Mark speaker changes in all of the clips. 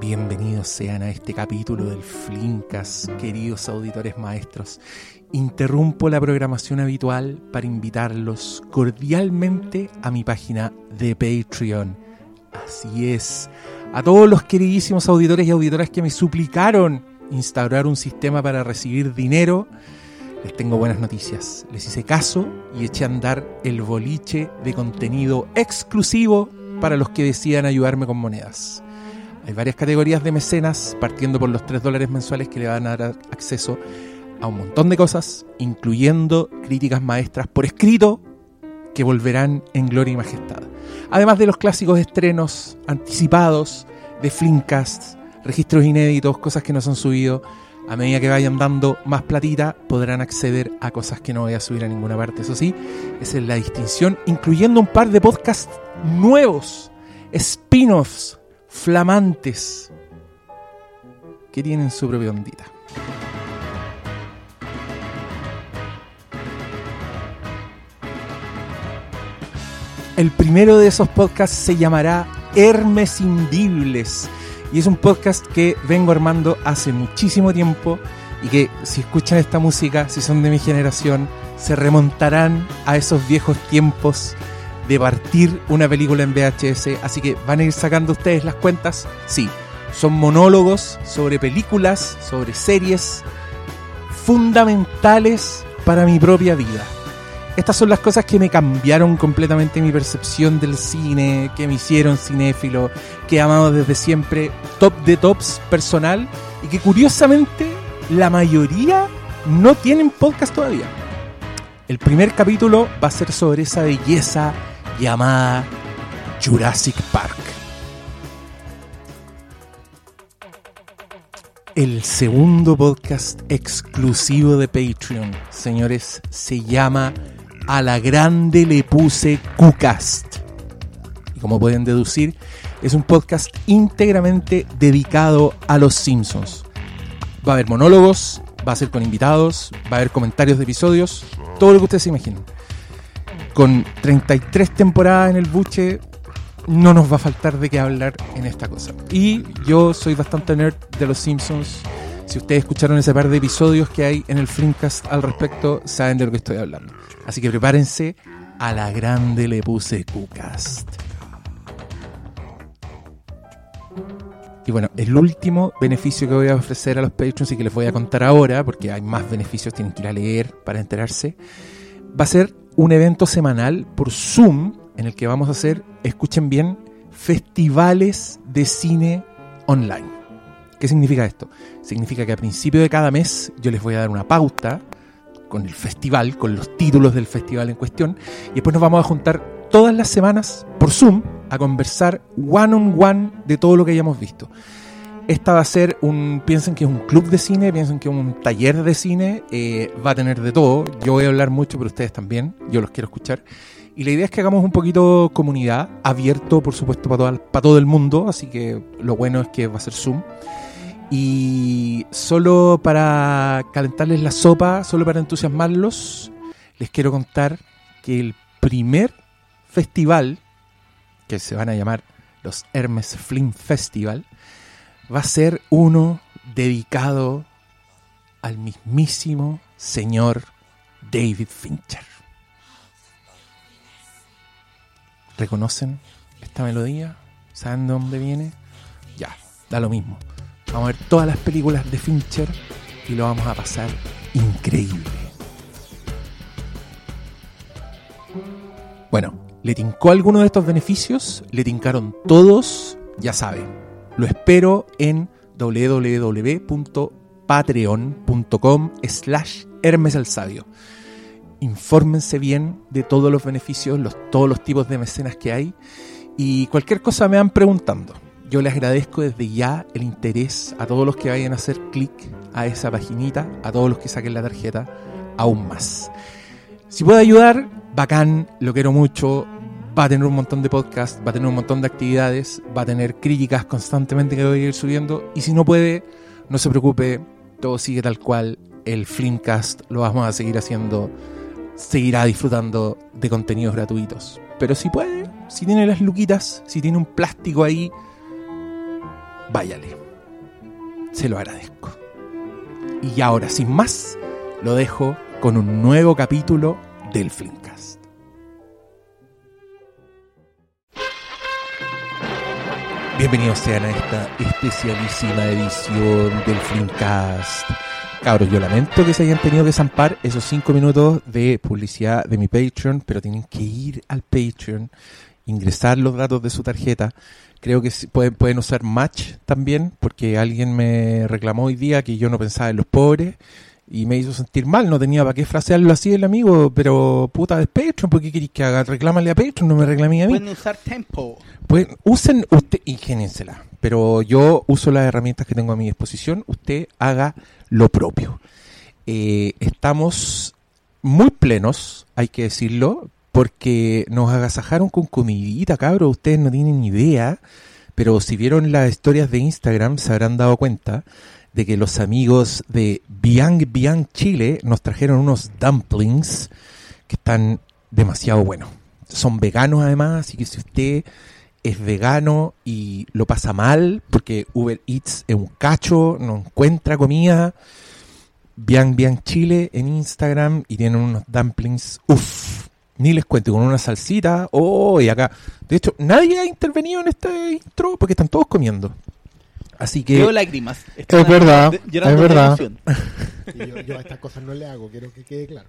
Speaker 1: Bienvenidos sean a este capítulo del Flinkas, queridos auditores maestros. Interrumpo la programación habitual para invitarlos cordialmente a mi página de Patreon. Así es, a todos los queridísimos auditores y auditoras que me suplicaron instaurar un sistema para recibir dinero, les tengo buenas noticias. Les hice caso y eché a andar el boliche de contenido exclusivo para los que decidan ayudarme con monedas. Hay varias categorías de mecenas, partiendo por los 3 dólares mensuales que le van a dar acceso a un montón de cosas, incluyendo críticas maestras por escrito que volverán en gloria y majestad. Además de los clásicos estrenos anticipados de Flinkcast, registros inéditos, cosas que no se han subido. A medida que vayan dando más platita, podrán acceder a cosas que no voy a subir a ninguna parte. Eso sí, esa es la distinción, incluyendo un par de podcasts nuevos, spin-offs, flamantes, que tienen su propia ondita. El primero de esos podcasts se llamará Hermes Invibles y es un podcast que vengo armando hace muchísimo tiempo y que si escuchan esta música, si son de mi generación, se remontarán a esos viejos tiempos de partir una película en VHS. Así que van a ir sacando ustedes las cuentas. Sí, son monólogos sobre películas, sobre series fundamentales para mi propia vida. Estas son las cosas que me cambiaron completamente mi percepción del cine, que me hicieron cinéfilo, que he amado desde siempre, top de tops personal, y que curiosamente la mayoría no tienen podcast todavía. El primer capítulo va a ser sobre esa belleza llamada Jurassic Park. El segundo podcast exclusivo de Patreon, señores, se llama A la Grande le puse QCast. Y como pueden deducir, es un podcast íntegramente dedicado a los Simpsons. Va a haber monólogos, va a ser con invitados, va a haber comentarios de episodios, todo lo que ustedes se imaginen. Con 33 temporadas en el buche, no nos va a faltar de qué hablar en esta cosa. Y yo soy bastante nerd de los Simpsons. Si ustedes escucharon ese par de episodios que hay en el Flimcast al respecto, saben de lo que estoy hablando. Así que prepárense, a la grande le puse QCast. Y bueno, el último beneficio que voy a ofrecer a los Patreons y que les voy a contar ahora, porque hay más beneficios, tienen que ir a leer para enterarse, va a ser un evento semanal por Zoom en el que vamos a hacer, escuchen bien, festivales de cine online. ¿Qué significa esto? Significa que a principio de cada mes yo les voy a dar una pauta con el festival, con los títulos del festival en cuestión, y después nos vamos a juntar todas las semanas por Zoom a conversar one on one de todo lo que hayamos visto. Esta va a ser un, piensen que es un club de cine, piensen que es un taller de cine, eh, va a tener de todo. Yo voy a hablar mucho, pero ustedes también, yo los quiero escuchar. Y la idea es que hagamos un poquito comunidad, abierto por supuesto para todo, para todo el mundo, así que lo bueno es que va a ser Zoom. Y solo para calentarles la sopa, solo para entusiasmarlos, les quiero contar que el primer festival, que se van a llamar los Hermes Film Festival, va a ser uno dedicado al mismísimo señor David Fincher. ¿Reconocen esta melodía? ¿Saben de dónde viene? Ya, da lo mismo. Vamos a ver todas las películas de Fincher y lo vamos a pasar increíble. Bueno, ¿le tincó alguno de estos beneficios? ¿Le tincaron todos? Ya saben, lo espero en www.patreon.com slash Hermes el Sabio. Infórmense bien de todos los beneficios, los, todos los tipos de mecenas que hay y cualquier cosa me van preguntando. Yo les agradezco desde ya el interés a todos los que vayan a hacer clic a esa paginita, a todos los que saquen la tarjeta, aún más. Si puede ayudar, bacán, lo quiero mucho, va a tener un montón de podcasts, va a tener un montón de actividades, va a tener críticas constantemente que voy a ir subiendo. Y si no puede, no se preocupe, todo sigue tal cual. El Flimcast lo vamos a seguir haciendo, seguirá disfrutando de contenidos gratuitos. Pero si puede, si tiene las luquitas, si tiene un plástico ahí, váyale. Se lo agradezco. Y ahora, sin más, lo dejo con un nuevo capítulo del Flimcast. Bienvenidos sean a esta especialísima edición del Flimcast. Cabros, yo lamento que se hayan tenido que zampar esos cinco minutos de publicidad de mi Patreon, pero tienen que ir al Patreon, ingresar los datos de su tarjeta. Creo que pueden, pueden usar Match también, porque alguien me reclamó hoy día que yo no pensaba en los pobres y me hizo sentir mal, no tenía para qué frasearlo así el amigo, pero puta, es Patreon, ¿por qué queréis que haga? Reclámale a Patreon, no me reclamé a mí.
Speaker 2: Pueden usar Tempo.
Speaker 1: Pues usen, usted, ingéniensela, pero yo uso las herramientas que tengo a mi disposición, usted haga lo propio. Eh, estamos muy plenos, hay que decirlo, porque nos agasajaron con comidita, cabros, ustedes no tienen idea, pero si vieron las historias de Instagram se habrán dado cuenta de que los amigos de Biang Biang Chile nos trajeron unos dumplings que están demasiado buenos. Son veganos además, así que si usted es vegano y lo pasa mal porque Uber Eats es un cacho, no encuentra comida, Biang Biang Chile en Instagram y tienen unos dumplings, uff, ni les cuento, con una salsita, oh, y acá. De hecho, nadie ha intervenido en este intro porque están todos comiendo. Así que.
Speaker 2: Veo lágrimas.
Speaker 3: Es verdad, es verdad.
Speaker 4: yo, yo, a estas cosas no le hago, quiero que quede claro.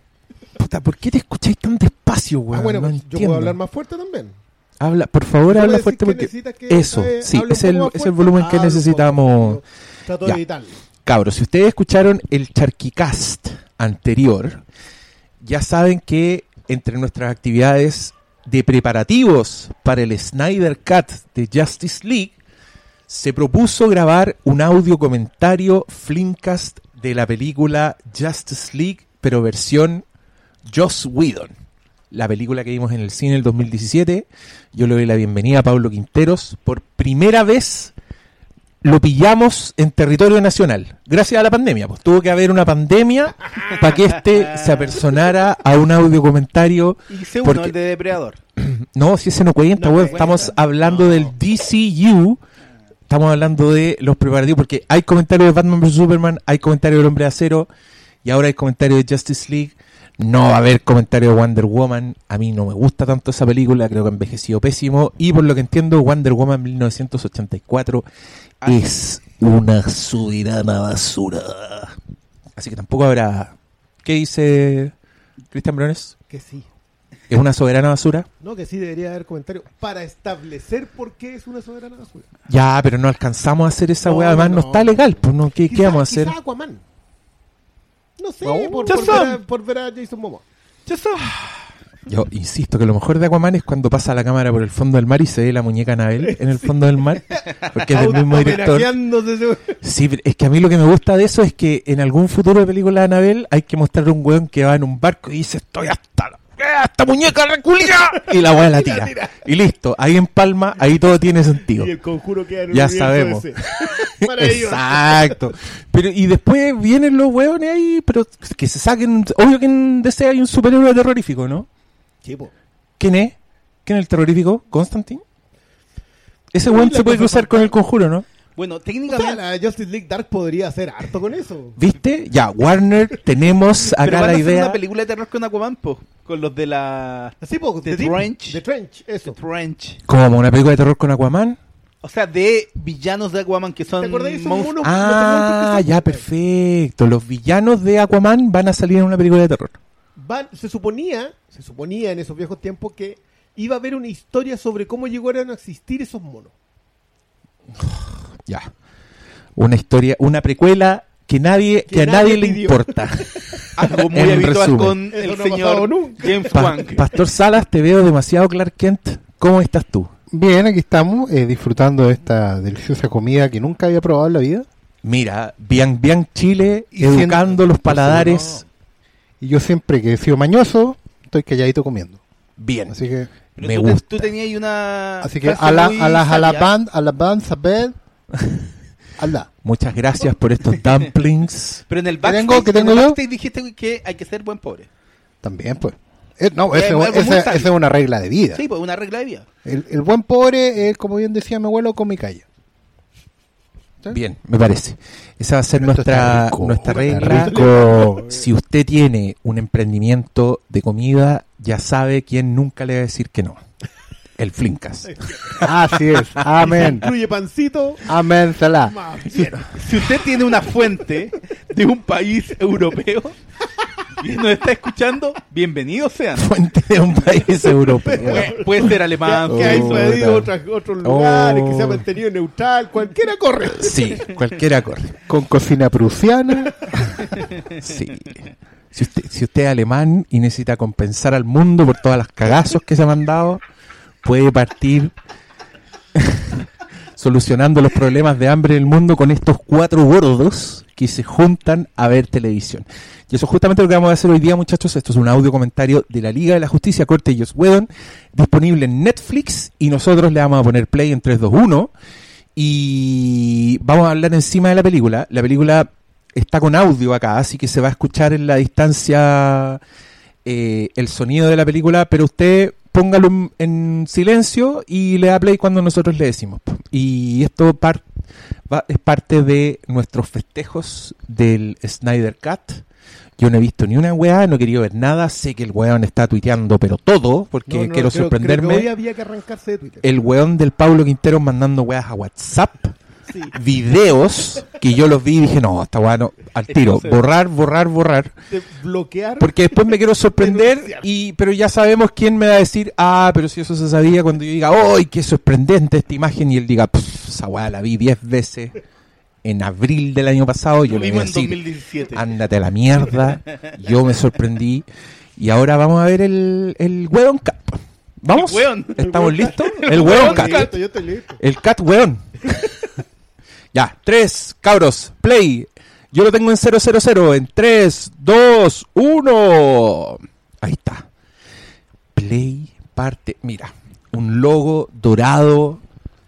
Speaker 1: Puta, ¿por qué te escucháis tan despacio, weón?
Speaker 4: Ah, bueno,
Speaker 1: no
Speaker 4: pues, yo puedo hablar más fuerte también.
Speaker 1: Habla, por favor, habla fuerte porque. Eso, sí, es el, es el volumen que necesitamos.
Speaker 4: Trato de evitarlo.
Speaker 1: Cabros, si ustedes escucharon el Charquicast anterior, ya saben que entre nuestras actividades de preparativos para el Snyder Cut de Justice League, se propuso grabar un audio comentario Flimcast de la película Justice League, pero versión Joss Whedon. La película que vimos en el cine en el 2017. Yo le doy la bienvenida a Pablo Quinteros. Por primera vez lo pillamos en territorio nacional, gracias a la pandemia. Pues tuvo que haber una pandemia para que este se apersonara a un audio comentario.
Speaker 2: Y se uno, el de Depredador.
Speaker 1: No, si ese no cuenta,
Speaker 2: No
Speaker 1: weón.
Speaker 2: cuenta.
Speaker 1: Estamos hablando del DCU. Estamos hablando de los preparativos, porque hay comentarios de Batman vs Superman, hay comentarios del Hombre de Acero, y ahora hay comentarios de Justice League. No va a haber comentario de Wonder Woman. A mí no me gusta tanto esa película, creo que ha envejecido pésimo. Y por lo que entiendo, Wonder Woman 1984
Speaker 2: Ah.
Speaker 1: es una soberana basura. Así que tampoco habrá. ¿Qué dice Cristian Brones?
Speaker 4: Que sí.
Speaker 1: ¿Es una soberana basura?
Speaker 4: No, que sí debería haber comentarios para establecer por qué es una soberana basura.
Speaker 1: Ya, pero no alcanzamos a hacer esa
Speaker 4: No,
Speaker 1: weá. Además, no,
Speaker 4: no.
Speaker 1: está legal. Pues, no, ¿qué, vamos a hacer?
Speaker 4: Aquaman. No sé,
Speaker 1: No,
Speaker 4: por, ver a, por ver a Jason Momoa.
Speaker 1: Yo insisto que lo mejor de Aquaman es cuando pasa la cámara por el fondo del mar y se ve la muñeca Anabel en el fondo del mar. Porque es del mismo director. Sí, pero es que a mí lo que me gusta de eso es que en algún futuro de película de Anabel hay que mostrar un weón que va en un barco y dice: Estoy hasta la. ¡Eh, ¡Esta muñeca reculia! Y la weá la tira. Y listo, ahí en Palma, ahí todo tiene sentido.
Speaker 4: Y el conjuro queda en un
Speaker 1: Ya sabemos. Exacto. Pero y después vienen los hueones ahí, pero que se saquen. Obvio que en DC hay un superhéroe terrorífico, ¿no?
Speaker 4: Sí, po.
Speaker 1: ¿Quién es? ¿Quién es el terrorífico? ¿Constantine? Ese weón se puede cruzar con el conjuro, ¿no?
Speaker 2: Bueno,
Speaker 4: O sea,
Speaker 2: técnicamente.
Speaker 4: la Justice League Dark podría hacer harto con eso.
Speaker 1: ¿Viste? Ya, Warner, tenemos
Speaker 2: pero
Speaker 1: acá
Speaker 2: van a
Speaker 1: la
Speaker 2: hacer
Speaker 1: idea.
Speaker 2: una película de terror con Aquaman, po, con los de la.
Speaker 4: Así, po,
Speaker 2: The Trench.
Speaker 4: The Trench, eso.
Speaker 2: The Trench.
Speaker 1: Como una película de terror con Aquaman.
Speaker 2: O sea, de villanos de Aquaman que son.
Speaker 4: ¿Te acordás de esos
Speaker 2: monstruos.
Speaker 4: monos?
Speaker 1: Ah, ya, perfecto. Los villanos de Aquaman van a salir en una película de terror.
Speaker 4: Van- se suponía, se suponía en esos viejos tiempos que iba a haber una historia sobre cómo llegaron a existir esos monos.
Speaker 1: Ya. Una historia, una precuela que nadie, que,
Speaker 4: Que
Speaker 1: a nadie
Speaker 4: nadie
Speaker 1: le
Speaker 4: pidió.
Speaker 1: importa.
Speaker 2: Algo muy
Speaker 1: En
Speaker 2: habitual
Speaker 1: resumen.
Speaker 2: con el
Speaker 4: no
Speaker 2: señor. James
Speaker 1: Pa-. Pastor Salas, te veo demasiado Clark Kent. ¿Cómo estás tú?
Speaker 3: Bien, aquí estamos eh, disfrutando de esta deliciosa comida que nunca había probado en la vida.
Speaker 1: Mira, Bian Bian Chile,
Speaker 3: Y siendo-
Speaker 1: educando los paladares.
Speaker 3: Y yo siempre que he sido mañoso, estoy calladito comiendo.
Speaker 1: Bien,
Speaker 3: Así que,
Speaker 2: Pero
Speaker 1: me
Speaker 2: tú, te-
Speaker 1: gusta.
Speaker 2: tú tenías una.
Speaker 3: así que a la, a las a la band, a la band, saber,
Speaker 1: Muchas gracias por estos dumplings.
Speaker 2: Pero en el
Speaker 3: ¿Qué
Speaker 2: backstage,
Speaker 3: tengo? ¿Qué
Speaker 2: en el
Speaker 3: tengo yo?
Speaker 2: backstage dijiste que hay que ser buen pobre.
Speaker 3: También, pues. Eh, no,
Speaker 2: Es
Speaker 3: ese- esa es una regla de vida.
Speaker 2: Sí, pues una regla de vida.
Speaker 3: El, el buen pobre es, como bien decía mi abuelo, con mi calle.
Speaker 1: Bien, me parece. Esa va a ser nuestra,
Speaker 3: rico,
Speaker 1: nuestra regla.
Speaker 3: rico.
Speaker 1: Si usted tiene un emprendimiento de comida, ya sabe quién nunca le va a decir que no. El Flinkas.
Speaker 3: Así es. Amén.
Speaker 4: Incluye pancito.
Speaker 3: Amén, Salah.
Speaker 2: Si usted tiene una fuente de un país europeo y nos está escuchando, bienvenidos sean.
Speaker 1: Fuente de un país europeo.
Speaker 2: Puede, puede ser alemán,
Speaker 4: que ha
Speaker 1: Oh,
Speaker 4: invadido otros lugares, que se ha
Speaker 1: Oh.
Speaker 4: mantenido neutral, cualquiera corre.
Speaker 1: Sí, cualquiera corre.
Speaker 3: Con cocina prusiana.
Speaker 1: Sí. Si usted, si usted es alemán y necesita compensar al mundo por todas las cagazos que se ha mandado, puede partir solucionando los problemas de hambre del mundo con estos cuatro gordos que se juntan a ver televisión. Y eso es justamente lo que vamos a hacer hoy día, muchachos. Esto es un audio comentario de la Liga de la Justicia, Corte y Joss Whedon, disponible en Netflix y nosotros le vamos a poner play en 3, 2, 1 y vamos a hablar encima de la película. La película está con audio acá, así que se va a escuchar en la distancia eh, el sonido de la película, pero usted póngalo en, en silencio y le da play cuando nosotros le decimos. Y esto par- va- es parte de nuestros festejos del Snyder Cut. Yo no he visto ni una weá, no he querido ver nada. Sé que el weón está tuiteando, pero todo, porque
Speaker 4: No, no,
Speaker 1: quiero
Speaker 4: creo-
Speaker 1: sorprenderme.
Speaker 4: creo que hoy había que arrancarse de Twitter.
Speaker 1: El weón del Pablo Quintero mandando weas a WhatsApp
Speaker 4: Sí.
Speaker 1: videos que yo los vi y dije, no, está bueno, al tiro, borrar, borrar, borrar,
Speaker 4: De bloquear.
Speaker 1: porque después me quiero sorprender
Speaker 4: Denunciar.
Speaker 1: y pero ya sabemos quién me va a decir, ah, pero si eso se sabía cuando yo diga, ¡ay, qué sorprendente esta imagen! Y él diga, "Pff, esa weá la vi 10 veces en abril del año pasado, yo
Speaker 2: Lo
Speaker 1: le voy a
Speaker 2: vimos en
Speaker 1: decir,
Speaker 2: 2017.
Speaker 1: ándate a la mierda, yo me sorprendí y ahora vamos a ver el, el Weon Cat. ¿Vamos?
Speaker 2: El.
Speaker 1: ¿Estamos listos? El,
Speaker 2: El
Speaker 1: Weon
Speaker 2: weón
Speaker 1: Cat.
Speaker 4: Yo estoy listo, yo estoy listo.
Speaker 1: El cat weón. Ya, tres, cabros, play. Yo lo tengo en 000 en 3, 2, 1. Ahí está. Play, parte. Mira, un logo dorado,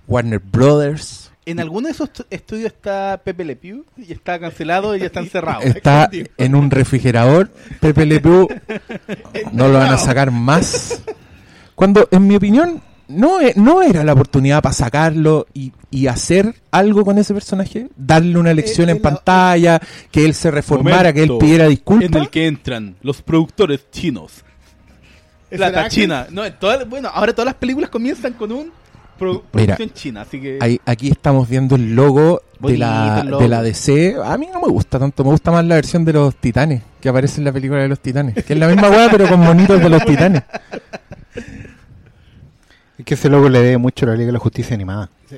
Speaker 1: Warner Brothers.
Speaker 2: En alguno de esos tu- estudios está Pepe Le Pew y está cancelado y ya están cerrados.
Speaker 1: Está en un refrigerador. Pepe Le Pew no lo van a sacar más. Cuando, en mi opinión, no, e- no era la oportunidad para sacarlo y, y hacer algo con ese personaje, darle una lección
Speaker 4: Eh,
Speaker 1: en
Speaker 4: eh, la-
Speaker 1: pantalla, que él se reformara, que él pidiera disculpas.
Speaker 2: En el que entran los productores chinos.
Speaker 4: ¿Será
Speaker 2: Plata china. No, en todas- bueno, ahora todas las películas comienzan con un pro-
Speaker 1: Mira,
Speaker 2: producción china, así que
Speaker 1: Ahí- aquí estamos viendo el logo, de, la,
Speaker 2: el logo.
Speaker 1: de la DC. A mí no me gusta tanto, me gusta más la versión de los titanes, que aparece en la película de los titanes. Que es la misma weá, pero con monitos de los titanes.
Speaker 3: Es que ese logo le debe mucho a la Liga de la Justicia Animada.
Speaker 4: Sí.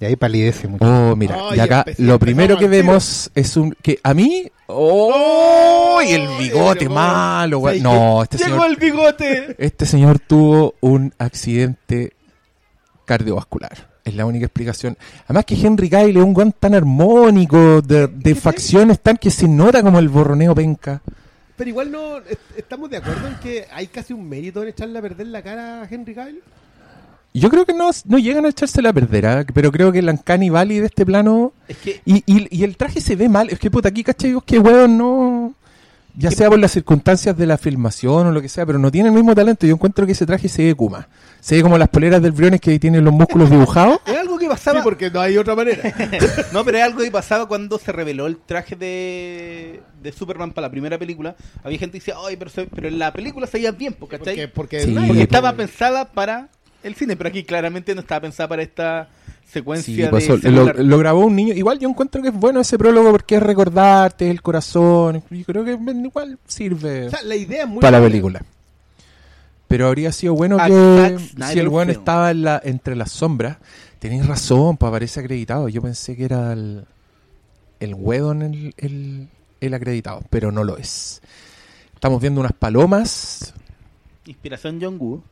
Speaker 3: Y ahí palidece mucho.
Speaker 1: Oh, mira,
Speaker 4: Oh,
Speaker 1: y acá
Speaker 4: empecé-
Speaker 1: lo primero que vemos es un que a mí oh, y el bigote
Speaker 4: el
Speaker 1: malo, güey. No, este
Speaker 2: llegó
Speaker 1: señor
Speaker 2: el bigote.
Speaker 1: este señor tuvo un accidente cardiovascular. Es la única explicación. Además que Henry Cavill es un guan tan armónico, de, de facciones tan que se nota como el borroneo penca.
Speaker 4: Pero igual no est- estamos de acuerdo en que hay casi un mérito en echarle a perder la cara a Henry Cavill.
Speaker 1: Yo creo que no, no llegan a echársela a perder, ¿ah? pero creo que el Uncanny Valley de este plano
Speaker 2: Es que
Speaker 1: Y, y, y el traje se ve mal. Es que puta, aquí, ¿cachai? Que weón no. Ya sea por las circunstancias de la filmación o lo que sea, pero no tiene el mismo talento. Yo encuentro que ese traje se ve Kuma. Se ve como las poleras del Briones que tienen los músculos dibujados.
Speaker 2: es algo que
Speaker 4: Sí,
Speaker 2: pasaba.
Speaker 4: porque no hay otra manera.
Speaker 2: No, pero es algo que pasaba cuando se reveló el traje de, de Superman para la primera película. Había gente que decía, ay, pero, se- pero en la película se veía bien, pues, ¿cachai?
Speaker 4: Porque, porque,
Speaker 1: Sí,
Speaker 2: Porque
Speaker 1: po.
Speaker 2: estaba pensada para el cine, pero aquí claramente no estaba pensada para esta secuencia
Speaker 1: Sí,
Speaker 2: de
Speaker 1: pues, eso, lo, grabó un niño. Igual yo encuentro que es bueno ese prólogo porque es recordarte, es el corazón. Yo creo que igual sirve
Speaker 4: O sea, la idea es muy
Speaker 1: para la película. Pero habría sido bueno
Speaker 2: A
Speaker 1: que si el weón
Speaker 2: film.
Speaker 1: estaba en la, entre las sombras, tenéis razón, pues aparece acreditado. Yo pensé que era el, el Wedon el, el, el acreditado, pero no lo es. Estamos viendo unas palomas.
Speaker 2: Inspiración John Woo.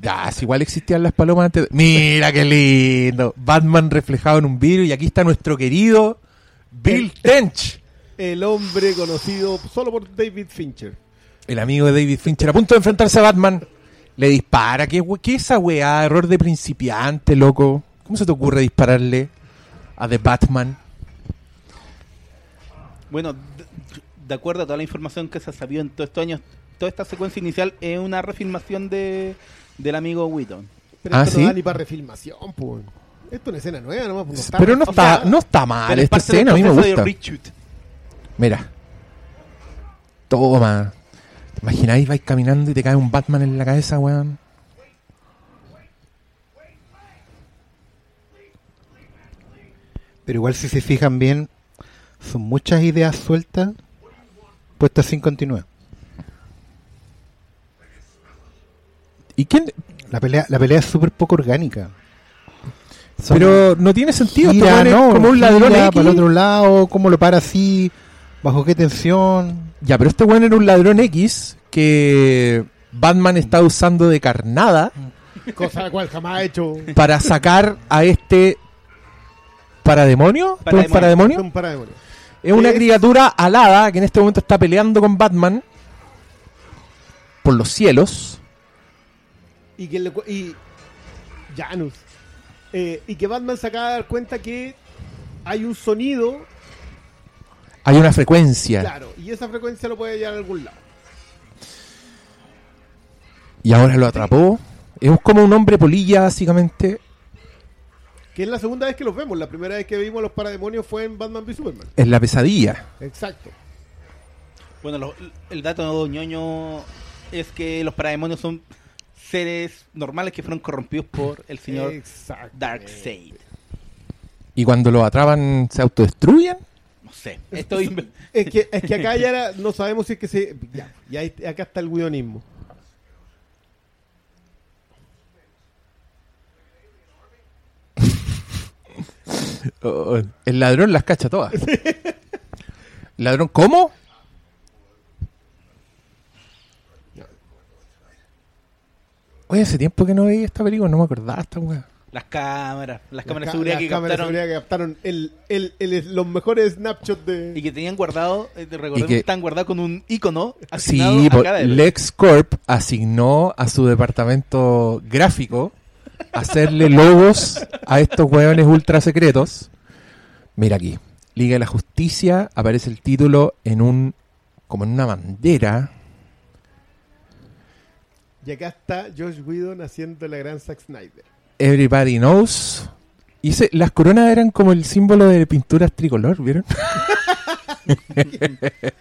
Speaker 1: Ya, si igual existían las palomas antes. Mira qué lindo. Batman reflejado en un vidrio y aquí está nuestro querido Bill Tench.
Speaker 4: El hombre conocido solo por David Fincher.
Speaker 1: El amigo de David Fincher a punto de enfrentarse a Batman. Le dispara. ¿Qué, qué esa weá? Error de principiante, loco. ¿Cómo se te ocurre dispararle a The Batman?
Speaker 2: Bueno, de, de acuerdo a toda la información que se ha sabido en todos estos años, toda esta secuencia inicial es una refilmación de del amigo Wheaton.
Speaker 4: Pero
Speaker 1: Ah,
Speaker 4: esto
Speaker 1: ¿sí?
Speaker 4: no da ni para refilmación, pues. Esto es una escena nueva, nomás. no está-
Speaker 1: Pero no
Speaker 2: o
Speaker 1: está,
Speaker 2: sea,
Speaker 1: no está mal esta escena, a mí me gusta. Mira. Toma. ¿Te imagináis, vais caminando y te cae un Batman en la cabeza, weón?
Speaker 3: Pero igual si se fijan bien, son muchas ideas sueltas puestas sin continuidad.
Speaker 1: ¿Y quién?
Speaker 3: La pelea, la pelea es súper poco orgánica. Son-
Speaker 1: Pero no tiene sentido.
Speaker 3: gira,
Speaker 1: este es
Speaker 3: ¿no?
Speaker 1: como un ladrón
Speaker 3: Gira
Speaker 1: X.
Speaker 3: para el otro lado, cómo lo para así, bajo qué tensión.
Speaker 1: Ya, pero este weón era un ladrón X que Batman está usando de carnada
Speaker 4: Cosa la cual jamás ha hecho.
Speaker 1: para sacar a este parademonio. ¿Pues
Speaker 2: Parademonio.
Speaker 1: parademonio?
Speaker 4: Un parademonio.
Speaker 1: Es una
Speaker 4: Es-
Speaker 1: criatura alada que en este momento está peleando con Batman por los cielos.
Speaker 4: Y que le y Janus. Eh, y que Batman se acaba de dar cuenta que hay un sonido,
Speaker 1: Hay una frecuencia.
Speaker 4: claro, y esa frecuencia lo puede llevar a algún lado.
Speaker 1: Y ahora lo atrapó. Es como un hombre polilla, básicamente.
Speaker 4: Que es la segunda vez que los vemos. La primera vez que vimos a los parademonios fue en Batman v Superman.
Speaker 1: Es la pesadilla.
Speaker 4: Exacto.
Speaker 2: Bueno, lo- el dato ñoño es que los parademonios son seres normales que fueron corrompidos por el señor. Darkseid.
Speaker 1: Y cuando lo atrapan, se autodestruyen.
Speaker 2: No sé. Estoy
Speaker 4: Es que, es que acá ya era- no sabemos si es que se. Ya, y ahí- acá está el guionismo.
Speaker 1: Oh, el ladrón las cacha todas. ¿El ladrón cómo? Oye, hace tiempo que no veía esta película, no me acordaba esta weá.
Speaker 2: las cámaras, las cámaras de seguridad que
Speaker 4: las cámaras de
Speaker 2: captaron
Speaker 4: seguridad que captaron el, el, el- los mejores snapshots de.
Speaker 2: y que tenían guardado, eh, recordemos
Speaker 1: que-
Speaker 2: están guardados con un icono asignado
Speaker 1: Sí,
Speaker 2: a cada héroe.
Speaker 1: LexCorp asignó a su departamento gráfico hacerle logos a estos hueones ultra secretos. Mira aquí, Liga de la Justicia, aparece el título en un como en una bandera.
Speaker 4: Y acá está Josh Whedon haciendo la gran Zack Snyder.
Speaker 1: Everybody knows. Y las coronas eran como el símbolo de pinturas tricolor, ¿vieron? Eso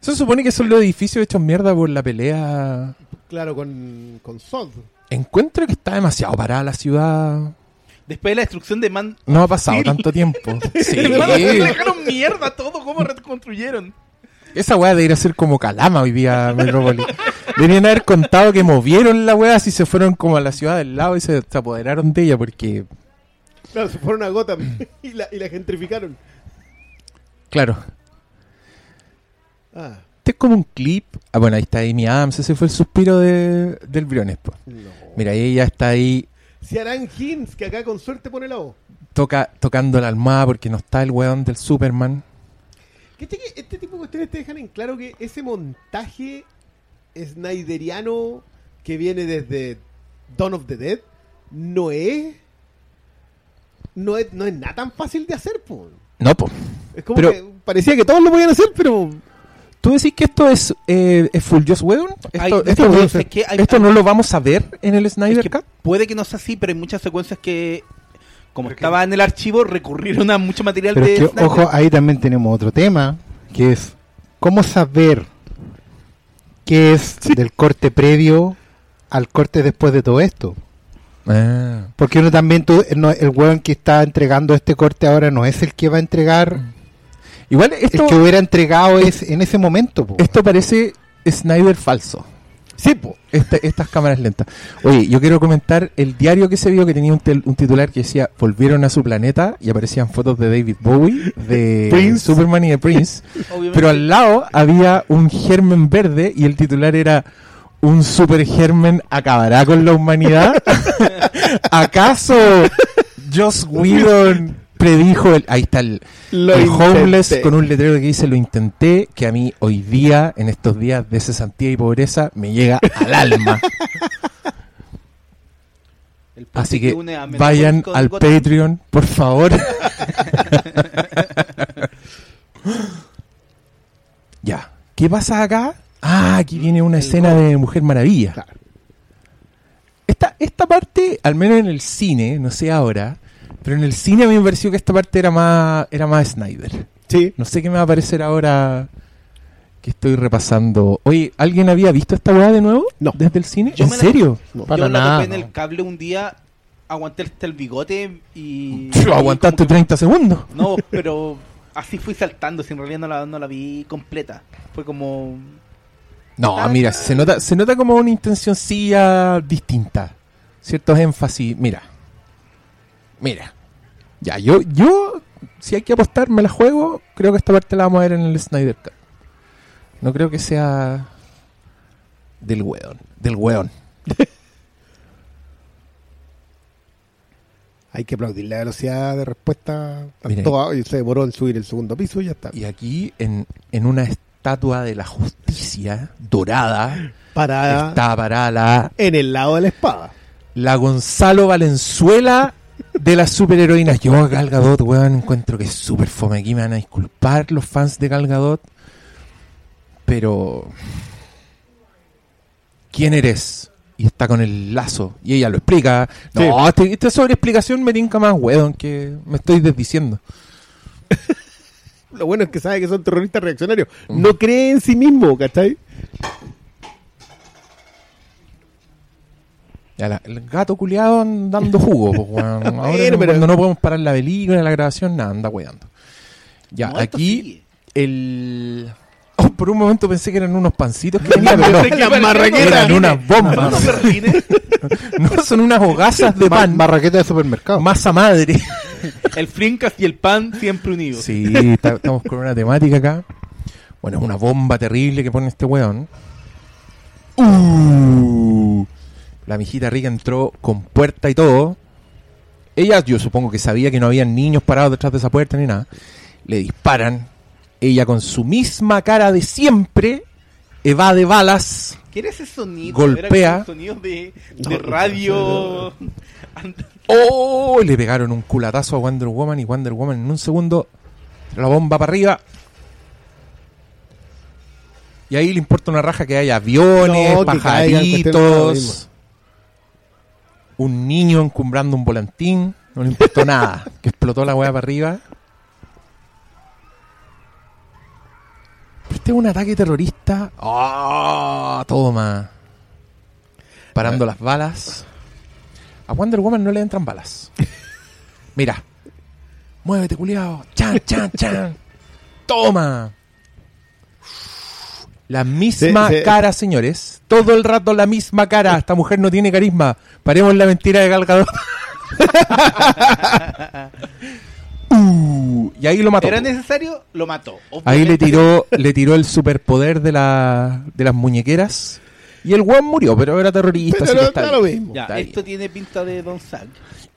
Speaker 1: se supone que son los edificios hechos mierda por la pelea.
Speaker 4: Claro, con, con Sod.
Speaker 1: Encuentro que está demasiado parada la ciudad.
Speaker 2: Después de la destrucción de Man...
Speaker 1: No ha pasado
Speaker 2: Sí.
Speaker 1: tanto tiempo. Sí.
Speaker 2: Se dejaron mierda todo, ¿cómo reconstruyeron?
Speaker 1: Esa weá debería ser como Calama hoy día, Metrópolis. Deberían haber contado que movieron la weá si se fueron como a la ciudad del lado y se, se apoderaron de ella porque,
Speaker 4: Claro, se fueron a Gotham y la, y la gentrificaron.
Speaker 1: claro,
Speaker 4: Ah,
Speaker 1: este es como un clip. Ah, bueno, ahí está Amy Adams, ese fue el suspiro de, del Briones. po.
Speaker 4: no.
Speaker 1: Mira, ella está ahí
Speaker 4: Si harán hints, que acá con suerte pone la voz.
Speaker 1: toca, tocando la almohada porque no está el weón del Superman.
Speaker 4: ¿Cachai que Este tipo de cuestiones te dejan en claro que ese montaje snyderiano que viene desde Dawn of the Dead no es no es, no es nada tan fácil de hacer, po.
Speaker 1: No, po.
Speaker 4: Es como
Speaker 1: Pero-
Speaker 4: que parecía que todos lo podían hacer, pero
Speaker 1: ¿Tú decís que esto es, eh, es Full Whedon?
Speaker 2: Hay-
Speaker 1: ¿Esto, no-
Speaker 2: es que hay-
Speaker 1: esto no lo vamos a ver en el
Speaker 2: Es
Speaker 1: Snyder
Speaker 2: que
Speaker 1: Cut?
Speaker 2: puede que no sea así, pero hay muchas secuencias que, como estaba en el archivo, recurrieron a mucho material
Speaker 3: Pero
Speaker 2: de
Speaker 3: es que,
Speaker 2: Snyder.
Speaker 3: ojo, ahí también tenemos otro tema, que es cómo saber qué es del corte previo al corte después de todo esto.
Speaker 1: Ah.
Speaker 3: Porque uno también, tú- no, el weón que está entregando este corte ahora no es el que va a entregar,
Speaker 1: Igual esto,
Speaker 3: el que hubiera entregado es en ese momento. po.
Speaker 1: esto parece Snyder falso.
Speaker 4: Sí, po.
Speaker 1: Este- estas cámaras lentas. Oye, yo quiero comentar el diario que se vio que tenía un, tel- un titular que decía volvieron a su planeta y aparecían fotos de David Bowie, de
Speaker 4: Prince.
Speaker 1: Superman y de Prince. Pero al lado había un germen verde y el titular era un super germen acabará con la humanidad. ¿Acaso Joss Whedon predijo el, ahí está el, el homeless con un letrero que dice lo intenté, que a mí hoy día, en estos días de cesantía y pobreza, me llega al alma.
Speaker 2: El
Speaker 1: Así que
Speaker 2: une a Metrópolis
Speaker 1: vayan
Speaker 2: con
Speaker 1: al
Speaker 2: Gotham.
Speaker 1: Patreon, por favor. ya. ¿Qué pasa acá? Ah, aquí viene una
Speaker 2: El
Speaker 1: escena de Mujer Maravilla.
Speaker 4: Claro.
Speaker 1: Esta, esta parte, al menos en el cine, no sé ahora, pero en el cine a mí me pareció que esta parte era más, era más Snyder.
Speaker 4: Sí.
Speaker 1: No sé qué me va a parecer ahora que estoy repasando. Oye, ¿alguien había visto esta weá de nuevo?
Speaker 4: No.
Speaker 1: ¿Desde el cine?
Speaker 2: Yo
Speaker 1: ¿En
Speaker 2: me la-
Speaker 1: serio?
Speaker 4: No.
Speaker 3: Para
Speaker 2: Yo la
Speaker 3: nada,
Speaker 2: topé en el cable un día, aguanté hasta el bigote y...
Speaker 1: Lo aguantaste
Speaker 2: como que-
Speaker 1: 30 segundos.
Speaker 2: No, pero así fui saltando, si en realidad no la, no la vi completa. Fue como...
Speaker 1: No,
Speaker 2: Ah,
Speaker 1: mira, se nota, se nota como una intencioncilla distinta. Ciertos énfasis. Mira. Mira. Ya, yo, yo, si hay que apostar, me la juego. Creo que esta parte la vamos a ver en el Snyder Cut. No creo que sea del weón. Del weón.
Speaker 4: Hay que aplaudir la velocidad de respuesta. Todo, y se demoró en subir el segundo piso y ya está.
Speaker 1: Y aquí, en, en una estatua de la justicia dorada,
Speaker 4: Para
Speaker 1: está parada la
Speaker 4: en el lado de la espada.
Speaker 1: la Gonzalo Valenzuela de las superheroínas. Yo a Gal Gadot, weón, encuentro que es súper fome. Aquí me van a disculpar los fans de Gal Gadot. Pero... ¿Quién eres? Y está con el lazo. Y ella lo explica. No, este- esta sobreexplicación me tinca más, weón, que me estoy desdiciendo.
Speaker 4: Lo bueno es que sabe que son terroristas reaccionarios. No cree en sí mismo, ¿cachai?
Speaker 1: La- el gato culiado dando jugo, pues. Ahora
Speaker 4: pero-
Speaker 1: cuando no podemos parar la película, la grabación, nada, anda weando. Ya, aquí
Speaker 2: sigue.
Speaker 1: el... Oh, por un momento pensé que eran unos pancitos que venían, pero no.
Speaker 4: Las marraquetas.
Speaker 1: Eran unas bombas. No, son unas hogazas de pan.
Speaker 3: Barraqueta de supermercado.
Speaker 1: Masa madre.
Speaker 2: El flincas y el pan siempre unidos.
Speaker 1: Sí, está- estamos con una temática acá. Bueno, es una bomba terrible que pone este weón. Uh, la mijita rica entró con puerta y todo. Ella, yo supongo que sabía que no había niños parados detrás de esa puerta ni nada. Le disparan. Ella con su misma cara de siempre evade balas.
Speaker 2: ¿Qué era ese sonido?
Speaker 1: Golpea.
Speaker 2: Era sonido de, de radio.
Speaker 1: ¡Oh! Le pegaron un culatazo a Wonder Woman y Wonder Woman en un segundo la bomba para arriba. Y ahí le importa una raja que haya aviones,
Speaker 4: No, que
Speaker 1: pajaritos, un niño encumbrando un volantín. No le importó nada. Que explotó la weá para arriba. Este es un ataque terrorista. ¡Ah! Toma. Parando las balas. A Wonder Woman no le entran balas. Mira. Muévete, culiao. Chan, chan, chan. Toma. La misma
Speaker 4: Sí, sí.
Speaker 1: cara, señores. Todo el rato la misma cara. Esta mujer no tiene carisma. Paremos la mentira de Gal Gadot. Uh, y ahí lo mató.
Speaker 2: ¿Era necesario? Lo mató.
Speaker 1: Ahí le tiró, le tiró el superpoder de, la, de las muñequeras. Y el weón murió, pero era terrorista.
Speaker 4: Pero
Speaker 1: así que
Speaker 4: no
Speaker 1: está
Speaker 4: da
Speaker 1: bien.
Speaker 4: lo mismo.
Speaker 2: Ya,
Speaker 1: Está
Speaker 2: esto
Speaker 1: bien.
Speaker 2: tiene pinta de Don Zack.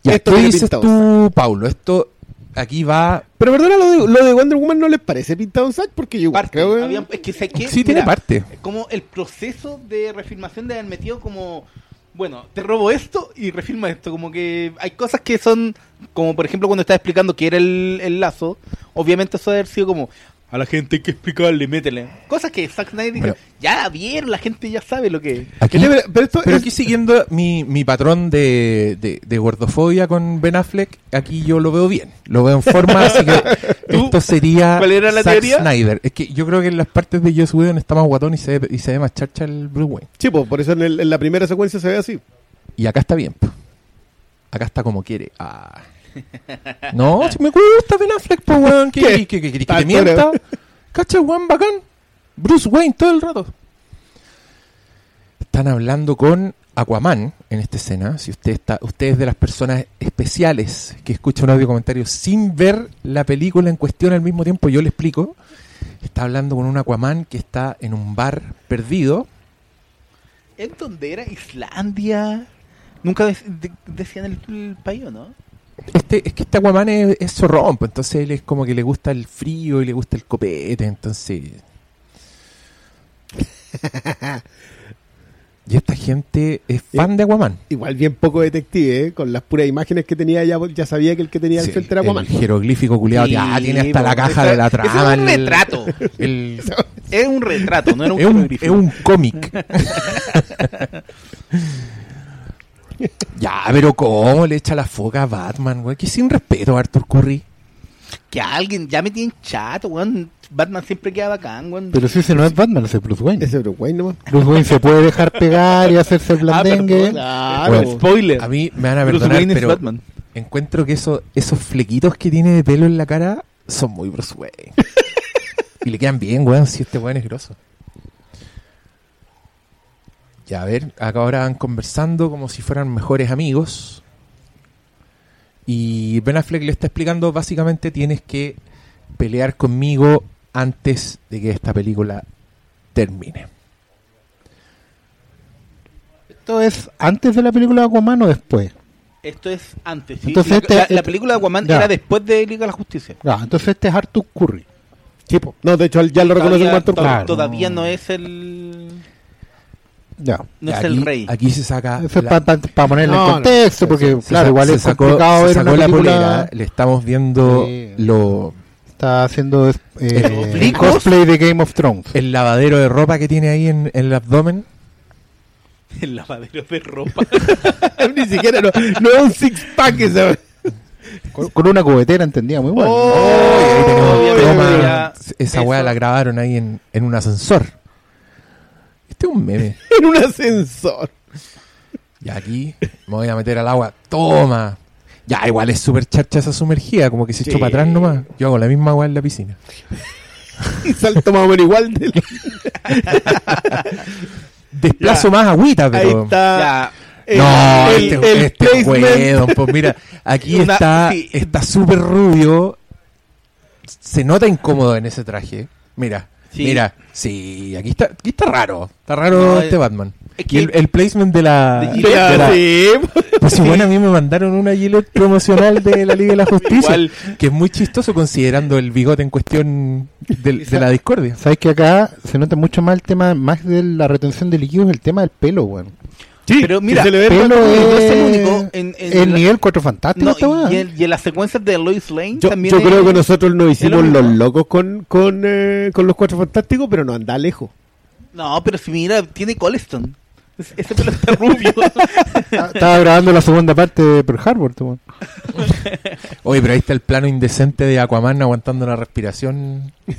Speaker 4: Esto
Speaker 1: ¿Qué
Speaker 4: tiene
Speaker 1: dices tú, Paulo? Esto aquí va.
Speaker 4: Pero perdona, lo de, lo de Wonder Woman no les parece pintado un sack porque yo
Speaker 2: Parte.
Speaker 4: creo que-
Speaker 2: Había- es que
Speaker 1: Sí, tiene parte.
Speaker 2: Como el proceso de refilmación de haber metido como. Bueno, te robo esto y refilma esto. Como que hay cosas que son. Como por ejemplo cuando estaba explicando que era el, el lazo. Obviamente eso debe haber sido como. A la gente hay que explicarle, métele. Cosas que Zack Snyder dice,
Speaker 1: Bueno.
Speaker 2: ya la vieron, la gente ya sabe lo que es.
Speaker 1: Aquí,
Speaker 4: Pero, pero esto
Speaker 1: pero
Speaker 4: es-
Speaker 1: aquí siguiendo mi, mi patrón de, de, de gordofobia con Ben Affleck, aquí yo lo veo bien. Lo veo en forma, así que esto sería
Speaker 2: ¿Cuál era la
Speaker 1: Zack
Speaker 2: teoría?
Speaker 1: Snyder. Es que yo creo que en las partes de Joss Whedon está más guatón y se ve, y se ve más charcha el Bruce Wayne.
Speaker 4: Sí, pues, por eso en, el- en la primera secuencia se ve así.
Speaker 1: Y acá está bien. Acá está como quiere. Ah. No, si me gusta Ben Affleck, pues, weón. ¿Qué,
Speaker 4: ¿Qué?
Speaker 1: qué, qué, qué querés que te mienta? Cacha, weón, bacán. Bruce Wayne todo el rato. Están hablando con Aquaman en esta escena. Si usted está, usted es de las personas especiales que escucha un audio comentario sin ver la película en cuestión al mismo tiempo, yo le explico. Está hablando con un Aquaman que está en un bar perdido.
Speaker 2: ¿En dónde era? ¿Islandia? Nunca de- de- decían el, el país, ¿o ¿no?
Speaker 1: Este, es que este Aquaman es, es zorrón, pues, entonces él es como que le gusta el frío y le gusta el copete, entonces... Y esta gente es fan de Aquaman.
Speaker 4: Igual bien poco detective, ¿eh? Con las puras imágenes que tenía ya, ya sabía que el que tenía al
Speaker 1: Sí,
Speaker 4: frente era Aquaman.
Speaker 1: el jeroglífico culiado
Speaker 2: Sí,
Speaker 1: ya tiene hasta la caja
Speaker 2: eso-
Speaker 1: de la trama.
Speaker 2: es un
Speaker 1: el-
Speaker 2: retrato.
Speaker 1: el-
Speaker 2: Es un retrato, no era un
Speaker 1: es, un, es un cómic. ya, pero ¿cómo le echa la foca a Batman, güey? Que sin respeto a Arthur Curry.
Speaker 2: Que alguien ya me tiene chato, weón. Batman siempre queda bacán, weón.
Speaker 3: Pero si ese no es Batman, ese es Bruce Wayne.
Speaker 4: Ese Bruce Wayne nomás.
Speaker 3: Bruce Wayne se puede dejar pegar y hacerse el
Speaker 2: Ah,
Speaker 3: blandengue.
Speaker 2: perdón.
Speaker 4: Claro.
Speaker 1: Bueno,
Speaker 2: Spoiler.
Speaker 1: A mí me van a
Speaker 2: Bruce
Speaker 1: perdonar,
Speaker 2: Wayne es
Speaker 1: pero
Speaker 2: Batman.
Speaker 1: encuentro que eso, esos flequitos que tiene de pelo en la cara son muy Bruce Wayne. y le quedan bien, weón, si este weón es grosso. Ya, a ver, acá ahora van conversando como si fueran mejores amigos. Y Ben Affleck le está explicando, básicamente tienes que pelear conmigo antes de que esta película termine.
Speaker 3: ¿Esto es antes de la película de Aquaman o después?
Speaker 2: Esto es antes. ¿sí?
Speaker 3: Entonces
Speaker 2: la,
Speaker 3: este-
Speaker 2: la-
Speaker 3: este-
Speaker 2: la película de Aquaman
Speaker 3: ya.
Speaker 2: era después de Liga de la Justicia.
Speaker 3: Entonces este es Arthur Curry.
Speaker 4: Sí, po. No, de hecho ya lo reconoce
Speaker 2: Todavía,
Speaker 4: como Arthur
Speaker 3: Claro.
Speaker 2: todavía no es el.
Speaker 3: Ya.
Speaker 2: No es
Speaker 1: aquí,
Speaker 2: el rey.
Speaker 1: Aquí se saca.
Speaker 3: Eso es
Speaker 1: la-
Speaker 3: para ponerle
Speaker 4: No,
Speaker 3: en
Speaker 4: no.
Speaker 3: contexto, porque
Speaker 1: se
Speaker 3: claro, igual
Speaker 1: se
Speaker 3: es
Speaker 1: sacó,
Speaker 3: complicado
Speaker 1: se
Speaker 3: ver
Speaker 1: sacó
Speaker 3: una
Speaker 1: la
Speaker 3: película.
Speaker 1: polera, le estamos viendo
Speaker 3: Sí.
Speaker 1: lo,
Speaker 3: Está haciendo eh, cosplay de Game of Thrones.
Speaker 1: el lavadero de ropa que tiene ahí en, en el abdomen.
Speaker 2: El lavadero de ropa.
Speaker 4: Ni siquiera, no, no es un six pack ese.
Speaker 3: Con, con una cubetera, entendía muy bueno.
Speaker 4: Oh,
Speaker 1: Oh, ahí tenemos toma. esa weá la grabaron ahí en, en un ascensor. Este es un meme.
Speaker 4: En un ascensor.
Speaker 1: Y aquí me voy a meter al agua. Toma. Ya, igual es súper charcha esa sumergida, como que se echó
Speaker 4: Sí.
Speaker 1: para atrás nomás. Yo hago la misma agua en la piscina.
Speaker 4: Y salto más o menos igual. del-
Speaker 1: Desplazo
Speaker 4: Ya.
Speaker 1: más agüita,
Speaker 4: Ahí
Speaker 1: pero.
Speaker 4: está.
Speaker 2: ya.
Speaker 4: el-
Speaker 1: no,
Speaker 4: el,
Speaker 1: este,
Speaker 4: el
Speaker 1: este
Speaker 4: placement.
Speaker 1: weón, pues mira, aquí
Speaker 2: Una-
Speaker 1: está
Speaker 2: sí.
Speaker 1: está súper rubio. Se nota incómodo en ese traje. Mira,
Speaker 2: Sí.
Speaker 1: mira, sí, aquí está, aquí está raro. Está raro
Speaker 2: No,
Speaker 1: este
Speaker 2: es-
Speaker 1: Batman.
Speaker 2: es
Speaker 1: Y
Speaker 2: que-
Speaker 1: el, el placement de la.
Speaker 2: De
Speaker 1: de la-
Speaker 4: Sí,
Speaker 1: pues bueno, a mí me mandaron una Gillette promocional de la Liga de la Justicia.
Speaker 2: Igual.
Speaker 1: Que es muy chistoso considerando el bigote en cuestión del- de, la discordia.
Speaker 3: Sabes que acá se nota mucho más el tema, más de la retención de líquidos, el tema del pelo, weón.
Speaker 4: Sí,
Speaker 2: Pero mira,
Speaker 4: se le ve
Speaker 2: no es el único en- en
Speaker 3: el
Speaker 2: la-
Speaker 3: nivel 4 fantástico
Speaker 2: No, y, en- y en las secuencias de Lois Lane
Speaker 4: Yo,
Speaker 2: también.
Speaker 4: yo
Speaker 2: es-
Speaker 4: creo que nosotros nos hicimos los locos con, con, eh, con los cuatro fantásticos, pero no anda lejos.
Speaker 2: No, pero si mira, tiene Colston. Es- Ese pelo está rubio.
Speaker 3: Estaba grabando la segunda parte de Pearl Harbor, tú.
Speaker 1: Oye, pero ahí está el plano indecente de Aquaman aguantando la respiración.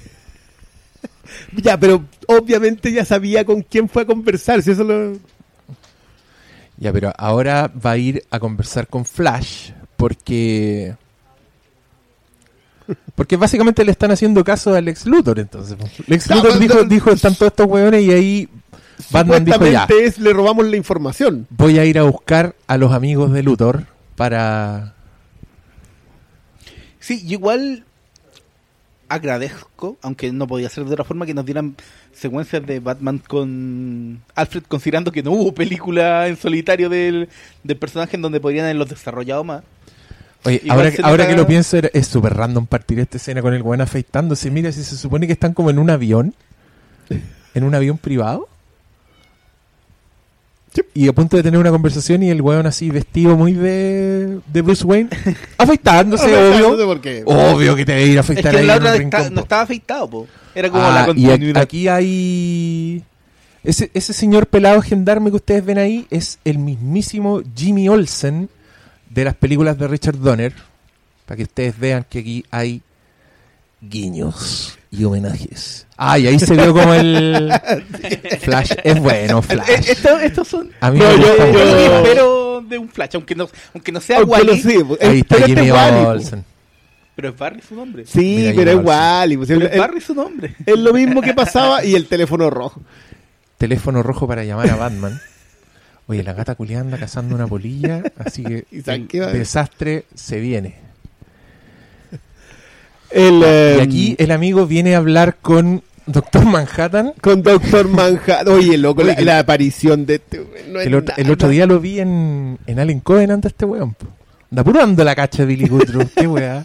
Speaker 4: Ya, pero obviamente ya sabía con quién fue a conversar. Si eso lo...
Speaker 1: Ya, pero ahora va a ir a conversar con Flash porque... Porque básicamente le están haciendo caso al Lex Luthor, entonces. Lex
Speaker 4: No,
Speaker 1: Luthor
Speaker 4: no,
Speaker 1: dijo,
Speaker 4: no.
Speaker 1: dijo, están todos estos hueones y ahí Batman dijo ya,
Speaker 4: es, le robamos la información.
Speaker 1: voy a ir a buscar a los amigos de Luthor para...
Speaker 2: Sí, igual agradezco, aunque no podía ser de otra forma, que nos dieran secuencias de Batman con Alfred, considerando que no hubo película en solitario del, del personaje en donde podrían haberlos desarrollado más.
Speaker 1: Oye,
Speaker 2: Igual
Speaker 1: ahora, que lo pienso, es súper random partir esta escena con el weón afeitándose. Mira, si se supone que están como en un avión, en un avión privado,
Speaker 4: Sí.
Speaker 1: y a punto de tener una conversación y el weón así vestido muy de, de Bruce Wayne, afeitándose, obvio.
Speaker 4: por qué.
Speaker 1: Obvio que te a ir a
Speaker 2: Es
Speaker 1: afeitar
Speaker 2: que
Speaker 1: ahí
Speaker 2: la
Speaker 1: en un
Speaker 2: otra
Speaker 1: rincón,
Speaker 2: está- no estaba afeitado, po. Era como
Speaker 1: Ah,
Speaker 2: la
Speaker 1: y a-
Speaker 2: continuidad.
Speaker 1: aquí hay... Ese, ese señor pelado gendarme que ustedes ven ahí es el mismísimo Jimmy Olsen de las películas de Richard Donner. Para que ustedes vean que aquí hay guiños y homenajes. Ah, y ahí se vio como el Flash. Es bueno,
Speaker 2: Eh,
Speaker 1: Flash.
Speaker 2: Estos, son.
Speaker 1: A mí
Speaker 4: No,
Speaker 1: me
Speaker 4: yo- yo-
Speaker 2: espero de un Flash, aunque no, aunque no sea Wally,
Speaker 4: pues,
Speaker 1: Ahí está
Speaker 4: este
Speaker 1: Jimmy. Olsen.
Speaker 2: Pero es Barry su nombre.
Speaker 4: Sí,
Speaker 1: Mira,
Speaker 4: pero es Wally. pues,
Speaker 2: Pero
Speaker 4: es,
Speaker 2: es Barry su nombre.
Speaker 4: es lo mismo que pasaba y el teléfono rojo.
Speaker 1: Teléfono rojo para llamar a Batman. Oye, la gata culiada anda cazando una polilla, así que
Speaker 4: ¿Y
Speaker 1: el desastre se viene.
Speaker 4: El,
Speaker 1: Y
Speaker 4: eh,
Speaker 1: aquí el amigo viene a hablar con Doctor Manhattan.
Speaker 4: Con Doctor Manhattan. Oye, loco, la,
Speaker 1: Oye,
Speaker 4: la aparición de este no
Speaker 1: El otro, el otro día lo vi en, en Allen Covenant a este weón. Anda puro la cacha de Billy Goodrow. Qué weá.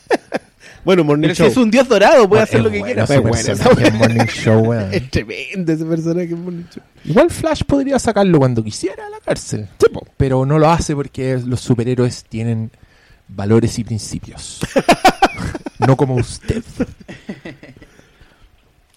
Speaker 4: Bueno, Morning
Speaker 2: Pero si
Speaker 4: Show.
Speaker 2: es un dios dorado, puede hacer lo que quiera.
Speaker 4: Es bueno,
Speaker 1: Morning Show, weón.
Speaker 4: Es tremendo ese personaje en Morning Show.
Speaker 1: Igual Flash podría sacarlo cuando quisiera a la cárcel. Pero no lo hace porque los superhéroes tienen valores y principios. no como usted.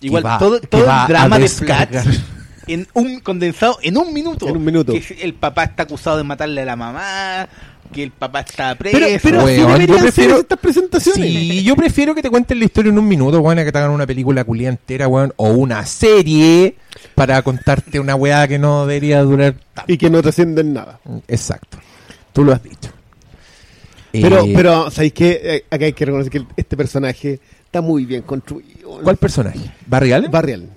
Speaker 2: Igual,
Speaker 1: va-
Speaker 2: todo, todo el drama de Flash en un condensado en un minuto.
Speaker 4: En un minuto.
Speaker 2: Que el papá está acusado de matarle a la mamá, que el papá está preso.
Speaker 4: Pero,
Speaker 1: Weón, yo prefiero-
Speaker 4: estas presentaciones.
Speaker 1: Sí, yo prefiero que te cuenten la historia en un minuto, weón, a que te hagan una película culia entera, weón, o una serie para contarte una weá que no debería durar tanto.
Speaker 4: Y que no trascienden nada.
Speaker 1: Exacto. Tú lo has dicho.
Speaker 4: Pero,
Speaker 1: Eh,
Speaker 4: pero ¿sabéis qué? Eh, Acá hay que reconocer que este personaje está muy bien construido.
Speaker 1: ¿Cuál personaje? ¿Barry Allen?
Speaker 4: Barry Allen.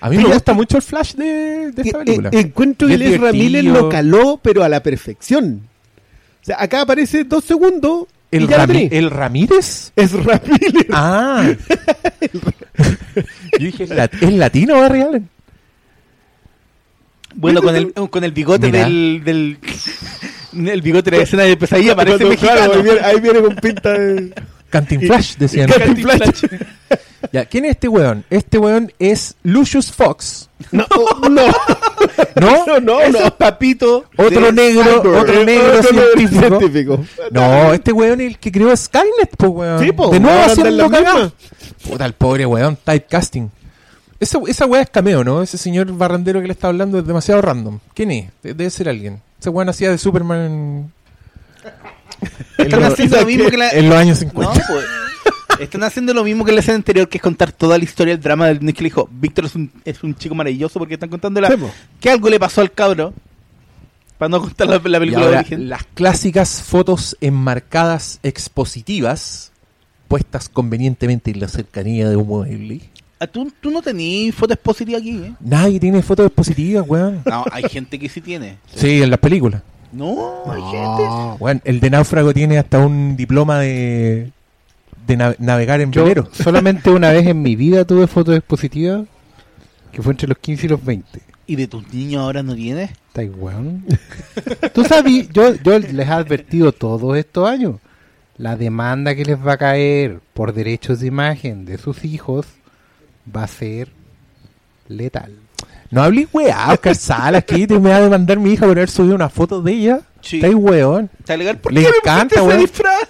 Speaker 1: A mí me gusta mucho el flash de, de esta
Speaker 4: Eh,
Speaker 1: película.
Speaker 4: eh, encuentro que Les Ramírez lo caló, pero a la perfección. O sea, acá aparece dos segundos
Speaker 1: ¿El,
Speaker 4: y ya
Speaker 1: Rami-. ¿El Ramírez?
Speaker 4: Es Ramírez.
Speaker 1: Ah. Yo dije, ¿es, lat- ¿es latino Barry Allen?
Speaker 2: Bueno, con el, con el bigote
Speaker 1: Mira.
Speaker 2: del, del. El bigote de la escena de pesadilla parece
Speaker 4: Cuando,
Speaker 2: mexicano.
Speaker 4: claro, ahí, viene, ahí viene con pinta de...
Speaker 1: Cantinflash, decían.
Speaker 4: Cantinflash.
Speaker 1: Ya, ¿Quién es este weón? Este weón es Lucius Fox.
Speaker 4: No, no,
Speaker 1: ¿No?
Speaker 4: no, no.
Speaker 2: Es papito.
Speaker 1: Otro negro,
Speaker 2: Cyborg.
Speaker 1: otro negro
Speaker 4: Otro
Speaker 1: científico.
Speaker 4: científico.
Speaker 1: No, este weón es el que creó Skynet, po, weón.
Speaker 4: Sí, po,
Speaker 1: de nuevo haciendo cagada. Puta, el pobre weón, typecasting. Esa, esa weá es cameo, ¿no? Ese señor barrandero que le está hablando es demasiado random. ¿Quién es? De- Debe ser alguien. Ese weón hacía de Superman en
Speaker 2: Están haciendo lo mismo que la.
Speaker 1: en los años
Speaker 2: No,
Speaker 1: 50.
Speaker 2: pues. Están haciendo lo mismo que la escena anterior, que es contar toda la historia del drama del Nick que le dijo, Víctor es un, es un chico maravilloso porque están contando la,
Speaker 4: Sí,
Speaker 2: que algo le pasó al cabro. Para no contar la, película de
Speaker 1: ahora,
Speaker 2: origen.
Speaker 1: las clásicas fotos enmarcadas expositivas, puestas convenientemente en la cercanía de un mueble.
Speaker 2: Ah, ¿tú, tú no tenías fotos positivas aquí, ¿eh?
Speaker 1: Nadie tiene fotos expositivas, weón.
Speaker 2: No, hay gente que sí tiene.
Speaker 1: Sí, en las películas.
Speaker 2: No, hay gente.
Speaker 4: No.
Speaker 1: Weón, el de náufrago tiene hasta un diploma de, de na- navegar en
Speaker 3: Yo
Speaker 1: velero.
Speaker 3: solamente una vez en mi vida tuve fotos expositivas, que fue entre los 15 y los 20.
Speaker 2: ¿Y de tus niños ahora no tienes?
Speaker 3: ¿Estáis weón? Tú sabes, yo, yo les he advertido todos estos años. La demanda que les va a caer por derechos de imagen de sus hijos va a ser letal.
Speaker 1: No hables weá, Oscar Salas, que te me va a demandar mi hija por haber subido una foto de ella.
Speaker 2: Sí.
Speaker 1: Está ahí, weón.
Speaker 2: ¿Está legal? ¿Por
Speaker 1: Le
Speaker 2: qué me
Speaker 1: encanta,
Speaker 2: pusiste ese
Speaker 1: weón.
Speaker 2: disfraz?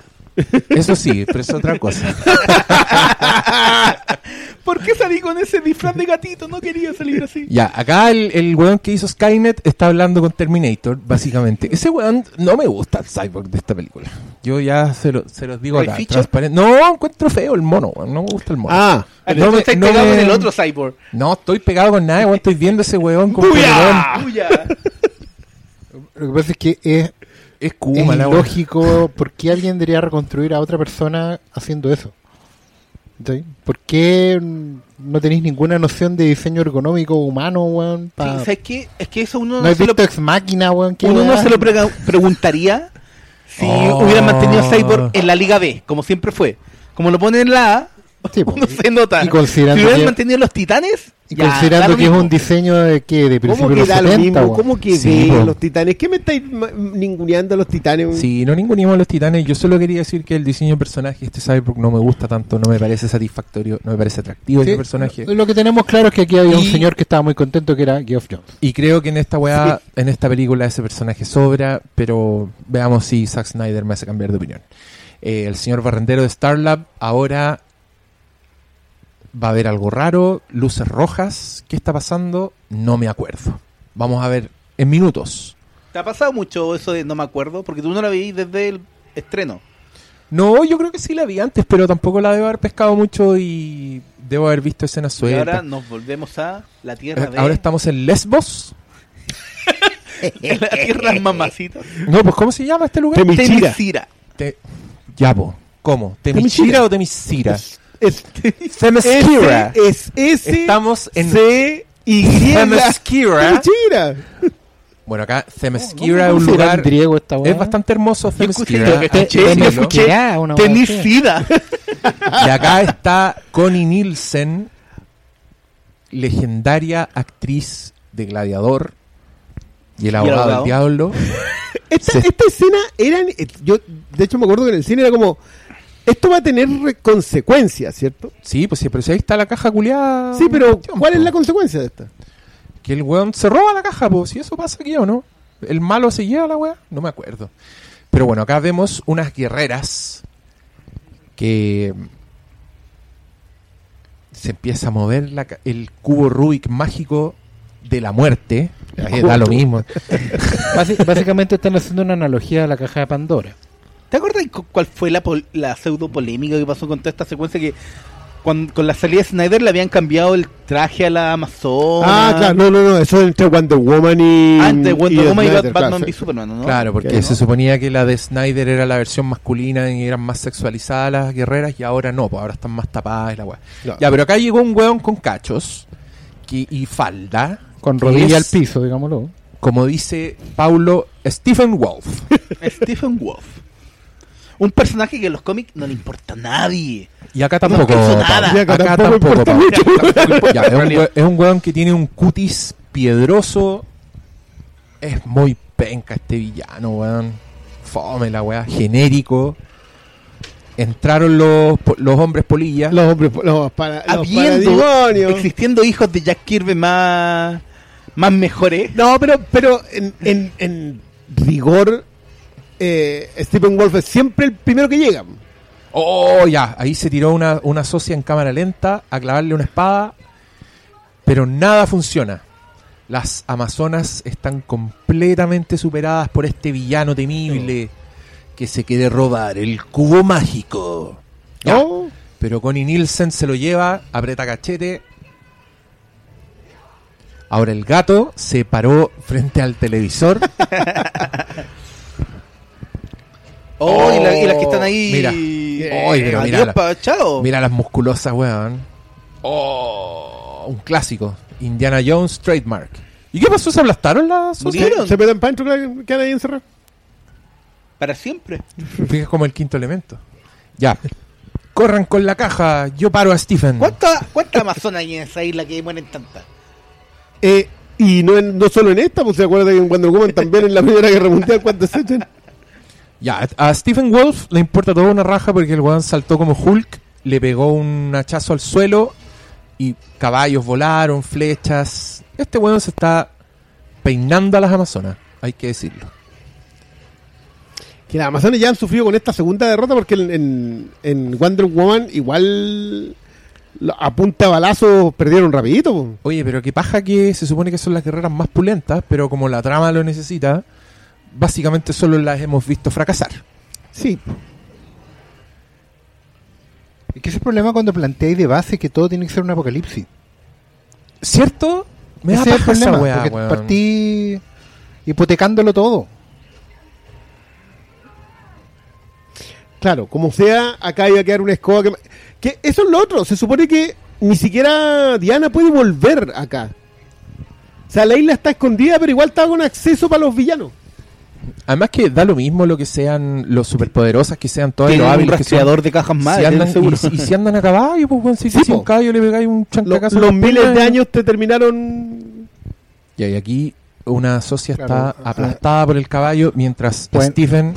Speaker 1: Eso sí, pero es otra cosa.
Speaker 2: ¿Por qué salí con ese disfraz de gatito? No quería salir así.
Speaker 1: Ya, acá el, el weón que hizo Skynet está hablando con Terminator, básicamente. Ese weón no me gusta el cyborg de esta película. Yo ya se, lo- se los digo
Speaker 2: ¿Ray
Speaker 1: acá. Transparente. No, encuentro feo el mono, weón. No me gusta el mono.
Speaker 4: Ah,
Speaker 1: No me-
Speaker 2: estás
Speaker 1: no
Speaker 2: pegado
Speaker 1: me-
Speaker 2: con el otro cyborg.
Speaker 1: No, estoy pegado con nada, weón. Estoy viendo ese weón como.
Speaker 2: ¡Buya!
Speaker 3: Lo que pasa es que es,
Speaker 1: Es
Speaker 3: es
Speaker 1: Kuma,
Speaker 3: ilógico. ¿Por qué alguien debería reconstruir a otra persona haciendo eso? ¿Sí? ¿Por qué no tenéis ninguna noción de diseño ergonómico humano, weón? pa-
Speaker 2: Sí, ¿sabes qué? Es que eso uno
Speaker 3: ¿No
Speaker 2: no, se lo,
Speaker 3: visto Ex Máquina, weón? ¿Qué
Speaker 2: uno no se lo preguntaría si
Speaker 1: Oh.
Speaker 2: hubieran mantenido a Cyborg en la Liga B, como siempre fue. Como lo ponen en la A,
Speaker 3: Sí,
Speaker 2: uno se nota.
Speaker 3: Y
Speaker 2: Si
Speaker 3: considerando
Speaker 2: hubieran
Speaker 3: que-
Speaker 2: mantenido los Titanes,
Speaker 3: Y
Speaker 2: ya, da
Speaker 3: considerando que es un diseño de que de
Speaker 4: ¿cómo
Speaker 3: principios de los
Speaker 4: da lo
Speaker 3: 70,
Speaker 4: mismo? ¿Cómo que
Speaker 1: Sí, po.
Speaker 4: los titanes? ¿Qué me estáis ninguneando a los titanes?
Speaker 1: Sí, no ningunimos a los titanes. Yo solo quería decir que el diseño de personaje, este Cyborg, no me gusta tanto, no me parece satisfactorio, no me parece atractivo
Speaker 3: Sí,
Speaker 1: ese personaje.
Speaker 3: Lo que tenemos claro es que aquí había un señor que estaba muy contento que era Geoff Jones.
Speaker 1: Y creo que en esta weá, en esta película, ese personaje sobra, pero veamos si Zack Snyder me hace cambiar de opinión. Eh, el señor barrendero de Starlab ahora va a haber algo raro, luces rojas, ¿qué está pasando? No me acuerdo. Vamos a ver en minutos.
Speaker 2: ¿Te ha pasado mucho eso de no me acuerdo? Porque tú no la veís desde el estreno.
Speaker 1: No, yo creo que sí la vi antes, pero tampoco la debo haber pescado mucho y debo haber visto escenas
Speaker 2: Y
Speaker 1: sueltas.
Speaker 2: ahora nos volvemos a la tierra
Speaker 1: Eh,
Speaker 2: de...
Speaker 1: Ahora estamos en Lesbos.
Speaker 2: la tierra mamacita.
Speaker 1: No, pues ¿cómo se llama este lugar?
Speaker 4: Temichira.
Speaker 2: Temisira.
Speaker 1: Te- Ya, po. ¿Cómo? ¿Temichira o Temisira?
Speaker 4: Es,
Speaker 1: Themyscira.
Speaker 4: es S
Speaker 1: Estamos en
Speaker 4: C Y
Speaker 1: Themyscira. Bueno, acá Themyscira es
Speaker 3: ¿Cómo
Speaker 1: un lugar...
Speaker 3: griego esta?
Speaker 1: Es bastante hermoso Themyscira.
Speaker 2: Temisida.
Speaker 1: Y acá está Connie Nielsen, legendaria actriz de Gladiador y el abogado,
Speaker 2: abogado?
Speaker 1: del diablo.
Speaker 4: Esta,
Speaker 1: Se-
Speaker 4: esta escena eran. eh, Yo, de hecho, me acuerdo que en el cine era como. Esto va a tener consecuencias, ¿cierto?
Speaker 1: Sí, pues sí, pero si ahí está la caja culiada.
Speaker 4: Sí, pero ¿cuál es la consecuencia de esta?
Speaker 1: Que el weón se roba la caja, pues si eso pasa aquí o no. ¿El malo se lleva la weá? No me acuerdo. Pero bueno, acá vemos unas guerreras que se empieza a mover la el cubo Rubik mágico de la muerte. Ahí da lo mismo.
Speaker 3: Básicamente están haciendo una analogía a la caja de Pandora.
Speaker 2: ¿Te acuerdas cu- cuál fue la, pol- la pseudo polémica que pasó con toda esta secuencia que cuan- con la salida de Snyder le habían cambiado el traje a la Amazona?
Speaker 4: Ah, claro, no, no, no, eso es entre Wonder Woman y.
Speaker 2: Antes Wonder
Speaker 4: y
Speaker 2: Woman y
Speaker 4: Snyder,
Speaker 2: Batman
Speaker 4: claro,
Speaker 2: v. Superman, ¿no?
Speaker 1: Claro, porque se suponía que la de Snyder era la versión masculina y eran más sexualizadas las guerreras y ahora no, pues ahora están más tapadas y la weá. Ya, pero acá llegó un weón con cachos que- y falda.
Speaker 3: Con rodilla al piso, digámoslo.
Speaker 1: Como dice Paulo, Stephen Wolf.
Speaker 2: Stephen Wolf. Un personaje que en los cómics no le importa a nadie.
Speaker 1: Y acá
Speaker 2: No
Speaker 1: tampoco. Paulo.
Speaker 2: nada.
Speaker 4: Y acá
Speaker 1: Acá
Speaker 4: tampoco
Speaker 1: tampoco.
Speaker 4: mucho.
Speaker 1: Ya, es, un, es un weón que tiene un cutis piedroso. Es muy penca este villano, weón. Fome la weá. Genérico. Entraron los, los hombres polillas.
Speaker 4: Los hombres, los, para,
Speaker 2: Habiendo, existiendo hijos de Jack Kirby más, más mejores.
Speaker 4: No, pero, pero en, en, en rigor, eh, Stephen Wolf es siempre el primero que llega.
Speaker 1: Oh, ya. Ahí se tiró una, una socia en cámara lenta a clavarle una espada. Pero nada funciona. Las Amazonas están completamente superadas por este villano temible que se quiere robar el cubo mágico. Ya.
Speaker 4: ¿No?
Speaker 1: Pero Connie Nielsen se lo lleva, aprieta cachete. Ahora el gato se paró frente al televisor.
Speaker 2: Oh, y, la- y las que están ahí.
Speaker 1: Mira. Pero
Speaker 2: adiós,
Speaker 1: mira la-
Speaker 2: pa- chao.
Speaker 1: Mira las musculosas, weón. Oh, un clásico. Indiana Jones trademark. ¿Y qué pasó? ¿Se aplastaron las?
Speaker 2: Murieron.
Speaker 4: Se meten para adentro, que quedan ahí encerrados.
Speaker 2: Para siempre.
Speaker 1: Fíjate como el quinto elemento. Ya. Corran con la caja. Yo paro a Stephen.
Speaker 2: ¿Cuántas cuánta amazonas hay en esa isla que mueren tantas?
Speaker 4: Eh, y no, en- no solo en esta, pues se acuerda que en Wonder Woman también en la Primera Guerra Mundial, ¿cuántos se echan?
Speaker 1: Ya, a Stephen Wolf le importa toda una raja porque el weón saltó como Hulk, le pegó un hachazo al suelo y caballos volaron, flechas. Este weón se está peinando a las Amazonas, hay que decirlo.
Speaker 4: Que las Amazonas ya han sufrido con esta segunda derrota porque en, en, en Wonder Woman igual a punta balazos perdieron rapidito. po.
Speaker 1: Oye, pero qué paja que se supone que son las guerreras más pulentas, pero como la trama lo necesita, básicamente solo las hemos visto fracasar.
Speaker 4: Sí.
Speaker 3: Es que ese es el problema cuando planteáis de base que todo tiene que ser un apocalipsis.
Speaker 1: ¿Cierto? Me da
Speaker 3: Ese es el
Speaker 1: esa
Speaker 3: problema,
Speaker 1: weá,
Speaker 3: porque
Speaker 1: weón.
Speaker 3: partí hipotecándolo todo.
Speaker 4: Claro, como sea, acá iba a quedar una escoba que... que eso es lo otro, se supone que ni siquiera Diana puede volver acá. O sea, la isla está escondida, pero igual está con acceso para los villanos.
Speaker 1: Además que da lo mismo lo que sean los superpoderosas, que sean todas los
Speaker 2: un
Speaker 1: hábiles que son.
Speaker 2: rastreador de cajas
Speaker 1: Si
Speaker 2: madres,
Speaker 1: andan,
Speaker 2: seguro.
Speaker 1: y, y si andan a caballo, pues weón, si,
Speaker 4: Sí,
Speaker 1: si
Speaker 4: po.
Speaker 1: un caballo le pegáis un
Speaker 4: Lo-
Speaker 1: chancacazo en
Speaker 4: los miles de años te terminaron...
Speaker 1: Y ahí aquí una socia
Speaker 3: Claro,
Speaker 1: está
Speaker 3: ajá.
Speaker 1: aplastada por el caballo mientras
Speaker 3: Bueno.
Speaker 1: Stephen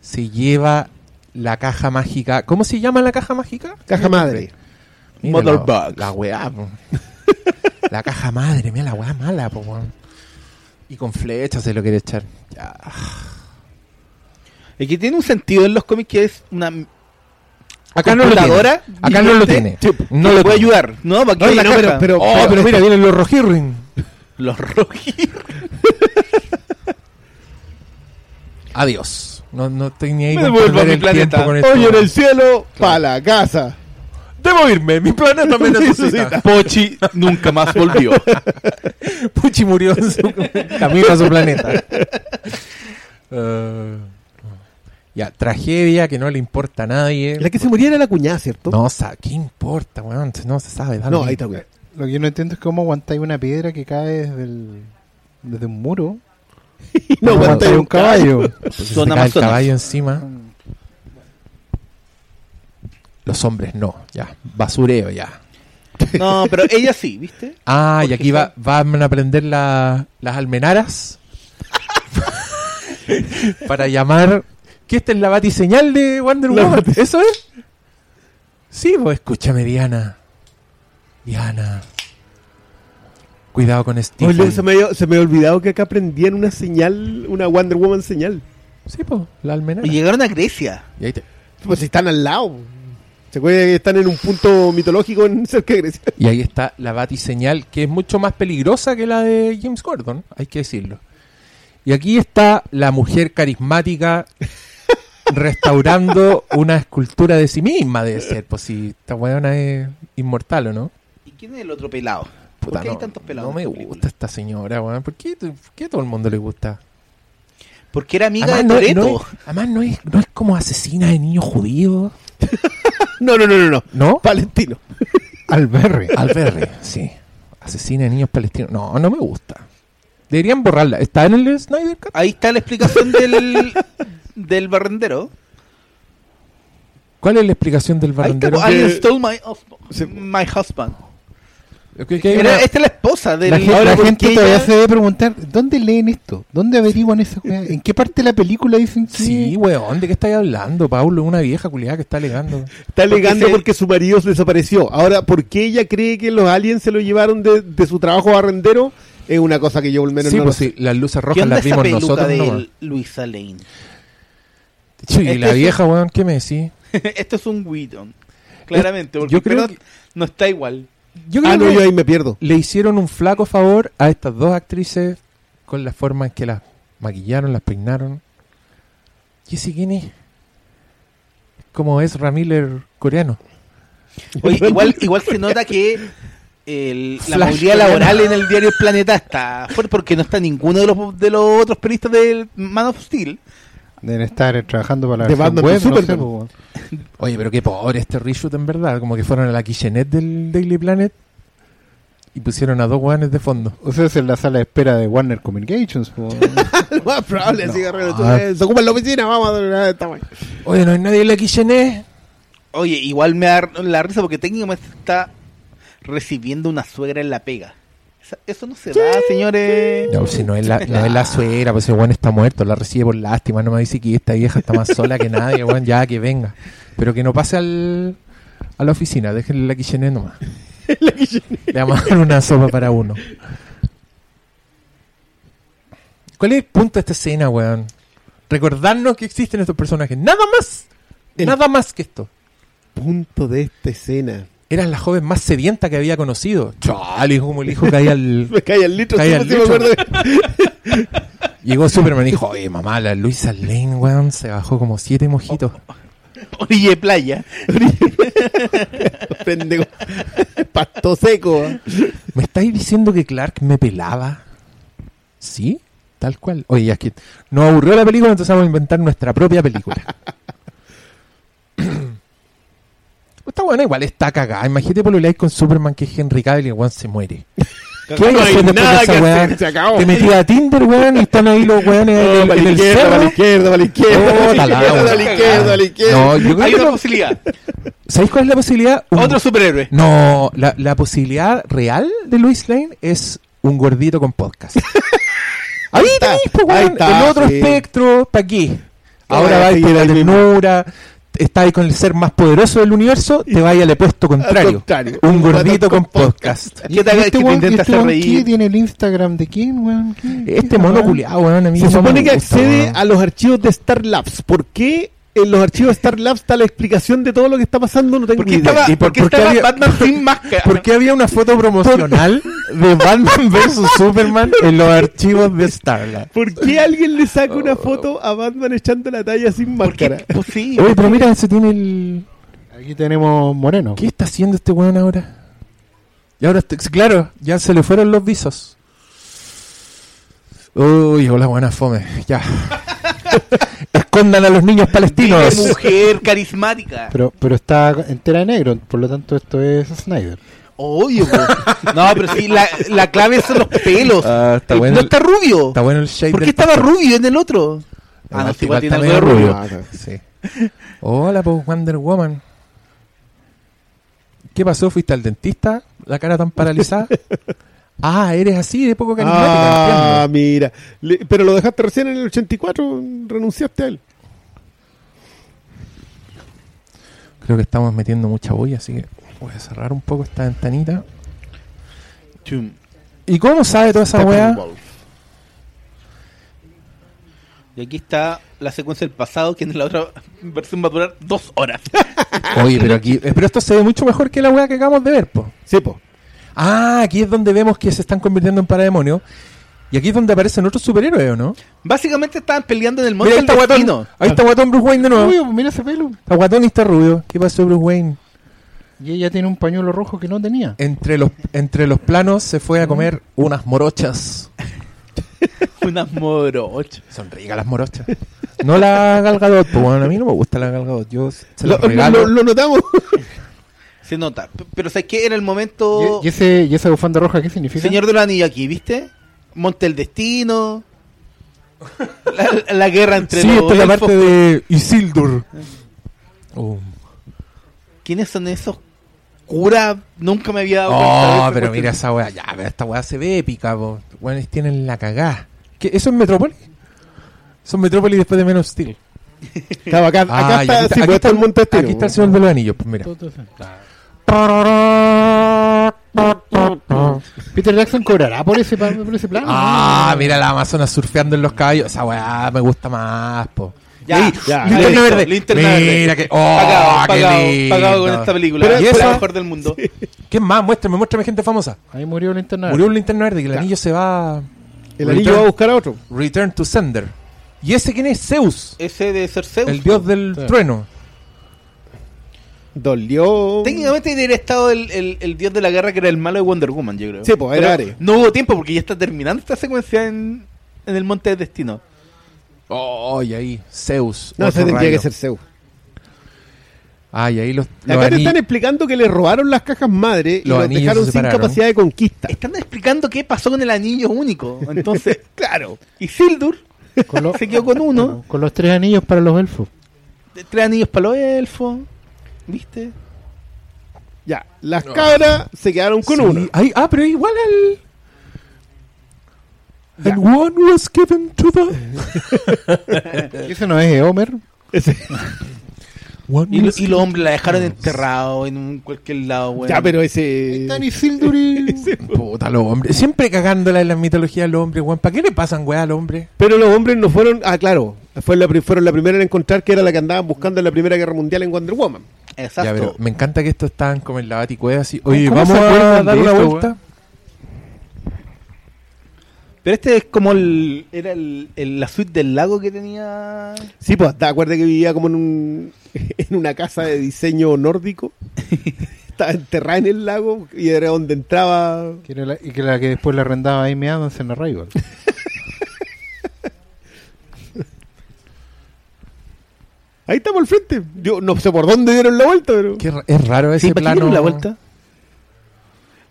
Speaker 1: se lleva la caja mágica. ¿Cómo se llama la caja mágica?
Speaker 4: Caja madre.
Speaker 1: Mira
Speaker 2: Mother
Speaker 1: la, weá, po. La caja madre, mira la weá mala, po, weón. Y con flechas se lo quiere echar. Ya.
Speaker 2: Es que tiene un sentido en los cómics que es una
Speaker 1: Acá no lo tiene. Acá no lo tiene. No
Speaker 2: le
Speaker 1: lo
Speaker 2: puede ayudar. No, ¿para qué
Speaker 4: Oye,
Speaker 2: la
Speaker 4: no, pero- pero-
Speaker 1: Oh, pero mira, vienen los rojirrin.
Speaker 2: Los rojos.
Speaker 1: Adiós. No, no ni ahí
Speaker 2: Me
Speaker 1: perder
Speaker 2: a mi planeta.
Speaker 4: Hoy en el cielo, para la casa.
Speaker 1: Debo irme, mi planeta me necesita.
Speaker 2: Pochi nunca más volvió.
Speaker 1: Puchi murió en su camino a su planeta. Eh, ya, tragedia que no le importa a nadie.
Speaker 4: La que se moría era la cuñada, ¿cierto?
Speaker 1: No, ¿qué importa, weón? No se sabe.
Speaker 4: No,
Speaker 1: lo
Speaker 4: ahí está, güey.
Speaker 3: Lo que yo no entiendo es cómo aguantáis una piedra que cae desde, el- desde un muro.
Speaker 4: No
Speaker 3: ¿Cómo
Speaker 4: aguantáis un caballo.
Speaker 1: Porque se
Speaker 2: Son
Speaker 1: cae el caballo encima. Los hombres no, ya. Basureo ya.
Speaker 2: No, pero ella sí, ¿viste?
Speaker 1: Ah, y aquí va, van a prender la- las almenaras para llamar. ¿Qué esta es la batiseñal de Wonder Woman? ¿Eso es? Sí, pues escúchame, Diana. Diana. Cuidado con
Speaker 4: Oye,
Speaker 1: Steve.
Speaker 4: se, me había, se me había olvidado que acá prendían una señal, una Wonder Woman señal.
Speaker 1: Sí, pues, la almenara.
Speaker 2: Y llegaron a Grecia.
Speaker 1: Y ahí te-
Speaker 4: Pues están al lado. Se acuerda que están en un punto mitológico en cerca de Grecia.
Speaker 1: Y ahí está la batiseñal, que es mucho más peligrosa que la de James Gordon, hay que decirlo. Y aquí está la mujer carismática restaurando una escultura de sí misma, debe ser. Pues si esta weona es inmortal o no.
Speaker 2: ¿Y quién es el otro pelado?
Speaker 1: Puta,
Speaker 2: ¿Por qué hay
Speaker 1: no,
Speaker 2: tantos pelados?
Speaker 1: no me
Speaker 2: película?
Speaker 1: gusta esta señora, weón. ¿Por qué, por qué a todo el mundo le gusta?
Speaker 2: Porque era amiga
Speaker 1: Además,
Speaker 2: de
Speaker 1: no,
Speaker 2: Toreto.
Speaker 1: no además no, es, no es como asesina de niños judíos.
Speaker 4: No, no, no, no, no.
Speaker 1: ¿No?
Speaker 4: Palestino.
Speaker 3: Alberre.
Speaker 1: Alberre, sí. Asesina de niños palestinos. No, no me gusta. Deberían borrarla. ¿Está en el Snyder Cut?
Speaker 2: Ahí está la explicación del, del barrendero.
Speaker 1: ¿Cuál es la explicación del barrendero?
Speaker 2: pues,
Speaker 4: Que-
Speaker 2: stole my, my husband.
Speaker 1: Que- que hay
Speaker 2: Era-
Speaker 1: una-
Speaker 2: esta es la esposa del...
Speaker 3: La, gente- la
Speaker 2: ¿por
Speaker 3: gente todavía
Speaker 2: ella-
Speaker 3: se debe preguntar, ¿dónde leen esto? ¿Dónde averiguan esa weá? ¿En qué parte de la película dicen que
Speaker 1: Sí, weón, ¿de qué estáis hablando, Paulo? Una vieja culiada que está alegando.
Speaker 4: Está alegando
Speaker 2: se-
Speaker 4: porque su marido se desapareció. Ahora, ¿por qué ella cree que los aliens se lo llevaron de, de su trabajo barrendero? Es una cosa que yo al menos
Speaker 1: Sí,
Speaker 4: no
Speaker 1: pues
Speaker 4: lo
Speaker 1: sí, las luces
Speaker 2: ¿Qué
Speaker 1: rojas las vimos nosotros
Speaker 2: de. Luisa Lane?
Speaker 1: Sí, y
Speaker 2: Este
Speaker 1: la vieja, weón, ¿qué me decís?
Speaker 2: Esto es un Whedon. Claramente, porque
Speaker 1: yo creo que-
Speaker 2: no está igual.
Speaker 1: Yo
Speaker 4: Ah,
Speaker 1: creo
Speaker 4: no,
Speaker 1: que
Speaker 4: yo ahí me pierdo.
Speaker 1: le hicieron un flaco favor a estas dos actrices con la forma en que las maquillaron, las peinaron. ¿Y ese quién es? Como es Miller coreano.
Speaker 2: Oye, igual, igual se nota que el- la movilidad laboral en el diario El Planeta está fuerte porque no está ninguno de los, de los otros periodistas del Man of Steel.
Speaker 3: Deben estar trabajando para la versión web, no sé, po.
Speaker 1: Oye, pero qué pobre este reshoot en verdad. Como que fueron a la kitchenette del Daily Planet y pusieron a dos guanes de fondo.
Speaker 3: O sea, es en la sala de espera de Warner Communications. po.
Speaker 4: Lo más probable,
Speaker 1: No.
Speaker 4: así que eh, se ocupa en la oficina, vamos a dar esta.
Speaker 1: Oye, no hay nadie en la kitchenette.
Speaker 2: Oye, igual me da la risa porque técnicamente está recibiendo una suegra en la pega. Eso no se da, señores.
Speaker 1: No, si no es la, no es la suegra, pues ese weón está muerto, la recibe por lástima, no me dice que esta vieja está más sola que nadie, weón, ya que venga. Pero que no pase al, a la oficina, déjenle la kitchenette nomás. Le vamos a dar una sopa para uno. ¿Cuál es el punto de esta escena, weón? Recordarnos que existen estos personajes. Nada más.
Speaker 4: El-
Speaker 1: Nada más que esto.
Speaker 4: Punto de esta escena.
Speaker 1: Eras la joven más sedienta que había conocido. Chale, hijo, como el hijo caía al...
Speaker 4: Me cae el litro, sí me
Speaker 1: litro.
Speaker 4: acuerdo.
Speaker 1: Llegó Superman y dijo, oye, mamá, la Luisa Lane, weón, se bajó como siete mojitos.
Speaker 2: Orilla de playa.
Speaker 4: Pendejo. Pasto seco.
Speaker 1: ¿Me estáis diciendo que Clark me pelaba? ¿Sí? Tal cual. Oye, es que nos aburrió la película, entonces vamos a inventar nuestra propia película. Esta buena igual está cagada. Imagínate por lo leáis con Superman que es Henry Cavill y el weón se muere. ¿Qué hay
Speaker 4: No hay nada que hacer, se acabó.
Speaker 1: Te metí a Tinder, weón, y están ahí los weones
Speaker 4: Oh,
Speaker 1: en, el-
Speaker 4: para
Speaker 1: en
Speaker 4: la
Speaker 1: el
Speaker 4: izquierda, para la izquierda, para la izquierda,
Speaker 1: Oh,
Speaker 4: para la izquierda, para la izquierda, para la izquierda.
Speaker 1: No, yo creo
Speaker 2: Hay
Speaker 1: que
Speaker 2: una
Speaker 1: no.
Speaker 2: posibilidad.
Speaker 1: ¿Sabéis cuál es la posibilidad? Un-
Speaker 2: Otro superhéroe.
Speaker 1: No, la, la posibilidad real de Luis Lane es un gordito con podcast. Ahí
Speaker 4: está,
Speaker 1: tenéis, pues,
Speaker 4: ahí
Speaker 1: weón,
Speaker 4: está,
Speaker 1: el otro
Speaker 4: sí.
Speaker 1: espectro, ¿para qué?
Speaker 4: Ah,
Speaker 1: Ahora vais
Speaker 4: sí,
Speaker 1: por la ternura, está ahí con el ser más poderoso del universo, te vaya al opuesto contrario.
Speaker 4: contrario.
Speaker 1: Un gordito con
Speaker 4: con
Speaker 1: podcast.
Speaker 2: ¿Qué te haga- que te intenta
Speaker 3: este
Speaker 2: hacer reír?
Speaker 3: tiene el Instagram de quién, weón? ¿Qué-
Speaker 1: Este
Speaker 3: qué
Speaker 1: mono
Speaker 3: weón?
Speaker 1: culiado,
Speaker 4: Se supone que accede a los archivos de Star Labs. ¿Por qué en los archivos de Star Labs está la explicación de todo lo que está pasando? No tengo
Speaker 2: ¿Por qué
Speaker 4: idea.
Speaker 2: estaba,
Speaker 1: ¿Y por-
Speaker 2: por qué
Speaker 1: había-
Speaker 2: Batman sin máscara?
Speaker 1: ¿Por qué había una foto promocional de Batman vs Superman en los archivos de Starlight?
Speaker 4: ¿Por qué alguien le saca una foto a Batman echando la talla sin máscara?
Speaker 2: pues sí,
Speaker 1: Oye, pero mira, ese tiene el...
Speaker 3: Aquí tenemos Moreno.
Speaker 1: ¿Qué está haciendo este weón ahora? Y ahora, claro, ya se le fueron los visos. Uy, hola, buena fome. Ya. Escondan a los niños palestinos.
Speaker 2: mujer carismática.
Speaker 3: Pero, pero está entera de negro, por lo tanto esto es Snyder.
Speaker 2: Obvio, po. No, pero sí, la, la clave son los pelos.
Speaker 1: Ah, está
Speaker 2: Eh,
Speaker 1: bueno
Speaker 2: no
Speaker 1: el-
Speaker 2: está rubio.
Speaker 1: Está bueno el shade
Speaker 2: ¿Por qué estaba
Speaker 1: pastor.
Speaker 2: rubio en el otro? Ah, no, igual tiene
Speaker 1: está
Speaker 2: algo de rubio.
Speaker 1: Sí. Hola, pues Wonder Woman. ¿Qué pasó? ¿Fuiste al dentista? ¿La cara tan paralizada? ah, eres así de poco carismática.
Speaker 4: Ah,
Speaker 1: entiendo.
Speaker 4: mira. Le- pero lo dejaste recién en el 84, renunciaste a él.
Speaker 1: Creo que estamos metiendo mucha bulla, así que voy a cerrar un poco esta ventanita.
Speaker 2: Chum.
Speaker 1: ¿Y cómo sabe toda esa weá?
Speaker 2: Y aquí está la secuencia del pasado, que en la otra versión va a durar dos horas.
Speaker 1: Oye, pero aquí. eh, Pero esto se ve mucho mejor que la weá que acabamos de ver, po.
Speaker 4: Sí, po.
Speaker 1: Ah, aquí es donde vemos que se están convirtiendo en parademonios. Y aquí es donde aparecen otros superhéroes, ¿o no?
Speaker 2: Básicamente estaban peleando en el monte
Speaker 1: Mira, ahí
Speaker 2: del
Speaker 1: está guatón.
Speaker 2: destino.
Speaker 1: Ahí está guatón Bruce Wayne de nuevo.
Speaker 3: Uy, mira ese pelo.
Speaker 1: Está guatón y está rubio. ¿Qué pasó, Bruce Wayne?
Speaker 3: Y ella tiene un pañuelo rojo que no tenía.
Speaker 1: Entre los, entre los planos se fue a comer unas morochas.
Speaker 2: Unas morochas.
Speaker 1: Son ricas las morochas. No la Galgadot, pues bueno, a mí no me gusta la Galgadot. Yo se
Speaker 4: Lo,
Speaker 1: la regalo.
Speaker 4: lo- lo notamos.
Speaker 2: Se nota. P- Pero ¿sabes qué? Era el momento...
Speaker 3: ¿Y, ese, ¿Y esa bufanda roja qué significa?
Speaker 2: Señor de los Anillos aquí, ¿viste? Monte el Destino. La, la guerra entre
Speaker 1: Sí,
Speaker 2: los
Speaker 1: esta es la parte de Isildur. Oh,
Speaker 2: ¿Quiénes son esos curas? Nunca me había dado cuenta de
Speaker 1: Oh, pero mira esa weá. Ya, pero esta weá se ve épica, po. Weones tienen la cagá. ¿Qué, ¿Eso es Metrópolis? Son Metrópolis después de menos Steel.
Speaker 4: Claro, acá,
Speaker 1: Ah,
Speaker 4: está,
Speaker 1: aquí,
Speaker 4: sí,
Speaker 1: aquí
Speaker 4: pues,
Speaker 1: está
Speaker 4: está el monte
Speaker 1: Aquí está el. Señor de los Anillos, pues mira.
Speaker 3: Peter Jackson cobrará por ese, por ese plano.
Speaker 1: Ah, mira la Amazonas surfeando en los caballos. Esa weá me gusta más, po.
Speaker 2: Ya,
Speaker 1: Ahí,
Speaker 4: ya,
Speaker 1: linterna
Speaker 2: listo,
Speaker 1: verde.
Speaker 2: linterna verde.
Speaker 1: Mira que. Oh,
Speaker 2: pagado,
Speaker 1: qué
Speaker 2: pagado,
Speaker 1: lindo.
Speaker 2: pagado con esta película.
Speaker 1: Pero-
Speaker 2: ¿Y
Speaker 1: ¿y
Speaker 2: es la mejor del mundo.
Speaker 1: ¿Quién más? Muéstrame, muéstrame gente famosa.
Speaker 3: Ahí murió la internet.
Speaker 1: Murió un linterna verde que el anillo se va.
Speaker 4: El anillo va a buscar a otro.
Speaker 1: Return to Sender. ¿Y ese quién es? Zeus.
Speaker 2: Ese de ser Zeus.
Speaker 1: El dios del
Speaker 3: Sí.
Speaker 1: trueno.
Speaker 4: Dolió.
Speaker 2: Técnicamente haber estado el, el, el dios de la guerra que era el malo de Wonder Woman, yo creo.
Speaker 4: Sí, pues, era Ares.
Speaker 2: No hubo tiempo porque ya está terminando esta secuencia en, en el Monte del Destino.
Speaker 1: Oh, y ahí, Zeus.
Speaker 4: No, ese tendría
Speaker 1: rayo.
Speaker 4: que ser Zeus.
Speaker 1: Ah, y ahí los, los
Speaker 4: Acá te están explicando que le robaron las cajas madre y
Speaker 1: Los
Speaker 4: dejaron
Speaker 1: se
Speaker 4: sin capacidad de conquista.
Speaker 2: Están explicando qué pasó con el anillo único. Entonces,
Speaker 4: Claro.
Speaker 2: y Sildur
Speaker 3: Con, lo-
Speaker 2: se quedó con uno.
Speaker 3: con los tres anillos para los elfos.
Speaker 2: Tres anillos para los elfos. ¿Viste?
Speaker 4: Ya, las cabras se quedaron con
Speaker 1: Sí,
Speaker 4: uno.
Speaker 1: ay, ah, pero igual al.
Speaker 4: Ya.
Speaker 1: And one was given to the.
Speaker 3: ¿Ese no es Homer?
Speaker 4: Ese-
Speaker 1: One
Speaker 2: Y, lo- y los hombres la dejaron enterrado en un cualquier lado, weón.
Speaker 4: Ya, pero ese.
Speaker 3: Están.
Speaker 1: Puta, los hombres. Siempre cagándola en la mitología de los hombres, weón. ¿Para qué le pasan, weá, al hombre?
Speaker 4: Pero los hombres no fueron. Ah, claro. La, fueron la primera en encontrar que era la que andaban buscando en la Primera Guerra Mundial en Wonder Woman.
Speaker 2: Exacto.
Speaker 1: Ya, pero me encanta que estos estaban como en la baticueva así. Oye,
Speaker 3: ¿Cómo se
Speaker 1: vamos a dar una
Speaker 3: esto,
Speaker 1: vuelta.
Speaker 2: Pero este es como el. Era el, el- la suite del lago que tenía.
Speaker 4: Sí, pues, ¿te acuerdas que vivía como en, un, en una casa de diseño nórdico? Estaba enterrada en el lago y era donde entraba.
Speaker 3: Que era la, y que la que después le arrendaba a Amy Adams en Arrival.
Speaker 4: Ahí estamos al frente. Yo no sé por dónde dieron la vuelta, pero
Speaker 1: Qué ra- es raro ese
Speaker 2: Sí, ¿para qué
Speaker 1: plano.
Speaker 2: dieron la vuelta?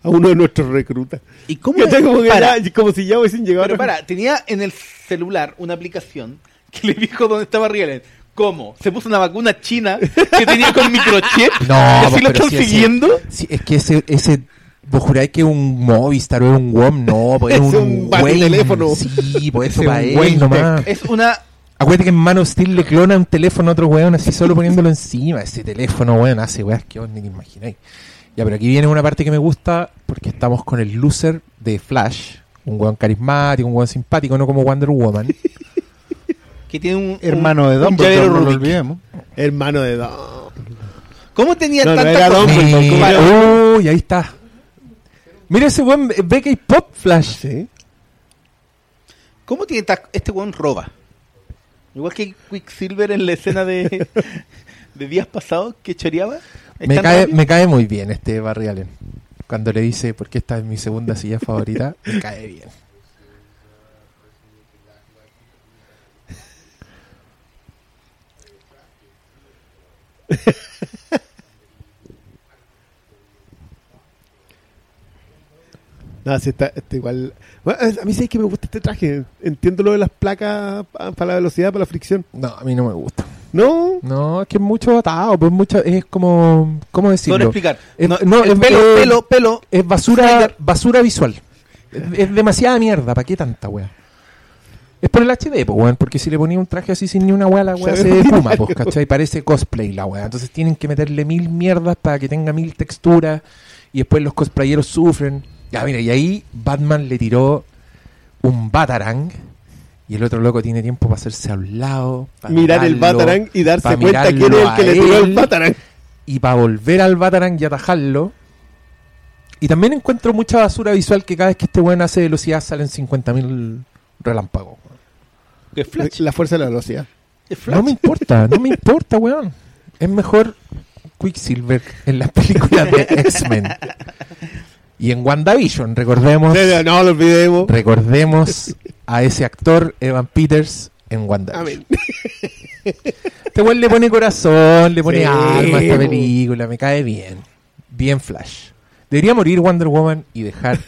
Speaker 4: a uno de nuestros reclutas.
Speaker 2: ¿Y cómo?
Speaker 4: Como, que
Speaker 2: Para,
Speaker 4: ya- como si ya hubiesen llegado.
Speaker 2: pero
Speaker 4: a-
Speaker 2: para, tenía en el celular una aplicación que le dijo dónde estaba Rielen. ¿Cómo? Se puso una vacuna china que tenía con microchip.
Speaker 1: No,
Speaker 2: y así lo
Speaker 1: pero
Speaker 2: están
Speaker 1: ese-
Speaker 2: siguiendo.
Speaker 1: Sí, es que ese, ese ¿Vos juráis que es un Movistar o es un WOM? No, pues es
Speaker 4: Es
Speaker 1: un,
Speaker 4: un
Speaker 1: Wayne.
Speaker 4: teléfono.
Speaker 1: Sí, pues eso para
Speaker 3: un
Speaker 1: él nomás.
Speaker 2: Es una.
Speaker 1: Acuérdate que en Man of Steel le clona un teléfono a otro weón así solo poniéndolo encima. Ese teléfono, weón, hace weas que vos ni te imagináis. Ya, pero aquí viene una parte que me gusta porque estamos con el loser de Flash. Un weón carismático, un weón simpático, no como Wonder Woman.
Speaker 2: Que tiene un.
Speaker 3: Hermano de
Speaker 2: llavero
Speaker 3: no lo olvidemos.
Speaker 4: Hermano de Don.
Speaker 2: ¿Cómo tenía
Speaker 4: No,
Speaker 2: tanta
Speaker 1: uy, ahí está. Mira ese weón, ve que hay pop Flash.
Speaker 4: Sí.
Speaker 2: ¿Cómo tiene ta- este weón roba? Igual que Quicksilver en la escena de, de días pasados que choreaba. ¿Es
Speaker 1: Me cae,
Speaker 2: rápido?
Speaker 1: me cae muy bien este Barry Allen. Cuando le dice, porque esta es mi segunda silla favorita, me cae bien.
Speaker 4: No, sí, está, este igual. A mí sí es que me gusta este traje. Entiendo lo de las placas para la velocidad, para la fricción.
Speaker 1: No, a mí no me gusta.
Speaker 4: No.
Speaker 1: No, es que es mucho atado, pues mucho, es como, ¿cómo decirlo?
Speaker 2: No explicar.
Speaker 1: Es,
Speaker 2: no,
Speaker 1: no, es,
Speaker 2: pelo, pelo, pelo.
Speaker 1: Es basura, basura visual. Es, demasiada mierda, ¿para qué tanta weá? Es por el HD, po, weón, porque si le ponía un traje así sin ni una weá, la weá
Speaker 4: se espuma,
Speaker 1: pues, ¿cachai? Parece cosplay la weá. Entonces tienen que meterle mil mierdas para que tenga mil texturas y después los cosplayeros sufren. Ya, mira, y ahí Batman le tiró un Batarang y el otro loco tiene tiempo para hacerse a un lado, para
Speaker 4: Mirar el Batarang y darse cuenta quién es el que le tiró el. Batarang.
Speaker 1: y para volver al Batarang y atajarlo. Y también encuentro mucha basura visual que cada vez que este weón hace velocidad salen 50.000 relámpagos.
Speaker 2: es Flash.
Speaker 4: La fuerza de la velocidad.
Speaker 1: No me importa, no me importa, weón. Es mejor Quicksilver en las películas de X-Men. Y en WandaVision, recordemos,
Speaker 4: No lo olvidemos.
Speaker 1: recordemos a ese actor, Evan Peters, en WandaVision.
Speaker 4: Amén.
Speaker 1: Este weón le pone corazón, le pone
Speaker 4: Sí,
Speaker 1: alma a esta película, me cae bien. Bien Flash. Debería morir Wonder Woman y dejar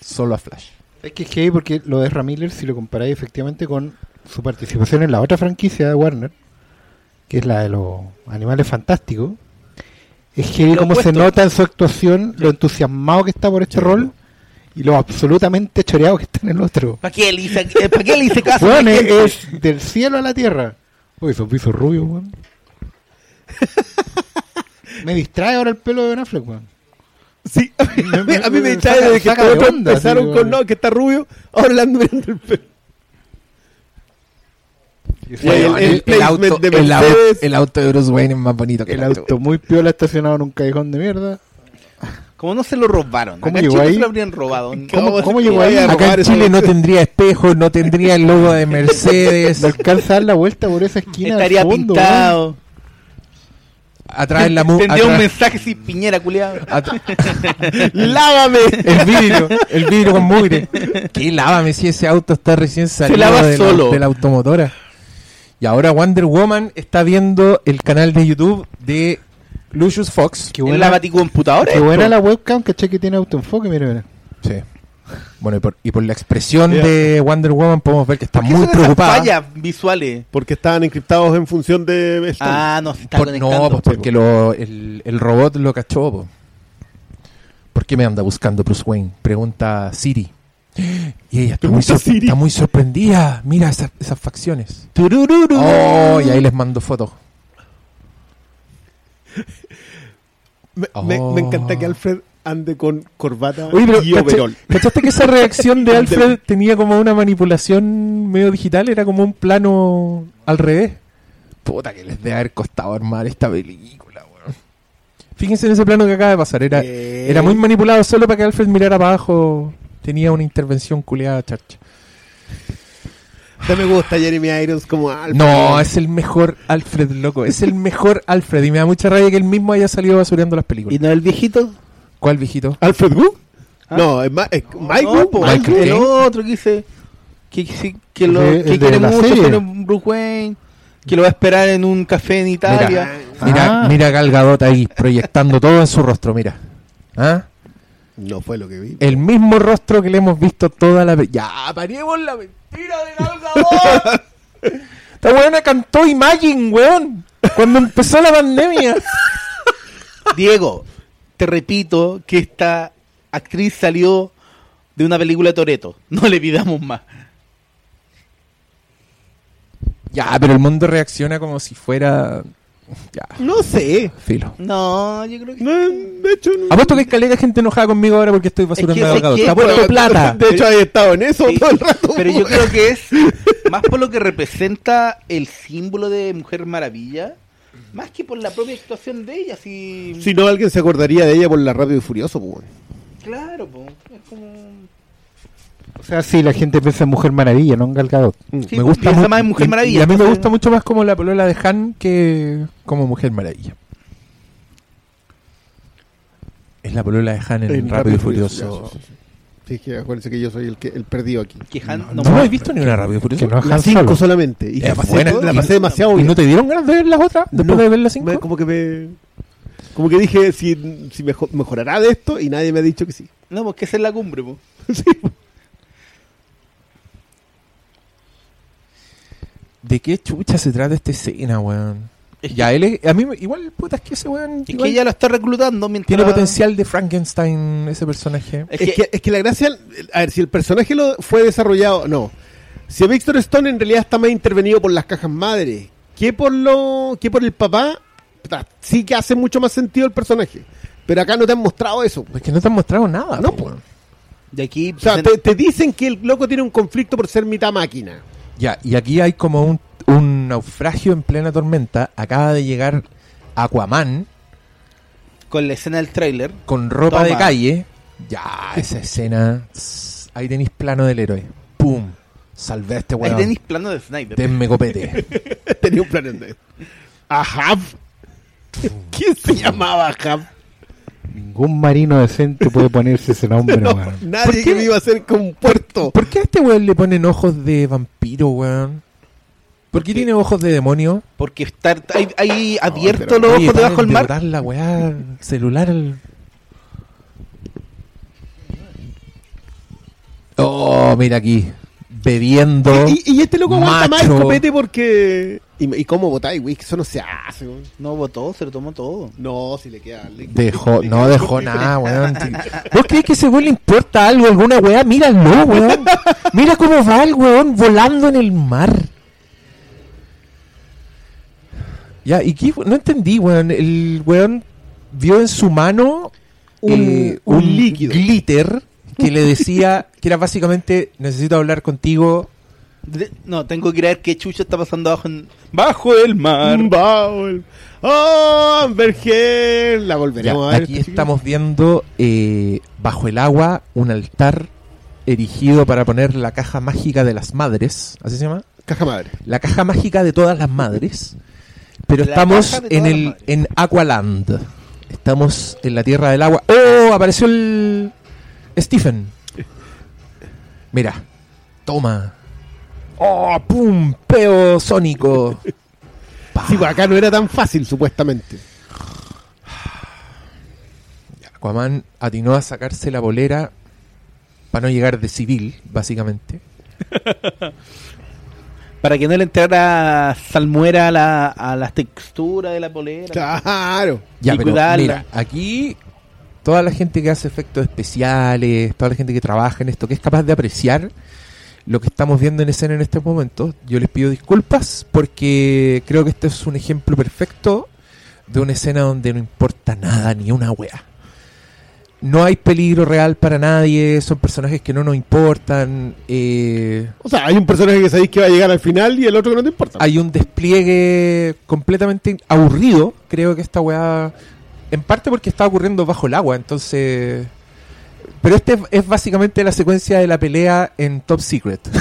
Speaker 1: solo a Flash.
Speaker 3: Es que es heavy porque lo de Ezra Miller, si lo comparáis efectivamente con su participación en la otra franquicia de Warner, que es la de los animales fantásticos, es
Speaker 2: Lo
Speaker 3: como se
Speaker 2: opuesto.
Speaker 3: nota en su actuación lo entusiasmado que está por este
Speaker 1: Sí.
Speaker 3: rol y lo absolutamente choreado que está en el otro.
Speaker 2: ¿Para qué le hice, eh, ¿pa' qué le hice caso? La
Speaker 3: es, es del cielo a la tierra. Uy, esos pisos rubios, weón. me distrae ahora el pelo de Ben Affleck, weón.
Speaker 4: Sí, a mí
Speaker 3: Me-
Speaker 4: me,
Speaker 3: me-
Speaker 4: a mí me distrae desde que todos empezaron
Speaker 3: así,
Speaker 4: con no, que está rubio, ahora le ando mirando el pelo. El- el placement de
Speaker 1: el, au-
Speaker 4: Mercedes.
Speaker 1: el auto de Bruce Wayne es más bonito que
Speaker 3: el auto muy piola estacionado en un callejón de mierda.
Speaker 2: Como no se lo robaron.
Speaker 3: ¿Cómo llegó ahí?
Speaker 2: se lo habrían robado.
Speaker 3: ¿Cómo- cómo llegó ahí?
Speaker 4: a
Speaker 1: Acá
Speaker 4: robar
Speaker 1: en Chile no tendría espejos, no tendría el logo de Mercedes.
Speaker 3: Le alcanza a dar la vuelta por esa esquina
Speaker 2: Estaría
Speaker 3: al fondo,
Speaker 2: pintado.
Speaker 1: Atrás en la mu-
Speaker 2: Tendría un mensaje sin piñera, culiado.
Speaker 4: ¡Lávame!
Speaker 1: el vidrio, el vidrio con mugre. ¿Qué lávame si ese auto está recién salido
Speaker 2: lava
Speaker 1: de, la, de la automotora? Y ahora Wonder Woman está viendo el canal de YouTube de Lucius Fox.
Speaker 3: Qué
Speaker 2: ¿En
Speaker 3: buena,
Speaker 2: la baticomputadora?
Speaker 3: qué buena la webcam, caché que tiene autoenfoque, mira, mira.
Speaker 1: Sí. Bueno, y por, y por la expresión de Wonder Woman podemos ver que está
Speaker 2: ¿Por qué
Speaker 1: muy preocupada.
Speaker 2: fallas visuales?
Speaker 4: Porque estaban encriptados en función de Stan.
Speaker 2: Ah, no, se está
Speaker 1: Por-
Speaker 2: conectando.
Speaker 1: no, pues porque lo- el, el robot lo cachó. po. ¿Por qué me anda buscando Bruce Wayne? Pregunta Siri. Y ella está muy, está sorprendida. Mira esas, esas facciones. Oh, y ahí les mando fotos.
Speaker 4: me,
Speaker 1: Oh.
Speaker 4: encanta que Alfred ande con corbata
Speaker 1: Oye, pero
Speaker 4: y
Speaker 1: ¿cacha-
Speaker 4: overol.
Speaker 1: ¿cachaste que esa reacción de Alfred tenía como una manipulación medio digital? Era como un plano al revés. Puta que les debe haber costado armar esta película, weón. Fíjense en ese plano que acaba de pasar. Era,
Speaker 4: Eh,
Speaker 1: era muy manipulado solo para que Alfred mirara para abajo. Tenía una intervención culeada, charcha.
Speaker 4: No me gusta Jeremy Irons como Alfred.
Speaker 1: No, es el mejor Alfred, loco. Es el mejor Alfred. Y me da mucha rabia que él mismo haya salido basureando las
Speaker 2: ¿Y
Speaker 1: películas.
Speaker 2: no el viejito?
Speaker 1: ¿Cuál viejito?
Speaker 4: ¿Alfred Wu?
Speaker 2: Ah.
Speaker 4: No, es, Ma- es Mike
Speaker 2: No,
Speaker 4: Wu.
Speaker 2: po,
Speaker 1: Michael
Speaker 2: el otro que dice que, que, que lo,
Speaker 3: de-
Speaker 2: que quiere mucho Bruce Wayne, que lo va a esperar en un café en Italia.
Speaker 1: Mira,
Speaker 3: Ah.
Speaker 1: mira a Gal Gadot ahí, proyectando todo en su rostro, mira. ¿Ah?
Speaker 4: No fue lo que vi.
Speaker 1: El mismo rostro que le hemos visto toda la... Ya, paremos la mentira de Gal Gadot. Esta weona cantó Imagine, weón. Cuando empezó la pandemia.
Speaker 2: Diego, te repito que esta actriz salió de una película de Toreto. No le pidamos más.
Speaker 1: Ya, pero el mundo reacciona como si fuera... Ya,
Speaker 4: No sé.
Speaker 1: filo.
Speaker 2: No, yo creo que.
Speaker 4: No, de hecho, no.
Speaker 1: Apuesto que hay caleta gente enojada conmigo ahora porque estoy basurando
Speaker 2: Es que
Speaker 1: Está puesto
Speaker 2: pero-
Speaker 1: plata.
Speaker 4: De hecho, he estado en eso
Speaker 2: Sí,
Speaker 4: todo el rato.
Speaker 2: Pero yo creo que es más por lo que representa el símbolo de Mujer Maravilla, más que por la propia actuación de ella. Si,
Speaker 4: Si no, alguien se acordaría de ella por la Rápido y Furioso, pues.
Speaker 2: Claro, po, es como.
Speaker 3: O sea, sí, la gente piensa en Mujer Maravilla, no en Gal Gadot.
Speaker 2: Sí,
Speaker 1: me gusta
Speaker 2: piensa
Speaker 1: mu-
Speaker 2: más en Mujer
Speaker 1: y-
Speaker 2: Maravilla,
Speaker 1: Y a mí me gusta mucho más como la polola de Han que como Mujer Maravilla. Es la polola de Han en,
Speaker 4: En
Speaker 1: Rápido y Furioso.
Speaker 4: sí, sí, sí. Sí, que acuérdense que yo soy el que el perdido aquí.
Speaker 2: Que Han
Speaker 1: No,
Speaker 2: no,
Speaker 1: no he visto ni una Rápido y Furioso.
Speaker 3: Que no es
Speaker 4: La
Speaker 3: Han
Speaker 4: 5
Speaker 3: Solo.
Speaker 4: solamente. Y la pasé,
Speaker 1: buena.
Speaker 4: la
Speaker 1: Y-
Speaker 4: pasé demasiado
Speaker 1: ¿Y
Speaker 4: bien.
Speaker 1: no te dieron ganas de ver las otras después
Speaker 4: No,
Speaker 1: de ver las cinco?
Speaker 4: me- como que me. Como que dije si, si mejo- mejorará de esto y nadie me ha dicho que sí.
Speaker 2: no, porque esa es la cumbre, po.
Speaker 4: Sí.
Speaker 1: ¿De qué chucha se trata esta escena, weón?
Speaker 2: Es que-
Speaker 1: Ya, él es, a mí me- igual, puta, es que ese weón
Speaker 2: Es
Speaker 1: igual
Speaker 2: que ella lo está reclutando mientras.
Speaker 1: tiene potencial de Frankenstein, ese personaje.
Speaker 2: Es
Speaker 4: Es
Speaker 2: que-
Speaker 4: que, es que la gracia, a ver, si el personaje lo fue desarrollado, no. si Victor Stone en realidad está más intervenido por las cajas madres que por lo que por el papá, puta, sí que hace mucho más sentido el personaje. Pero acá no te han mostrado eso.
Speaker 1: Es que no te han mostrado nada.
Speaker 4: No, pues.
Speaker 2: De aquí.
Speaker 4: O sea, te, te dicen que el loco tiene un conflicto por ser mitad máquina.
Speaker 1: Ya, y aquí hay como un, un naufragio en plena tormenta. Acaba de llegar Aquaman
Speaker 2: con la escena del tráiler.
Speaker 1: con ropa
Speaker 2: Toma.
Speaker 1: de calle. Ya, esa escena. tss, Ahí tenéis plano del héroe. ¡Pum! Salvé a este
Speaker 2: Ahí
Speaker 1: weón.
Speaker 2: tenéis plano de Snyder.
Speaker 1: Denme copete.
Speaker 4: Tenía un plan en medio. Ahab. ¿Quién se llamaba Ahab?
Speaker 3: Ningún marino decente puede ponerse ese nombre,
Speaker 4: No,
Speaker 3: weón.
Speaker 1: ¿Por
Speaker 4: nadie que me iba a hacer con un puerto.
Speaker 1: ¿Por qué a este weón le ponen ojos de vampiro, weón? ¿Por qué tiene ojos de demonio?
Speaker 2: Porque está hay, hay abierto los ojos debajo del
Speaker 1: de
Speaker 2: mar.
Speaker 1: la weá celular al- Oh, mira aquí. Bebiendo.
Speaker 4: Y, y este loco aguanta más el
Speaker 1: macho.
Speaker 4: copete porque. ¿Y, y cómo botáis, güey? Que Eso no se hace, güey.
Speaker 2: No votó, se lo tomó todo.
Speaker 4: No, si le queda. le-
Speaker 1: Dejó,
Speaker 4: le
Speaker 1: no dejó nada, weón. ¿Vos crees que ese weón le importa algo, alguna weá? Míralo, weón. Mira cómo va el weón volando en el mar. Ya, ¿y qué? No entendí, weón. El weón vio en su mano
Speaker 4: Un-
Speaker 1: eh,
Speaker 4: un líquido.
Speaker 1: glitter que le decía que era básicamente necesito hablar contigo.
Speaker 2: De- no, tengo que creer qué chucha está pasando abajo en, bajo el mar.
Speaker 4: Mm, Baul. ¡Oh, Amber Heard! La
Speaker 1: Ya,
Speaker 4: volveremos a ver.
Speaker 1: aquí estamos viendo eh, bajo el agua un altar erigido para poner la caja mágica de las madres. ¿Así se llama?
Speaker 4: Caja madre.
Speaker 1: La caja mágica de todas las madres. Pero
Speaker 2: La
Speaker 1: estamos en el en Aqualand. Estamos en la tierra del agua. ¡Oh! Apareció el Stephen. Mira. Toma. ¡Oh! ¡Pum! Peo sónico.
Speaker 4: Sí, pues acá no era tan fácil, supuestamente.
Speaker 1: Aquaman atinó a sacarse la bolera para no llegar de civil, básicamente.
Speaker 2: Para que no le entrara salmuera a la, a la textura de la polera.
Speaker 4: Claro.
Speaker 1: Ya,
Speaker 2: Y
Speaker 1: pero
Speaker 2: cuidarla.
Speaker 1: mira, aquí toda la gente que hace efectos especiales, toda la gente que trabaja en esto, que es capaz de apreciar lo que estamos viendo en escena en este momento, yo les pido disculpas porque creo que este es un ejemplo perfecto de una escena donde no importa nada, ni una wea. No hay peligro real para nadie, son personajes que no nos importan. eh,
Speaker 4: O sea, hay un personaje que sabéis que va a llegar al final y el otro que no te importa.
Speaker 1: hay un despliegue completamente aburrido. Creo que esta weá. En parte porque está ocurriendo bajo el agua, entonces. Pero este es- básicamente la secuencia de la pelea en Top Secret.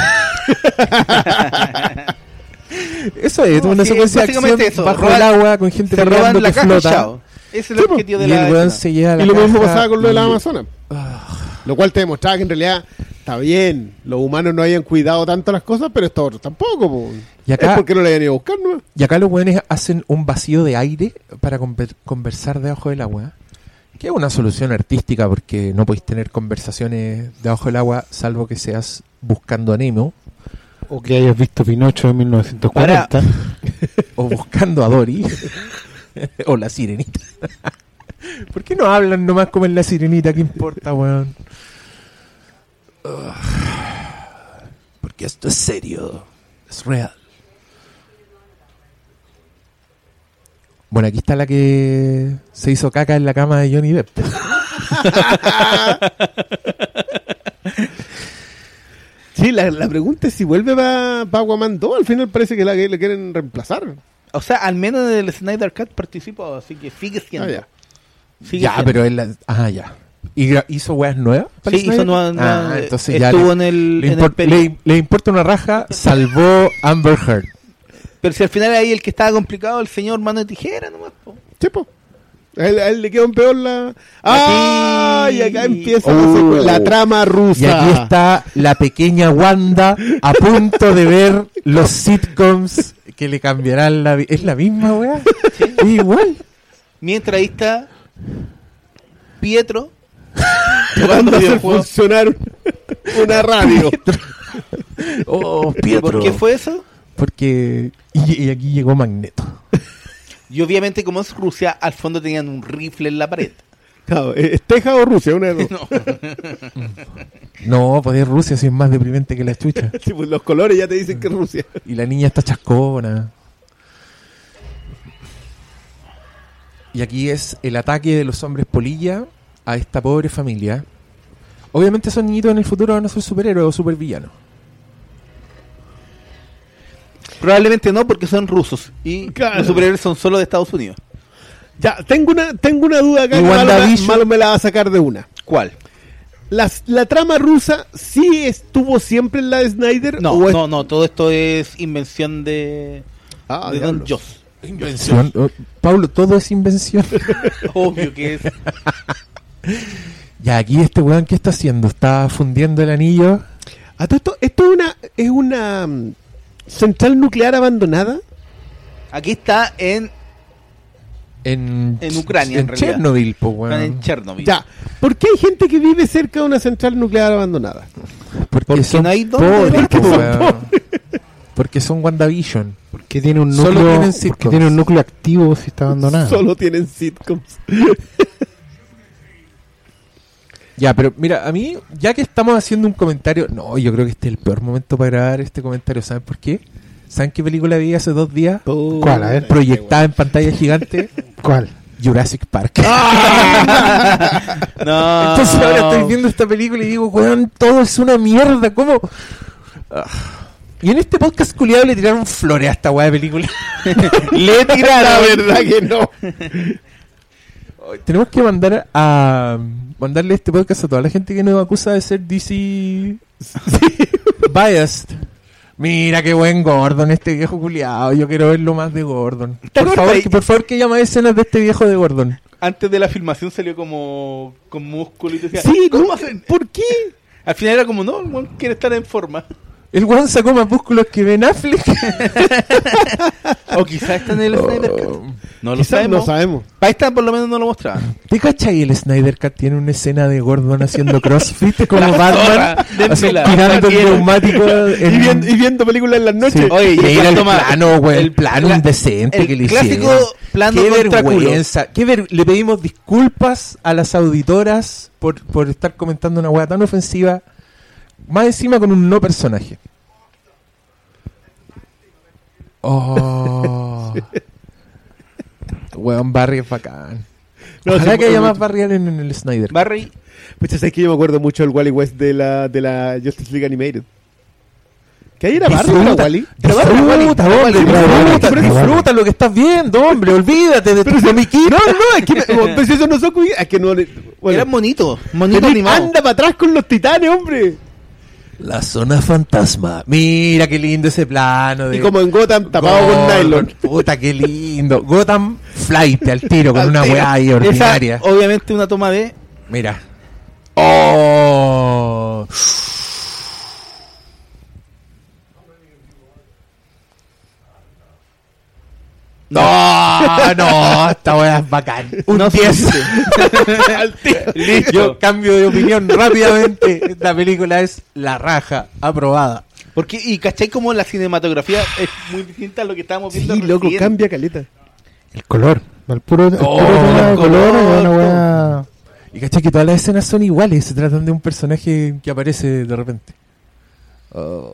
Speaker 1: eso es,
Speaker 2: No,
Speaker 1: una
Speaker 2: sí,
Speaker 1: secuencia de acción
Speaker 2: eso,
Speaker 1: bajo
Speaker 2: roban-
Speaker 1: el agua con gente
Speaker 2: Se roban la
Speaker 1: que
Speaker 2: caja
Speaker 1: flota.
Speaker 2: chao. Es el
Speaker 4: Sí,
Speaker 2: objetivo de
Speaker 1: Y
Speaker 2: la
Speaker 1: el weón se lleva la
Speaker 4: y lo mismo pasaba con lo de la Amazonas.
Speaker 1: Ah,
Speaker 4: Lo cual te demostraba que en realidad está bien, los humanos no hayan cuidado tanto las cosas, pero estos otros tampoco. po.
Speaker 1: Y acá-
Speaker 4: Es porque no le hayan ido a buscar, ¿no?
Speaker 1: Y acá los weones hacen un vacío de aire para conver- conversar debajo del agua. Que es una solución artística porque no podéis tener conversaciones debajo del agua salvo que seas buscando a Nemo
Speaker 3: O que hayas visto Pinocho en 1940.
Speaker 1: o buscando a Dory o la sirenita. ¿Por qué no hablan nomás como en la sirenita? ¿Qué importa, weón? Porque esto es serio, es real. Bueno, aquí está la que se hizo caca en la cama de Johnny Depp.
Speaker 4: Sí, la, la pregunta es si vuelve para Aquaman 2. Al final parece que la que le quieren reemplazar.
Speaker 2: O sea, al menos en el Snyder Cut participó, así que sigue siendo.
Speaker 4: Ah, ya.
Speaker 2: Sigue
Speaker 1: ya,
Speaker 2: siendo.
Speaker 1: pero él... la- Ah, ya. ¿Y hizo weas nuevas?
Speaker 2: Sí, hizo
Speaker 1: Ah, entonces ya
Speaker 2: estuvo
Speaker 1: le-
Speaker 2: en el,
Speaker 1: le,
Speaker 2: en el
Speaker 1: import-
Speaker 2: peri-
Speaker 1: le- le importa una raja, salvó Amber Heard.
Speaker 2: Pero si al final ahí el que estaba complicado, el señor mano de tijera nomás. po.
Speaker 4: Sí, po. A él, a él le quedó peor la. ¡Ah! Y acá empieza la,
Speaker 1: Oh.
Speaker 4: trama rusa.
Speaker 1: Y aquí está la pequeña Wanda a punto de ver los sitcoms que le cambiarán la vida. ¿Es la misma, weá? Es igual.
Speaker 2: Mientras ahí está Pietro.
Speaker 4: Tratando de hacer
Speaker 2: videojuegos.
Speaker 4: funcionar una radio.
Speaker 1: Oh, Pietro.
Speaker 2: ¿Por qué fue eso?
Speaker 1: Porque... Y, y aquí llegó Magneto.
Speaker 2: Y obviamente como es Rusia, al fondo tenían un rifle en la pared.
Speaker 4: Claro, ¿es Texas o Rusia? Una de dos.
Speaker 2: No.
Speaker 1: No, pues es Rusia, si es más deprimente que la chucha.
Speaker 4: Sí, pues los colores ya te dicen que es Rusia.
Speaker 1: Y la niña está chascona. Y aquí es el ataque de los hombres polilla a esta pobre familia. Obviamente esos niñitos en el futuro van a ser superhéroes o supervillanos.
Speaker 2: Probablemente no, porque son rusos. Y
Speaker 4: Claro.
Speaker 2: los superhéroes son solo de Estados Unidos.
Speaker 4: Ya, tengo una, tengo una duda acá. Que Malo, me-
Speaker 1: WandaVision.
Speaker 4: Malo me la va a sacar de una.
Speaker 2: ¿Cuál?
Speaker 4: Las- ¿La trama rusa sí estuvo siempre en la de Snyder?
Speaker 2: No,
Speaker 4: o es-
Speaker 2: no, no. Todo esto es invención de,
Speaker 4: Ah,
Speaker 2: de Don. Joss.
Speaker 1: Invención. Oh, Pablo, todo es invención.
Speaker 2: Obvio que es.
Speaker 1: ya, aquí este weón, ¿qué está haciendo? ¿Está fundiendo el anillo?
Speaker 4: A todo esto, ¿esto es una, es una central nuclear abandonada?
Speaker 2: Aquí está en,
Speaker 1: En,
Speaker 2: En Ucrania,
Speaker 1: En
Speaker 2: en realidad.
Speaker 1: Chernobyl,
Speaker 2: están
Speaker 1: weón.
Speaker 2: en Chernobyl.
Speaker 4: Ya. ¿Por qué hay gente que vive cerca de una central nuclear abandonada?
Speaker 1: Porque,
Speaker 2: Porque
Speaker 1: son
Speaker 2: no hay
Speaker 1: pobres,
Speaker 2: porque
Speaker 4: son
Speaker 1: weón. Porque son WandaVision.
Speaker 3: ¿Por qué tiene un
Speaker 1: Solo
Speaker 3: núcleo,
Speaker 1: tienen
Speaker 3: por qué
Speaker 1: sitcoms.
Speaker 3: tiene un núcleo activo si está abandonado?
Speaker 4: Solo tienen sitcoms.
Speaker 1: Ya, pero mira, a mí, ya que estamos haciendo un comentario, no, yo creo que este es el peor momento para grabar este comentario, ¿saben por qué? ¿Saben qué película vi hace dos días?
Speaker 3: ¿Cuál? A ver.
Speaker 1: Proyectada en pantalla gigante,
Speaker 3: ¿Cuál?
Speaker 1: Jurassic Park.
Speaker 2: No.
Speaker 1: Entonces ahora estoy viendo esta película y digo, weón, todo es una mierda, ¿cómo? Ah. Y en este podcast culiado le tiraron flores a esta weá de película.
Speaker 2: Le
Speaker 4: La
Speaker 2: tiraron.
Speaker 4: verdad que no.
Speaker 1: Tenemos que mandar a mandarle este podcast a toda la gente que nos acusa de ser DC biased. Mira qué buen Gordon este viejo culiado. Yo quiero verlo más de Gordon.
Speaker 2: ¿Te
Speaker 1: Por favor, que, por favor que llama escenas de este viejo de Gordon.
Speaker 2: Antes de la filmación salió como con músculo y te decía,
Speaker 4: Sí,
Speaker 2: ¿cómo hacen?
Speaker 4: ¿Por qué?
Speaker 2: Al final era como, no, quiere estar en forma.
Speaker 1: El weón sacó más músculos que Ben Affleck.
Speaker 2: O quizás está en el Snyder Cut.
Speaker 1: Oh.
Speaker 2: No lo sabemos.
Speaker 4: no sabemos.
Speaker 2: Para esta por lo menos no lo mostraban.
Speaker 1: ¿Te cachai? El Snyder Cut tiene una escena de Gordon haciendo crossfit como
Speaker 2: La
Speaker 1: Batman, así, tirando el neumático en-
Speaker 4: Y viendo, y viendo películas en las noches.
Speaker 1: Sí.
Speaker 2: Oye, y
Speaker 1: era el
Speaker 2: toma-
Speaker 1: plano, güey, el plano
Speaker 2: pla-
Speaker 1: indecente
Speaker 2: el
Speaker 1: que le
Speaker 2: clásico
Speaker 1: hicieron.
Speaker 2: plano
Speaker 1: Qué vergüenza. Qué ver- Le pedimos disculpas a las auditoras por, por estar comentando una weá tan ofensiva. Más encima con un no personaje. Oh. Weón, Barry es bacán.
Speaker 4: No,
Speaker 1: Ojalá
Speaker 4: sí,
Speaker 1: que haya más Barry Allen en el Snyder.
Speaker 2: Barry,
Speaker 4: Pues sabes que yo me acuerdo mucho del Wally West de la, de la Justice League Animated. ¿Que ahí era Barry era Wally?
Speaker 1: disfruta, lo que estás viendo, hombre. Olvídate de tu comiquito.
Speaker 4: No, no, es que no, pues eso no son es que no bueno,
Speaker 2: era bonito, bonito
Speaker 4: Pero
Speaker 2: animado.
Speaker 4: anda para atrás con los titanes, hombre.
Speaker 1: La zona fantasma. Mira qué lindo ese plano. De
Speaker 4: Y como en Gotham tapado con nylon.
Speaker 1: Puta, qué lindo. Gotham Flight al tiro con una weá ahí
Speaker 2: Esa,
Speaker 1: ordinaria.
Speaker 2: obviamente una toma de
Speaker 1: Mira. Oh. No, no, esta weá es bacán. Un
Speaker 2: No
Speaker 1: 10.
Speaker 2: Al tiro. Listo.
Speaker 1: Yo cambio de opinión rápidamente. Esta película es la raja, aprobada.
Speaker 2: Porque, y cachai como la cinematografía es muy distinta a lo que estábamos
Speaker 4: Sí,
Speaker 2: viendo
Speaker 4: loco,
Speaker 2: recién?
Speaker 4: cambia caleta.
Speaker 3: El color. El puro, el
Speaker 1: Oh,
Speaker 3: puro tema de
Speaker 2: el
Speaker 3: color,
Speaker 2: color,
Speaker 3: es una weá-
Speaker 1: Y cachai que todas las escenas son iguales, se tratan de un personaje que aparece de repente. Oh,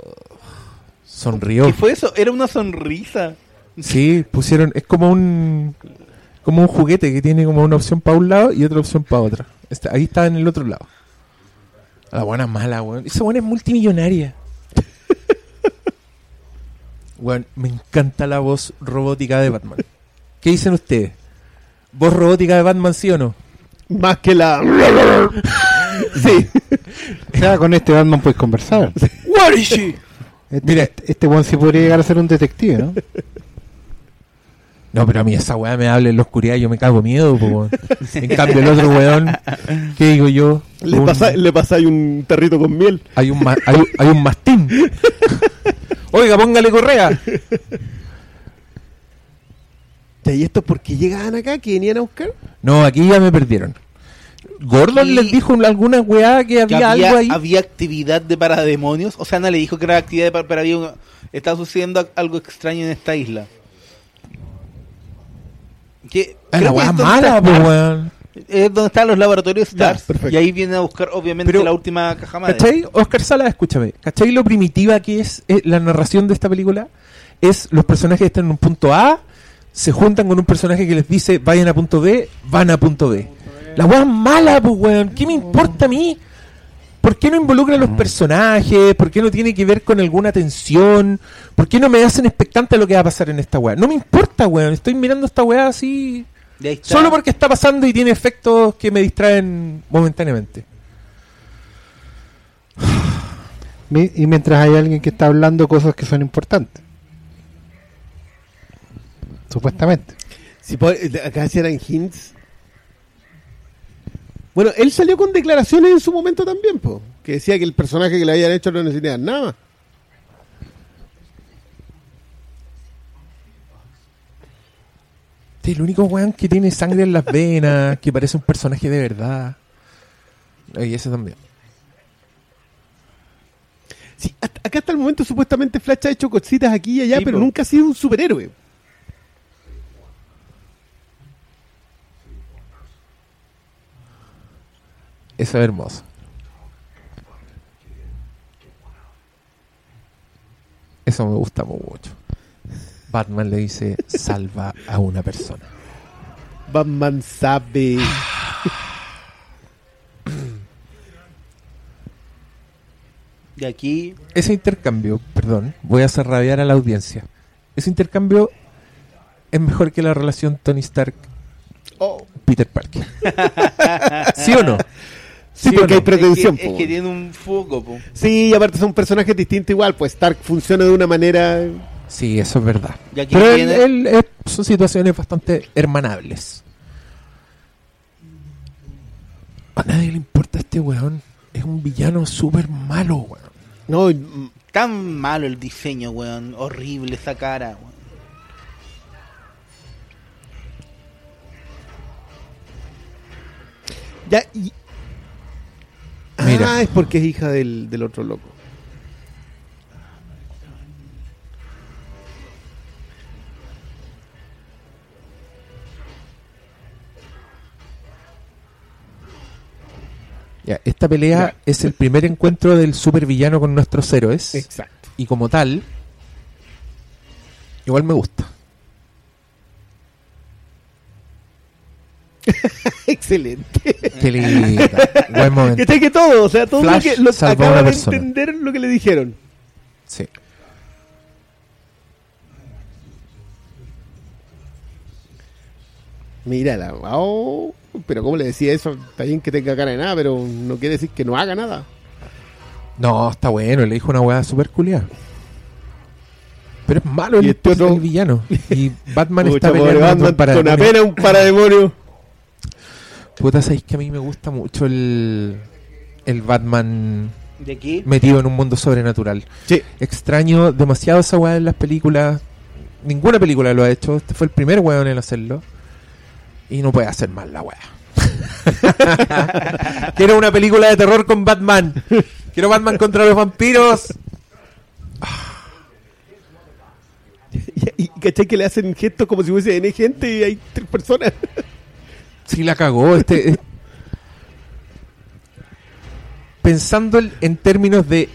Speaker 1: sonrió.
Speaker 2: ¿Qué fue eso? Era una sonrisa.
Speaker 1: Sí, pusieron, es como un como un juguete que tiene como una opción para un lado y otra opción para otra. Está- ahí está en el otro lado. La buena es mala, weón. Esa buena es multimillonaria. Weón, me encanta la voz robótica de Batman. ¿Qué dicen ustedes? ¿Voz robótica de Batman, sí o no?
Speaker 4: Más que la. sí.
Speaker 3: O sea, con este Batman puedes conversar.
Speaker 2: Where is she?
Speaker 3: Este,
Speaker 1: Mira.
Speaker 3: este, este weón sí podría llegar a ser un detective, ¿no?
Speaker 1: No, pero a mí esa weá me habla en la oscuridad y yo me cago miedo, po. En cambio, el otro weón, ¿qué digo yo?
Speaker 4: Le
Speaker 1: Un-
Speaker 4: pasa, le pasa ahí un perrito con miel.
Speaker 1: hay, un ma- hay, un- hay un mastín. Oiga, póngale correa.
Speaker 4: ¿Y esto por qué llegaban acá? ¿Que venían a buscar?
Speaker 1: No, aquí ya me perdieron. Gordon les dijo alguna weá que
Speaker 2: Que
Speaker 1: había,
Speaker 2: había,
Speaker 1: algo ahí.
Speaker 2: había actividad de parademonios. O sea, no le dijo que era actividad de par- pero había una- estaba sucediendo algo extraño en esta isla. Que, creo
Speaker 1: la
Speaker 2: que
Speaker 1: weá mala, po, weón.
Speaker 2: Es donde están los laboratorios Stars. y ahí vienen a buscar, obviamente,
Speaker 1: Pero-
Speaker 2: la última caja madre.
Speaker 1: ¿Cachai? Oscar Sala, escúchame. ¿Cachai lo primitiva que es eh, la narración de esta película? Es los personajes están en un punto A, se juntan con un personaje que les dice vayan a punto B, van a punto B. La weá es mala, pues weón. ¿Qué me importa a mí? ¿Por qué no involucra a los personajes? ¿Por qué no tiene que ver con alguna tensión? ¿Por qué no me hacen expectante lo que va a pasar en esta weá? No me importa, weón. Estoy mirando esta weá así. Solo porque está pasando y tiene efectos que me distraen momentáneamente.
Speaker 3: Y mientras hay alguien que está hablando cosas que son importantes. Supuestamente.
Speaker 4: Si acá si eran hints. Bueno, él salió con declaraciones en su momento también, po, que decía que el personaje que le habían hecho no necesitaba nada más.
Speaker 1: Sí, el único weón que tiene sangre en las venas, que parece un personaje de verdad. Y ese también.
Speaker 4: Sí, hasta- acá hasta el momento supuestamente Flash ha hecho cositas aquí y allá,
Speaker 2: Sí,
Speaker 4: pero
Speaker 2: po.
Speaker 4: nunca ha sido un superhéroe.
Speaker 1: Eso es hermoso. Eso me gusta mucho. Batman le dice, salva a una persona.
Speaker 4: Batman sabe.
Speaker 2: Y aquí,
Speaker 1: Ese intercambio, perdón, voy a hacer rabiar a la audiencia. Ese intercambio es mejor que la relación Tony Stark
Speaker 4: Oh,
Speaker 1: Peter Parker. ¿Sí o no?
Speaker 4: Sí,
Speaker 1: ¿Sí o
Speaker 4: porque hay pretensión.
Speaker 2: es que, es que tiene un foco, po.
Speaker 4: Sí, y aparte son personajes distintos igual, pues Stark funciona de una manera...
Speaker 1: Sí, eso es verdad. Pero él-
Speaker 2: tiene-
Speaker 1: él- él- son situaciones bastante hermanables. A nadie le importa este weón. Es un villano súper malo, weón.
Speaker 4: No,
Speaker 2: Tan malo el diseño, weón. Horrible esa cara, weón.
Speaker 4: ya... Y...
Speaker 1: Mira.
Speaker 4: Ah, es porque es hija del, del otro loco.
Speaker 1: Ya, esta pelea es el primer encuentro del supervillano con nuestros héroes.
Speaker 4: Exacto.
Speaker 1: Y como tal, igual me gusta.
Speaker 4: Excelente.
Speaker 1: Qué linda. Buen momento.
Speaker 4: Que que todo, o sea, todo lo
Speaker 1: Flash
Speaker 4: que lo,
Speaker 1: salvó a
Speaker 4: acaba de entender lo que le dijeron.
Speaker 1: Sí.
Speaker 4: Mírala, oh, pero ¿cómo le decía eso? Está bien que tenga cara de nada, pero no quiere decir que no haga nada.
Speaker 1: No, está bueno, le dijo una weá super culiada. Pero es malo el,
Speaker 4: este otro-
Speaker 1: el villano. Y Batman está peleando
Speaker 4: Batman,
Speaker 1: con
Speaker 4: con apenas un parademonio.
Speaker 1: Puta, sabéis que a mí me gusta mucho el, el Batman
Speaker 2: De aquí,
Speaker 1: metido en un mundo sobrenatural.
Speaker 4: Sí.
Speaker 1: Extraño demasiado esa weá en las películas. Ninguna película lo ha hecho. Este fue el primer weón en hacerlo. Y no puede hacer mal la weá. Quiero una película de terror con Batman. Quiero Batman contra los vampiros.
Speaker 4: Y, y ¿cachai que le hacen gestos como si hubiese N gente y hay tres personas?
Speaker 1: Sí, la cagó. Este. Pensando en términos de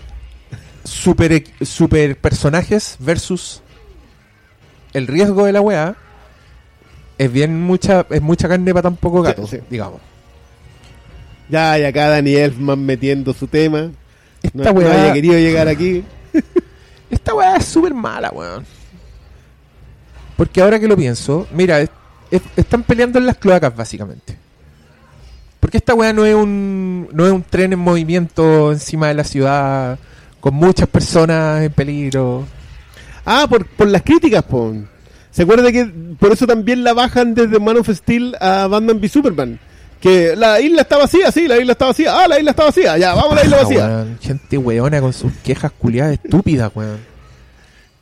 Speaker 1: super, super personajes versus el riesgo de la weá, es bien mucha, es mucha carne para tan poco gato,
Speaker 4: Sí, sí.
Speaker 1: digamos.
Speaker 4: Ya, y acá Danny Elfman metiendo su tema.
Speaker 1: Esta
Speaker 4: No, no
Speaker 1: weá,
Speaker 4: había querido llegar aquí.
Speaker 1: esta weá es súper mala, weón. Porque ahora que lo pienso, mira, es- es- están peleando en las cloacas, básicamente. Porque esta weá no es un no es un tren en movimiento encima de la ciudad con muchas personas en peligro.
Speaker 4: Ah, por, por las críticas, po. ¿Se acuerda que por eso también la bajan desde Man of Steel a Batman v Superman? Que la isla está vacía, sí, la isla está vacía. Ah, la isla está vacía, ya, vamos a la isla
Speaker 1: Ah,
Speaker 4: vacía.
Speaker 1: weón, gente weona con sus quejas culiadas estúpidas, weón.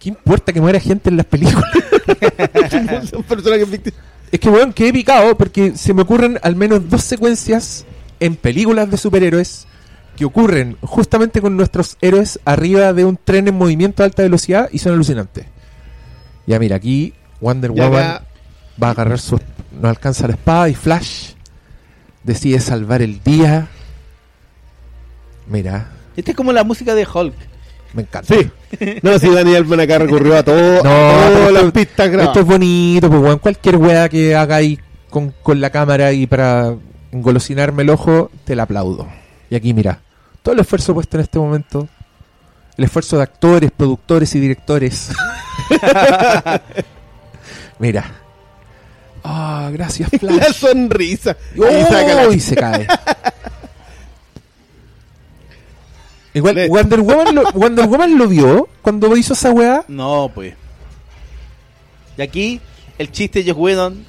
Speaker 1: ¿Qué importa que muera gente en las películas?
Speaker 4: Son personajes ficticios.
Speaker 1: Es que, weón, quedé picado porque se me ocurren al menos dos secuencias en películas de superhéroes que ocurren justamente con nuestros héroes arriba de un tren en movimiento a alta velocidad y son alucinantes. Ya, mira, aquí Wonder Woman
Speaker 4: acá-
Speaker 1: va a agarrar su. No alcanza la espada y Flash decide salvar el día. Mira,
Speaker 2: Esta es como la música de Hulk.
Speaker 1: Me encanta.
Speaker 4: Sí. No, si Daniel Elfman acá recurrió a todo,
Speaker 1: No,
Speaker 4: a todas las pistas grabadas.
Speaker 1: Esto es bonito, pues weón. Cualquier weá que haga ahí con, con la cámara y para engolosinarme el ojo, te la aplaudo. Y aquí mira, todo el esfuerzo puesto en este momento, el esfuerzo de actores, productores y directores. mira. Ah, gracias,
Speaker 4: La
Speaker 1: Flash.
Speaker 4: sonrisa.
Speaker 1: ¡Oh!
Speaker 4: La-
Speaker 1: y se cae. Igual,
Speaker 4: Le-
Speaker 1: Wonder Woman, lo, Wonder Woman lo vio cuando hizo esa weá.
Speaker 2: No, pues. Y aquí, el chiste de Josh Whedon,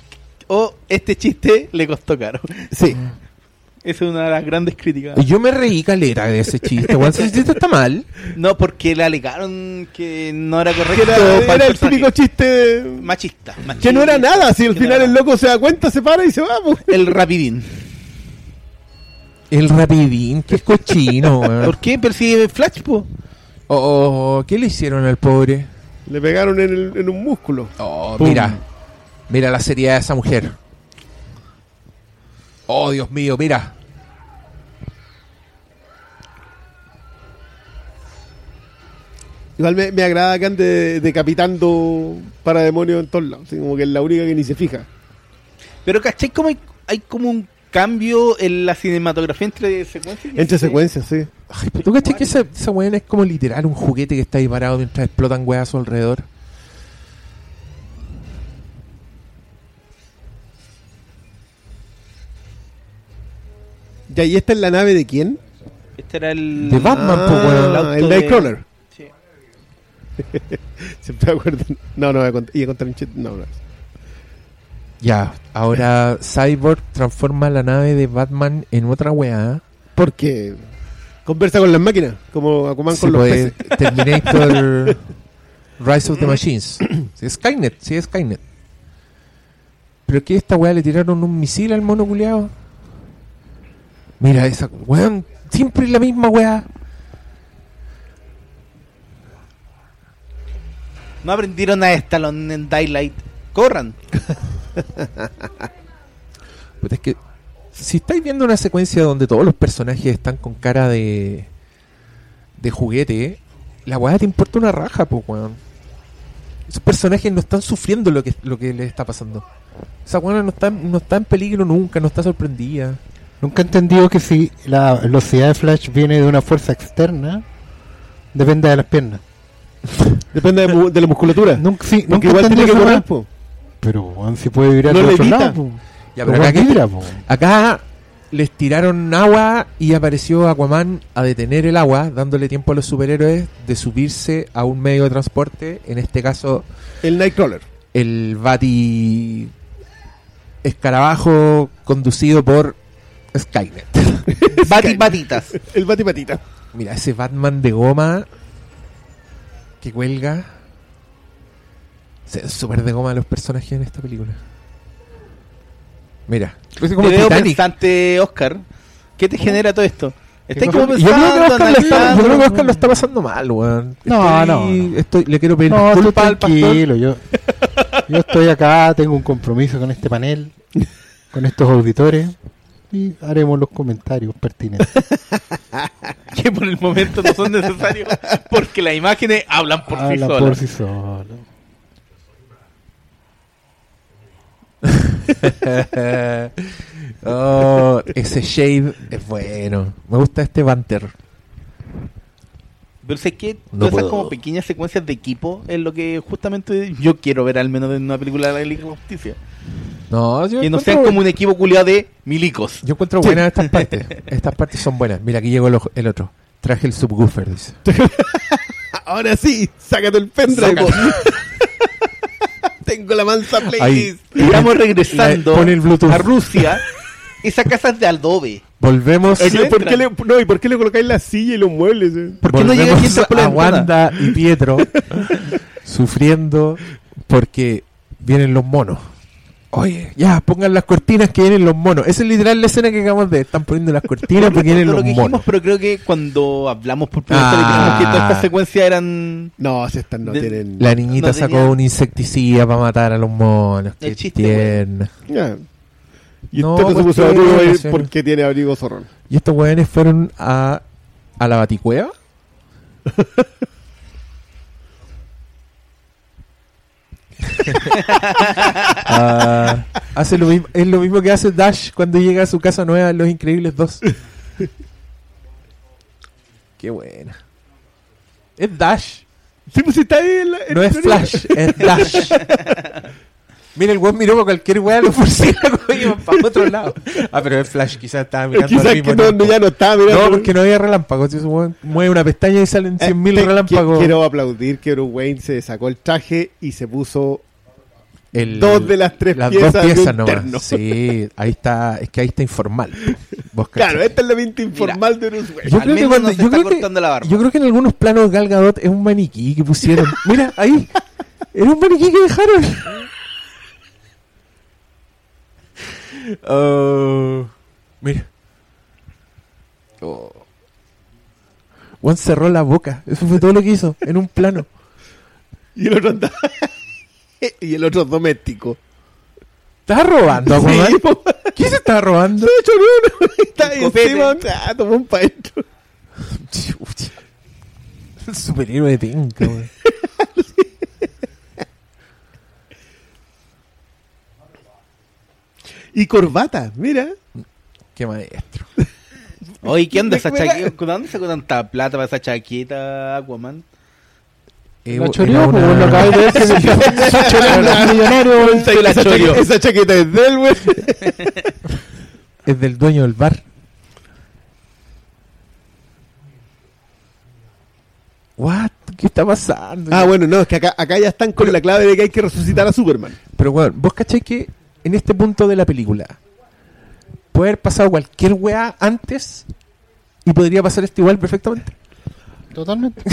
Speaker 2: o este chiste le costó caro.
Speaker 4: Sí.
Speaker 2: Esa es una de las grandes críticas.
Speaker 1: Y yo me reí caleta de ese chiste. Ese chiste está mal.
Speaker 2: No, porque le alegaron que no era correcto
Speaker 4: era,
Speaker 2: para
Speaker 4: era
Speaker 2: el
Speaker 4: típico chiste
Speaker 2: machista, machista.
Speaker 4: que no era nada. Si al final
Speaker 2: no
Speaker 4: el loco se da cuenta, se para y se va. pues.
Speaker 2: El rapidín.
Speaker 1: El rapidín, que es cochino, weón.
Speaker 2: ¿Por qué? Pero si Flash, po.
Speaker 1: Oh, oh, ¿qué le hicieron al pobre?
Speaker 4: Le pegaron en, el- en un músculo.
Speaker 1: Oh,
Speaker 2: Pum.
Speaker 1: mira. Mira la seriedad de esa mujer. Oh, Dios mío, mira.
Speaker 4: Igual me, me agrada que ande decapitando para demonios en todos lados. así como que es la única que ni se fija.
Speaker 2: Pero ¿cachai? Como hay, hay como un cambio en la cinematografía entre secuencias.
Speaker 4: Entre
Speaker 2: Sí.
Speaker 4: secuencias, sí.
Speaker 1: Ay, ¿Tú cachai que esa, esa weón es como literal un juguete que está ahí parado mientras explotan weas a su alrededor?
Speaker 4: Ya, ¿y esta es la nave de quién?
Speaker 2: Este era el.
Speaker 1: De Batman, po,
Speaker 4: Ah,
Speaker 1: weón.
Speaker 2: El auto
Speaker 4: el
Speaker 2: de-
Speaker 4: Nightcrawler.
Speaker 2: Sí.
Speaker 4: Siempre me acuerdo. No, no voy a contar, iba a contar un chiste. No, no.
Speaker 1: Ya, ahora Cyborg transforma la nave de Batman en otra weá.
Speaker 4: Porque conversa con las máquinas, como Aquaman con los
Speaker 1: puede
Speaker 4: peces.
Speaker 1: Terminator Rise of the Machines. Sí, Skynet, sí, es Skynet. Pero que esta weá le tiraron un misil al mono culiao. Mira esa weón, siempre es la misma weá.
Speaker 2: No aprendieron a Stallone en Daylight. Corran.
Speaker 1: Puta, es que si estáis viendo una secuencia donde todos los personajes están con cara de de juguete, la weá te importa una raja, pues weón. Esos personajes no están sufriendo lo que lo que les está pasando. Esa weá no está, no está en peligro nunca, no está sorprendida.
Speaker 3: Nunca he entendido que si la velocidad de Flash viene de una fuerza externa, depende de las piernas.
Speaker 4: Depende de, de la musculatura.
Speaker 3: Nunca, sí, nunca
Speaker 4: igual tiene que correr, po.
Speaker 3: Pero si puede vibrar
Speaker 4: No
Speaker 3: al otro lado.
Speaker 1: Ya,
Speaker 3: Pero
Speaker 1: acá, que-
Speaker 3: vibra,
Speaker 1: acá les tiraron agua y apareció Aquaman a detener el agua, dándole tiempo a los superhéroes de subirse a un medio de transporte, en este caso
Speaker 4: El Nightcrawler.
Speaker 1: el Bati escarabajo conducido por Skynet.
Speaker 2: Bati patitas.
Speaker 4: El Batipatita.
Speaker 1: Mira, ese Batman de goma que cuelga. Se ven súper de goma los personajes en esta película. Mira, es como
Speaker 2: Te veo
Speaker 1: Titanic.
Speaker 2: pensante, Oscar. ¿Qué te genera todo esto? Como
Speaker 1: Yo creo, que Oscar lo está, yo creo que
Speaker 2: analizando.
Speaker 1: Oscar lo está pasando mal, weón.
Speaker 3: No,
Speaker 1: Estoy-
Speaker 3: no.
Speaker 1: Estoy, le quiero pedir
Speaker 3: No, estoy
Speaker 1: disculpas al
Speaker 3: tranquilo. Yo, yo estoy acá, tengo un compromiso con este panel, con estos auditores, y haremos los comentarios pertinentes.
Speaker 2: que por el momento no son necesarios porque las imágenes hablan por sí solas.
Speaker 3: por sí solo.
Speaker 1: oh, ese shade es bueno. Me gusta este banter.
Speaker 2: Pero sé que
Speaker 1: No
Speaker 2: todas esas como pequeñas secuencias de equipo es lo que justamente yo quiero ver al menos en una película de la Liga de Justicia.
Speaker 1: No, yo
Speaker 2: Que no sean como un equipo culiado de milicos.
Speaker 1: Yo encuentro buenas estas partes. Estas partes son buenas. Mira, aquí llegó el otro. Traje el subwoofer, dice.
Speaker 4: Ahora sí, sácate el pendrive. Tengo la mansa
Speaker 1: Ahí.
Speaker 4: playlist.
Speaker 2: Estamos regresando
Speaker 1: La- pone el Bluetooth.
Speaker 2: a Rusia. Esa casa es de adobe.
Speaker 1: Volvemos.
Speaker 4: Oye, ¿por,
Speaker 2: entran.
Speaker 4: qué le, no, ¿Y por qué le colocáis la silla y los muebles? eh?
Speaker 2: ¿Por qué no llega
Speaker 1: volvemos
Speaker 2: por la
Speaker 1: a
Speaker 2: ventana?
Speaker 1: Wanda y Pietro sufriendo porque vienen los monos. Oye, ya, pongan las cortinas que vienen los monos. Esa es literal la escena que acabamos de ver. Están poniendo las cortinas porque vienen
Speaker 2: Todo
Speaker 1: los
Speaker 2: lo que dijimos,
Speaker 1: monos.
Speaker 2: pero creo que cuando hablamos por primera
Speaker 1: Ah.
Speaker 2: vez dijimos que todas estas secuencias eran
Speaker 4: No, si estas no
Speaker 2: De-
Speaker 4: tienen.
Speaker 1: La niñita
Speaker 2: No
Speaker 1: sacó
Speaker 2: tenía-
Speaker 1: un insecticida para matar a los monos. Qué
Speaker 2: El chiste,
Speaker 1: tierna.
Speaker 4: Y
Speaker 1: No,
Speaker 4: usted no se puso
Speaker 1: tiene
Speaker 4: abrigo porque tiene abrigo zorrón.
Speaker 1: Y estos weones fueron a, a la baticueva. Ah, hace lo mismo, es lo mismo que hace Dash cuando llega a su casa nueva en Los Increíbles 2. Qué buena. Es Dash,
Speaker 4: Sí, pues está ahí en la- en
Speaker 1: no es. Flash, es Dash. Mira, el weón miró para cualquier weá los murciélagos y iban para otro lado. Ah, pero es Flash, quizás estaba mirando
Speaker 4: Quizás
Speaker 1: al
Speaker 4: que
Speaker 1: mismo
Speaker 4: no,
Speaker 1: tiempo.
Speaker 4: no, ya no estaba mirando.
Speaker 1: No, porque no había relámpagos. Si weón mueve una pestaña y salen
Speaker 4: Eh,
Speaker 1: 100.000
Speaker 4: te-
Speaker 1: relámpagos.
Speaker 4: qui- Quiero aplaudir que Bruce Wayne se sacó el traje y se puso
Speaker 1: El-
Speaker 4: dos de las tres
Speaker 1: las
Speaker 4: piezas
Speaker 1: dos piezas nomás.
Speaker 4: terno.
Speaker 1: Sí, ahí está. Es que ahí está informal. Vos
Speaker 4: Claro, esta es la pinta informal de Bruce Wayne.
Speaker 1: Yo creo, que cuando- creo que,
Speaker 2: la barba.
Speaker 1: yo creo que en algunos planos Gal Gadot es un maniquí que pusieron. Mira, ahí. Era un maniquí que dejaron. Oh, mira. Oh. Juan cerró la boca. Eso fue todo lo que hizo en un plano.
Speaker 4: Y el otro andaba- y el otro doméstico.
Speaker 1: ¿Estás robando, Aquaman?
Speaker 4: Sí.
Speaker 1: ¿Quién se está robando?
Speaker 4: Hecho, no, está encima, ah, tomó un.
Speaker 1: El superhéroe de penca, weón.
Speaker 4: Y corbata, mira.
Speaker 1: Qué maestro.
Speaker 2: Oye, ¿qué onda esa chaqueta? ¿Dónde sacó tanta plata para esa chaqueta, Aquaman?
Speaker 1: Eh,
Speaker 3: La choreó,
Speaker 1: una-
Speaker 3: pues, lo acabas de ver que se millonario.
Speaker 4: Esa,
Speaker 2: choreó.
Speaker 4: chaqueta, esa chaqueta es de él, güey.
Speaker 1: Es del dueño del bar. What? ¿Qué está pasando?
Speaker 4: Ah, bueno, no, es que acá, acá ya están con la clave de que hay que resucitar a Superman.
Speaker 1: Pero bueno, vos cachai que en este punto de la película puede haber pasado cualquier weá antes y podría pasar esto igual perfectamente.
Speaker 3: Totalmente.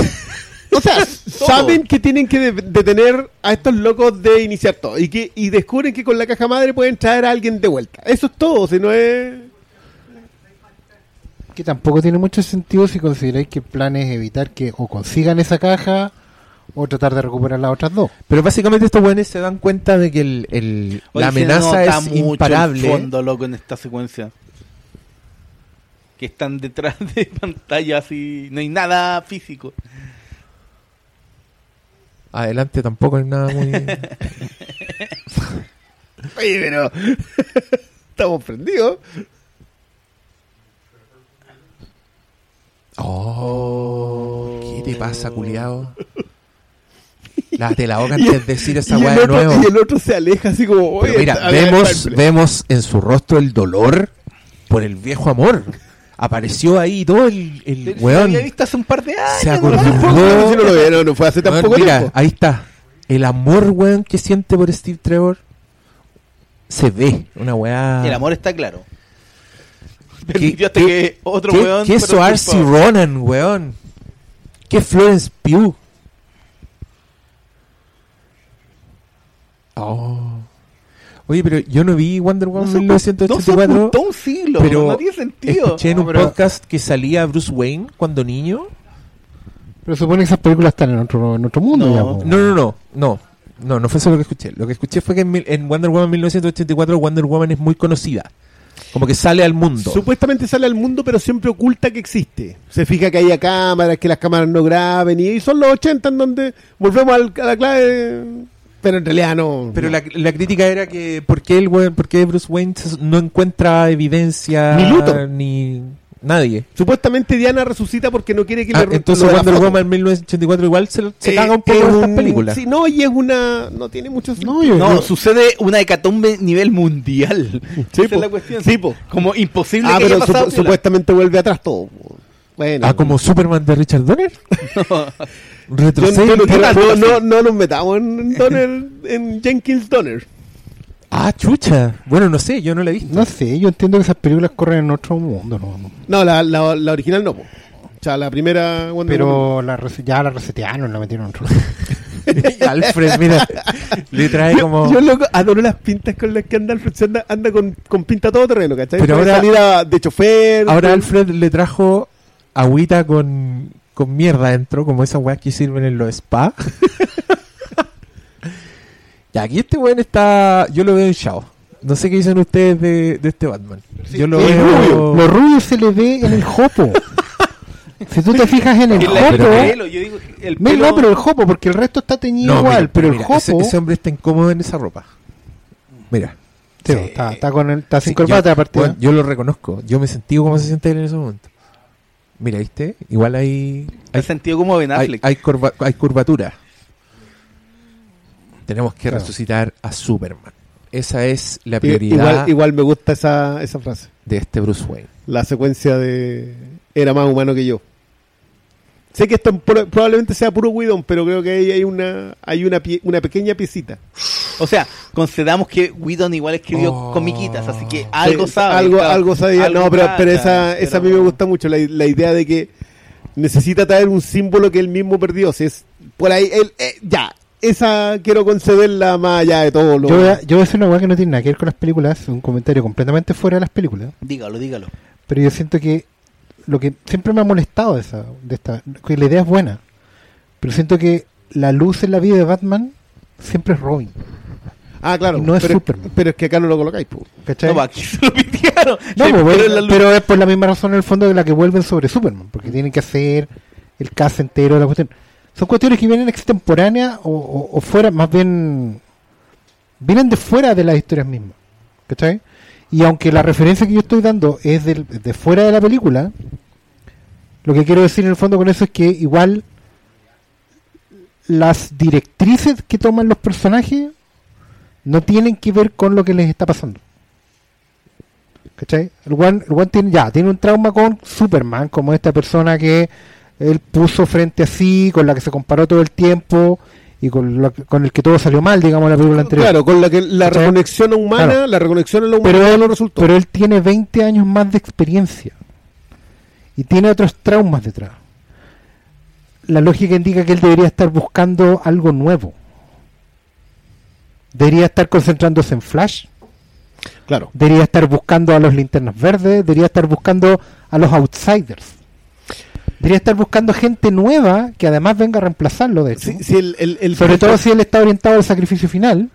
Speaker 4: O sea, saben que tienen que de- detener a estos locos de iniciar todo y que y descubren que con la caja madre pueden traer a alguien de vuelta. Eso es todo, si no es...
Speaker 3: Que tampoco tiene mucho sentido si consideráis que el plan es evitar que o consigan esa caja o tratar de recuperar las otras dos.
Speaker 1: Pero básicamente estos weones se dan cuenta de que el, el- la
Speaker 2: se
Speaker 1: amenaza
Speaker 2: nota
Speaker 1: es
Speaker 2: mucho
Speaker 1: imparable.
Speaker 2: El fondo, loco, en esta secuencia. Que están detrás de pantalla así. No hay nada físico.
Speaker 1: Adelante tampoco hay nada muy...
Speaker 4: Oye, pero... Estamos prendidos.
Speaker 1: Oh, ¿qué te pasa, culiao? Lávate la boca
Speaker 4: Y-
Speaker 1: antes de decir esa weá de nuevo.
Speaker 4: y el otro se aleja así como... Oye,
Speaker 1: Pero mira,
Speaker 4: a ver,
Speaker 1: vemos, vemos en su rostro el dolor por el viejo amor. Apareció ahí todo el, el weón.
Speaker 2: lo había visto hace un par de años.
Speaker 1: Se acordó. No.
Speaker 4: si no lo no, no fue hace tan
Speaker 1: Weón,
Speaker 4: poco
Speaker 1: mira,
Speaker 4: tiempo.
Speaker 1: ahí está. El amor, weón, que siente por Steve Trevor se ve. Una weá.
Speaker 2: El amor está claro.
Speaker 1: ¿Qué-
Speaker 2: Permitió hasta
Speaker 1: qué-
Speaker 2: que otro
Speaker 1: ¿Qué,
Speaker 2: weón.
Speaker 1: qué Saoirse
Speaker 2: culpable.
Speaker 1: Ronan, weón? ¿Qué Florence Pugh? Oh. Oye, pero yo no vi Wonder
Speaker 2: No
Speaker 1: Woman
Speaker 2: se ocultó-
Speaker 1: 1984.
Speaker 2: No un siglo.
Speaker 1: pero
Speaker 2: no tiene sentido.
Speaker 1: Escuché en
Speaker 3: No,
Speaker 1: un
Speaker 3: pero-
Speaker 1: podcast que salía Bruce Wayne cuando niño.
Speaker 3: Pero supone que esas películas están en otro, en otro mundo
Speaker 2: No.
Speaker 1: No, no, no, no. No, no fue eso lo que escuché. Lo que escuché fue que en, Wonder Woman 1984 Wonder Woman es muy conocida. Como que sale al mundo.
Speaker 4: Supuestamente sale al mundo, pero siempre oculta que existe. Se fija que haya cámaras, que las cámaras no graben, y son los 80 en donde volvemos al- a la clave. Pero en realidad no.
Speaker 1: Pero
Speaker 4: no.
Speaker 1: la, la crítica era que ¿por qué, el, por qué Bruce Wayne no encuentra evidencia
Speaker 4: Ni Luthor.
Speaker 1: ni nadie?
Speaker 4: Supuestamente Diana resucita porque no quiere que
Speaker 1: Ah,
Speaker 4: le
Speaker 1: entonces
Speaker 4: lo la
Speaker 1: Wonder
Speaker 4: foto.
Speaker 1: Woman 1984 igual se, se
Speaker 4: Eh,
Speaker 1: caga un poco en estas películas.
Speaker 4: Sí, no, y es una. No tiene mucho
Speaker 3: No, yo-
Speaker 2: No,
Speaker 3: yo-
Speaker 2: sucede una hecatombe nivel mundial.
Speaker 4: Sí,
Speaker 2: Esa
Speaker 4: po.
Speaker 2: es la cuestión.
Speaker 4: Sí, po.
Speaker 2: Como imposible
Speaker 4: Ah,
Speaker 2: que
Speaker 4: pero
Speaker 2: haya pasado.
Speaker 4: supu- supuestamente vuelve atrás todo. po. Bueno.
Speaker 1: Ah, como Superman de Richard Donner.
Speaker 4: Yo-
Speaker 1: Retrocede.
Speaker 4: yo no, no, no, no nos metamos en, Donner, en Jenkins Donner.
Speaker 1: Ah, chucha. Bueno, no sé, yo no la he visto.
Speaker 3: No sé, yo entiendo que esas películas corren en otro mundo, ¿no?
Speaker 4: No, la, la, la original no. po. O sea, la primera. Wonder.
Speaker 3: Pero la rese- ya la resetearon, la metieron en otro
Speaker 1: Alfred, mira, le trae
Speaker 4: Yo,
Speaker 1: como...
Speaker 4: yo, loco, adoro las pintas con las que anda Alfred. Se anda, anda con, con pinta todo terreno, ¿cachai?
Speaker 1: Pero
Speaker 4: Puede
Speaker 1: ahora-
Speaker 4: salir a- de chofer.
Speaker 1: Ahora
Speaker 4: con-
Speaker 1: Alfred le trajo agüita con, con mierda dentro, como esas weas que sirven en los spa. y aquí este weón está. Yo lo veo hinchado. No sé qué dicen ustedes de, de este Batman. Yo lo
Speaker 3: Es
Speaker 1: veo.
Speaker 3: rubio. Lo rubio se le ve en el jopo. si tú te fijas en el
Speaker 2: El,
Speaker 3: jopo.
Speaker 2: pelo, yo digo, el
Speaker 3: Me-
Speaker 2: pelo-
Speaker 3: No, pero el jopo, porque el resto está teñido
Speaker 1: No,
Speaker 3: igual,
Speaker 1: mira,
Speaker 3: pero el
Speaker 1: mira,
Speaker 3: jopo.
Speaker 1: ese, ese hombre está incómodo en esa ropa. Mira.
Speaker 3: Sí,
Speaker 1: Sí.
Speaker 3: está, está con el, está sin
Speaker 1: Sí,
Speaker 3: corbata
Speaker 1: yo,
Speaker 3: aparte.
Speaker 1: bueno, yo lo reconozco. Yo me sentí como se siente él en ese momento. Mira, ¿viste? Igual hay,
Speaker 2: Hay
Speaker 1: hay,
Speaker 2: sentido como Ben
Speaker 1: hay,
Speaker 2: Affleck.
Speaker 1: hay curva- hay curvatura. Tenemos que
Speaker 3: Claro.
Speaker 1: resucitar a Superman. Esa es la prioridad
Speaker 4: Igual, igual me gusta esa, esa frase.
Speaker 1: de este Bruce Wayne.
Speaker 4: La secuencia de era más humano que yo. Sé que esto pro- probablemente sea puro Widon, pero creo que ahí hay una hay una pie- una pequeña piecita.
Speaker 2: O sea, concedamos que Whedon igual escribió
Speaker 1: Oh.
Speaker 2: comiquitas, así que algo
Speaker 4: Sí,
Speaker 2: sabe.
Speaker 4: Algo,
Speaker 2: claro.
Speaker 4: algo sabía.
Speaker 2: Algo
Speaker 4: no, pero, pero esa, esa a mí me gusta mucho, la, la idea de que necesita traer un símbolo que él mismo perdió. Si es por ahí, él, eh, ya, esa quiero concederla más allá de todo lo...
Speaker 3: Yo voy, a, yo voy a hacer una weá que no tiene nada que ver con las películas, un comentario completamente fuera de las películas,
Speaker 2: Dígalo, dígalo.
Speaker 3: pero yo siento que lo que siempre me ha molestado de, esa, de esta, que la idea es buena, pero siento que la luz en la vida de Batman siempre es Robin,
Speaker 4: ah, claro.
Speaker 3: no es
Speaker 4: pero,
Speaker 3: Superman.
Speaker 4: pero es que acá no lo colocáis. po.
Speaker 3: ¿cachai?
Speaker 2: No, va, aquí se lo pitearon.
Speaker 3: No, pues,
Speaker 2: pero
Speaker 3: es por la misma razón en el fondo de la que vuelven sobre Superman, porque tienen que hacer el cast entero de la cuestión. Son cuestiones que vienen extemporáneas o, o- o fuera, más bien, vienen de fuera de las historias mismas. ¿Cachai? Y aunque la referencia que yo estoy dando es del- de fuera de la película, lo que quiero decir en el fondo con eso es que igual las directrices que toman los personajes no tienen que ver con lo que les está pasando. ¿Cachai? El one, el one tiene, ya, tiene un trauma con Superman, como esta persona que él puso frente a sí, con la que se comparó todo el tiempo y con, con el que todo salió mal, digamos, en la película anterior.
Speaker 4: Claro, con la que la
Speaker 3: ¿Cachai?
Speaker 4: reconexión humana,
Speaker 3: Claro.
Speaker 4: la reconexión a la
Speaker 3: pero,
Speaker 4: humanidad
Speaker 3: él,
Speaker 4: no resultó.
Speaker 3: pero él tiene 20 años más de experiencia y tiene otros traumas detrás. La lógica indica que él debería estar buscando algo nuevo. Debería estar concentrándose en Flash,
Speaker 4: claro.
Speaker 3: debería estar buscando a los linternas verdes, debería estar buscando a los outsiders. Debería estar buscando gente nueva que además venga a reemplazarlo, de hecho.
Speaker 4: Sí, sí, el, el- el-
Speaker 3: Sobre todo si él está orientado al sacrificio final,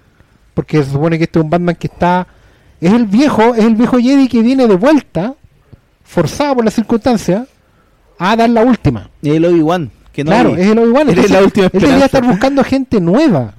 Speaker 3: porque se supone que este es un Batman que está... Es el viejo, es el viejo Jedi que viene de vuelta, forzado por las circunstancias, a dar la última.
Speaker 2: El Obi-Wan, que no
Speaker 3: claro, es el Obi-Wan. Él debería estar buscando gente nueva.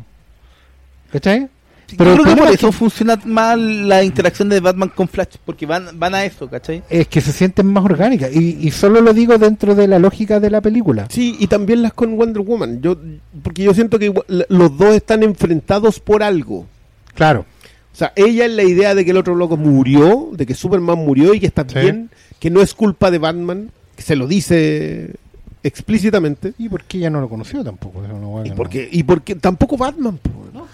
Speaker 3: ¿Cachai? Pero
Speaker 2: yo creo que por
Speaker 3: es
Speaker 2: eso funciona mal la interacción de Batman con Flash, porque van, van a eso, ¿cachai?
Speaker 3: Es que se sienten más orgánicas. Y, y solo lo digo dentro de la lógica de la película.
Speaker 4: Sí, y también las con Wonder Woman. Yo, porque yo siento que los dos están enfrentados por algo.
Speaker 3: Claro.
Speaker 4: O sea, ella es la idea de que el otro loco murió, de que Superman murió y que está
Speaker 3: Sí.
Speaker 4: bien, que no es culpa de Batman, que se lo dice explícitamente.
Speaker 3: ¿Y por qué ella no lo conoció tampoco?
Speaker 4: Y
Speaker 3: no-
Speaker 4: porque, y porque tampoco Batman, ¿no?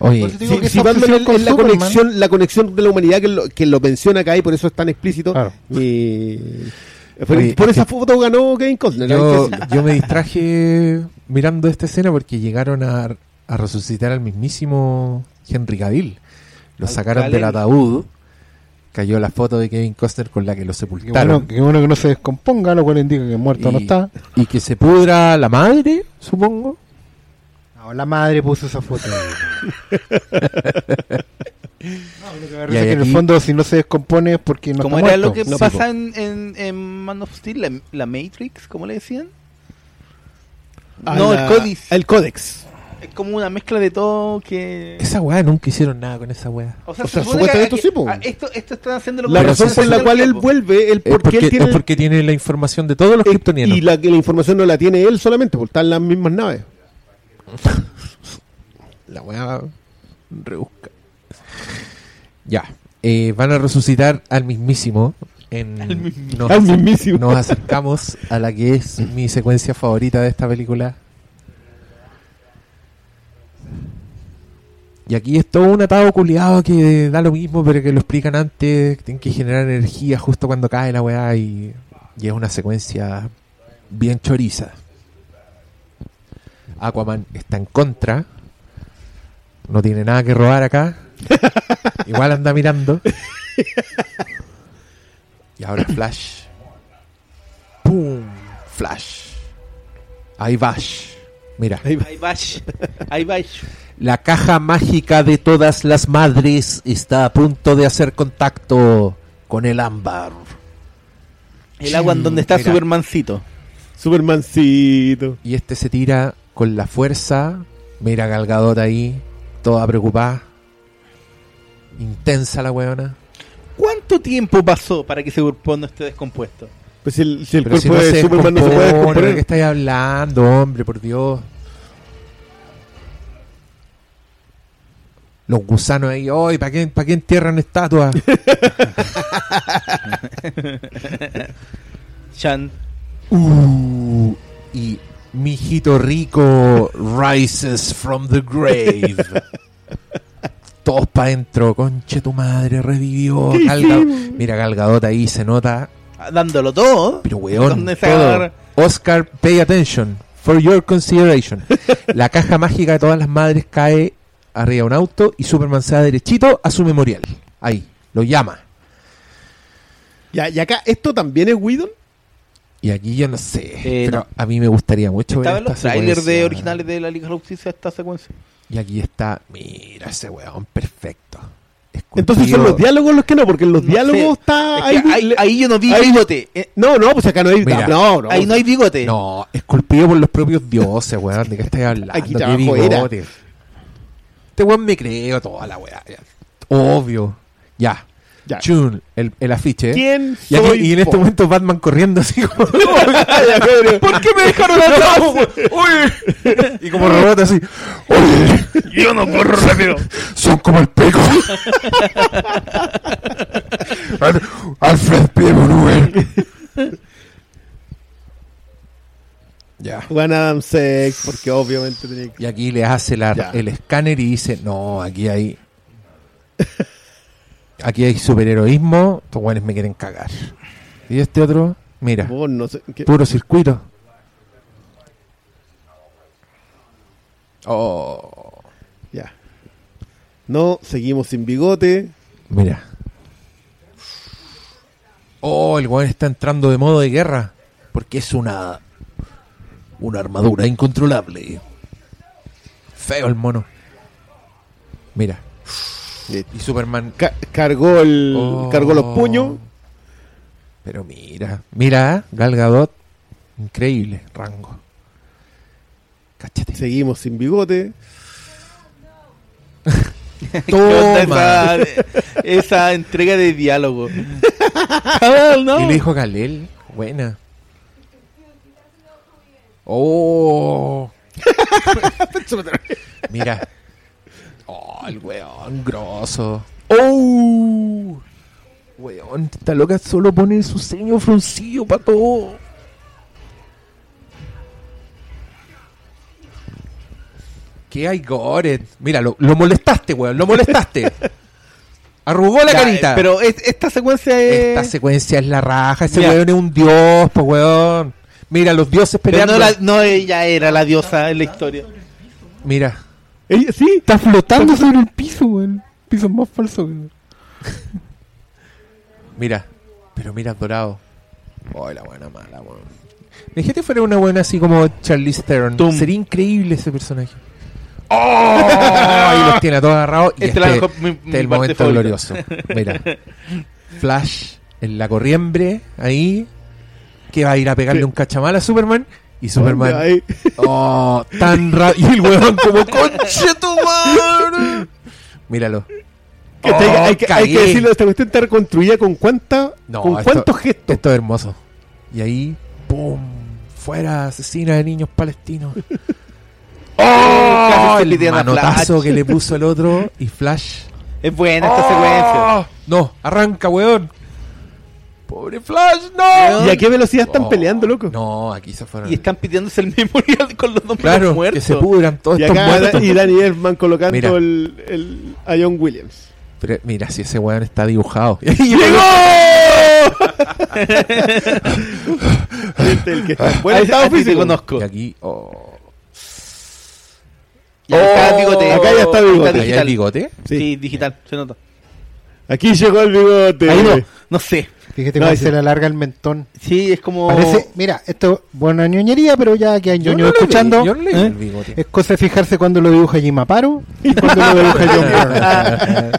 Speaker 1: Oye,
Speaker 4: Si,
Speaker 3: que
Speaker 4: si Batman es,
Speaker 3: con
Speaker 4: la
Speaker 3: Superman-
Speaker 4: conexión, la conexión de la humanidad que lo, que lo menciona acá y por eso es tan explícito.
Speaker 3: Claro.
Speaker 4: Y- por,
Speaker 1: Oye,
Speaker 4: por
Speaker 1: es
Speaker 4: esa
Speaker 1: que-
Speaker 4: foto ganó Kevin Costner.
Speaker 1: yo,
Speaker 4: que
Speaker 1: me distraje mirando esta escena porque llegaron a, a resucitar al mismísimo Henry Cavill. Lo
Speaker 2: Al
Speaker 1: sacaron del ataúd. Cayó la foto de Kevin Costner con la que lo
Speaker 3: Qué
Speaker 1: sepultaron.
Speaker 3: bueno, qué bueno que no se descomponga, lo cual indica que muerto no
Speaker 1: Y-
Speaker 3: está.
Speaker 1: Y que se pudra la madre, supongo.
Speaker 3: No, la madre puso esa foto. no, lo que me parece
Speaker 1: Y
Speaker 3: es que en el fondo, si no se descompone es porque no
Speaker 2: como
Speaker 3: está
Speaker 2: era
Speaker 3: muerto.
Speaker 2: lo que
Speaker 4: No,
Speaker 2: pasa
Speaker 4: po.
Speaker 2: en, en, en Man of Steel, la, la Matrix, ¿cómo le decían?
Speaker 4: Ah,
Speaker 2: no,
Speaker 4: la-
Speaker 2: el Códice.
Speaker 4: El Códex.
Speaker 2: Es como una mezcla de todo que...
Speaker 1: Esa weá nunca hicieron nada con esa weá.
Speaker 2: O sea,
Speaker 4: O sea, supuestamente
Speaker 2: que-
Speaker 4: sí, po.
Speaker 2: ah, esto, esto están haciendo lo
Speaker 4: La razón por la cual él vuelve, el
Speaker 1: Es
Speaker 4: porque,
Speaker 1: porque,
Speaker 4: él tiene
Speaker 1: es porque tiene la información de todos los
Speaker 4: y-
Speaker 1: kryptonianos.
Speaker 4: y la que la información no la tiene él solamente, porque están en las mismas naves.
Speaker 1: La weá rebusca. Ya. eh, van a resucitar al mismísimo. En,
Speaker 2: Al mismísimo.
Speaker 1: Nos,
Speaker 4: Al mismísimo.
Speaker 1: nos acercamos a la que es mi secuencia favorita de esta película. Y aquí es todo un atado culiado que da lo mismo, pero que lo explican antes. Tienen que generar energía justo cuando cae la weá y, y es una secuencia bien choriza. Aquaman está en contra. No tiene nada que robar acá. Igual anda mirando. Y ahora Flash. ¡Pum! Flash. Ahí Bash. Mira.
Speaker 4: Ahí va.
Speaker 2: Ahí va.
Speaker 1: La caja mágica de todas las madres está a punto de hacer contacto con el ámbar.
Speaker 2: El agua en donde está
Speaker 1: Mira.
Speaker 2: Supermancito.
Speaker 4: Supermancito.
Speaker 1: Y este se tira con la fuerza. Mira a Gal Gadot ahí, toda preocupada. Intensa la weona.
Speaker 2: ¿Cuánto tiempo pasó para que ese cuerpo no esté descompuesto?
Speaker 4: Pues si el, si el cuerpo
Speaker 1: si no
Speaker 4: de
Speaker 1: se
Speaker 4: Superman no se puede
Speaker 1: descompone, ¿de
Speaker 4: descomponer.
Speaker 1: qué estáis hablando, hombre? Por Dios. Los gusanos ahí, ¡ay! ¿Para qué, ¿Para qué entierran estatuas?
Speaker 2: Chan.
Speaker 1: Uh, y mi hijito rico rises from the grave. Todos para adentro, conche tu madre, revivió. Mira, Gal Gadot ahí se nota,
Speaker 2: Dándolo todo.
Speaker 1: pero weón. Oscar, pay attention, for your consideration. La caja mágica de todas las madres cae arriba de un auto y Superman se da derechito a su memorial. Ahí, lo llama.
Speaker 4: Ya, y acá, ¿esto también es Whedon?
Speaker 1: Y aquí yo no sé,
Speaker 2: Eh,
Speaker 1: pero
Speaker 2: no.
Speaker 1: a mí me gustaría mucho ver
Speaker 2: en los
Speaker 1: esta
Speaker 2: trailers de originales de la Liga de la Justicia esta secuencia.
Speaker 1: Y aquí está, mira ese weón, perfecto.
Speaker 4: Entonces son los diálogos los que no, porque en los
Speaker 2: No
Speaker 4: diálogos
Speaker 2: sé.
Speaker 4: está...
Speaker 2: Es
Speaker 4: ahí,
Speaker 2: que ahí, ahí yo no vi
Speaker 4: ahí-
Speaker 2: bigote. Eh,
Speaker 4: No, no, pues acá no hay...
Speaker 1: Mira.
Speaker 4: no, no.
Speaker 2: ahí no hay bigote.
Speaker 1: No, esculpido por los propios dioses, weón. ¿De qué estáis hablando?
Speaker 4: Aquí
Speaker 1: ¿Qué bigote? Este weón me creo toda la weá. Obvio. Ya.
Speaker 4: Ya.
Speaker 1: Chun, el, el afiche.
Speaker 4: ¿Quién
Speaker 1: Y, aquí-
Speaker 4: soy
Speaker 1: y en este
Speaker 4: po?
Speaker 1: momento Batman corriendo así como... ¿Por qué me dejaron atrás? Uy. Y como robot así. Oye,
Speaker 2: Yo no corro rápido.
Speaker 1: son como el peco. Al- Alfred P. Bruegel. Ya.
Speaker 4: Juan Adam Sex, porque obviamente tenía que...
Speaker 1: Y aquí le hace la- el escáner y dice, no, aquí hay... Aquí hay superheroísmo, estos guanes me quieren cagar. Y este otro, mira,
Speaker 4: Vos no sé... ¿qué?
Speaker 1: puro circuito. Oh,
Speaker 4: Ya. No, seguimos sin bigote.
Speaker 1: mira. Oh, el guan está entrando de modo de guerra. Porque es una... Una armadura incontrolable. Feo el mono. Mira. Y Superman
Speaker 4: Ca- cargó el
Speaker 1: Oh.
Speaker 4: cargó los puños.
Speaker 1: Pero mira, mira, Gal Gadot, increíble rango. Cáchate.
Speaker 4: Seguimos sin bigote.
Speaker 2: ¿Qué onda
Speaker 1: Toma.
Speaker 2: esa, esa entrega de diálogo? No.
Speaker 1: Y le dijo Galel, buena. Oh, mira. Oh, el weón grosso. Oh, weón, esta loca solo pone su ceño fruncido para todo. ¿Qué hay, Goret? Mira, lo, lo molestaste, weón, lo molestaste. Arrugó la
Speaker 2: Ya,
Speaker 1: carita.
Speaker 2: eh, Pero es- esta secuencia es.
Speaker 1: Esta secuencia es la raja. Ese
Speaker 2: Ya.
Speaker 1: weón es un dios, pues weón. Mira, los dioses
Speaker 2: pero no, la- no ella era la diosa en la historia.
Speaker 1: Mira,
Speaker 4: Ella- sí,
Speaker 1: está flotando sobre el piso, weón. Piso más falso, weón. mira, pero mira, dorado. Oh, la buena mala, weón. Imagínate fuera una buena así como Charlize Theron.
Speaker 2: Tum.
Speaker 1: Sería increíble ese personaje. ¡Oh! Ahí los tiene a todos agarrados. Y este,
Speaker 2: mi-
Speaker 1: este
Speaker 2: mi
Speaker 1: es el momento
Speaker 2: favorita.
Speaker 1: glorioso. Mira. Flash en la corriembre, ahí. Que va a ir a pegarle un cachamal a Superman. Y Superman. Oh, tan rápido. Y el weón como conche tu madre. Míralo.
Speaker 4: Que te-
Speaker 1: Oh,
Speaker 4: hay, que, hay que
Speaker 1: cagué.
Speaker 4: decirlo, esta cuestión está reconstruida con cuánta,
Speaker 1: No,
Speaker 4: con
Speaker 1: esto-
Speaker 4: cuántos gestos.
Speaker 1: Esto es hermoso. Y ahí, ¡pum! Fuera, asesina de niños palestinos. ¡Oh! El manotazo que le puso el otro. Y Flash.
Speaker 2: Es buena esta
Speaker 1: ¡Oh!
Speaker 2: secuencia.
Speaker 1: No, arranca, weón. Pobre Flash, no.
Speaker 4: ¿Y a qué velocidad están
Speaker 1: Oh,
Speaker 4: peleando, loco?
Speaker 1: No, aquí se fueron.
Speaker 2: Y están pidiéndose el memorial con los nombres
Speaker 1: claro,
Speaker 2: muertos.
Speaker 1: que se pudran todos
Speaker 4: Y
Speaker 1: estos
Speaker 4: acá
Speaker 1: muertos.
Speaker 4: y Danny Elfman colocando
Speaker 1: Mira.
Speaker 4: el, el- a John Williams.
Speaker 1: Pero mira, si ese weón está dibujado.
Speaker 4: Este, el que está en buen
Speaker 2: A-
Speaker 4: estado
Speaker 2: a ti te conozco.
Speaker 1: Y aquí, oh.
Speaker 2: Y acá
Speaker 1: Oh,
Speaker 2: bigote.
Speaker 4: acá ya está bigote.
Speaker 1: ¿Ahí hay
Speaker 2: digital.
Speaker 1: bigote?
Speaker 2: Sí.
Speaker 4: Sí.
Speaker 2: digital, se nota.
Speaker 4: Aquí llegó el bigote.
Speaker 2: Ahí no, no sé.
Speaker 3: Fíjate
Speaker 4: No,
Speaker 3: cómo se le alarga el mentón.
Speaker 2: Sí, es como.
Speaker 3: Parece, mira, esto buena ñoñería, pero ya que hay
Speaker 1: Yo
Speaker 3: ñoño
Speaker 1: no
Speaker 3: escuchando,
Speaker 1: vi- yo no le vi
Speaker 3: ¿eh?
Speaker 1: bigote.
Speaker 3: es cosa de fijarse cuando lo dibuja Jim Aparo y cuando lo dibuja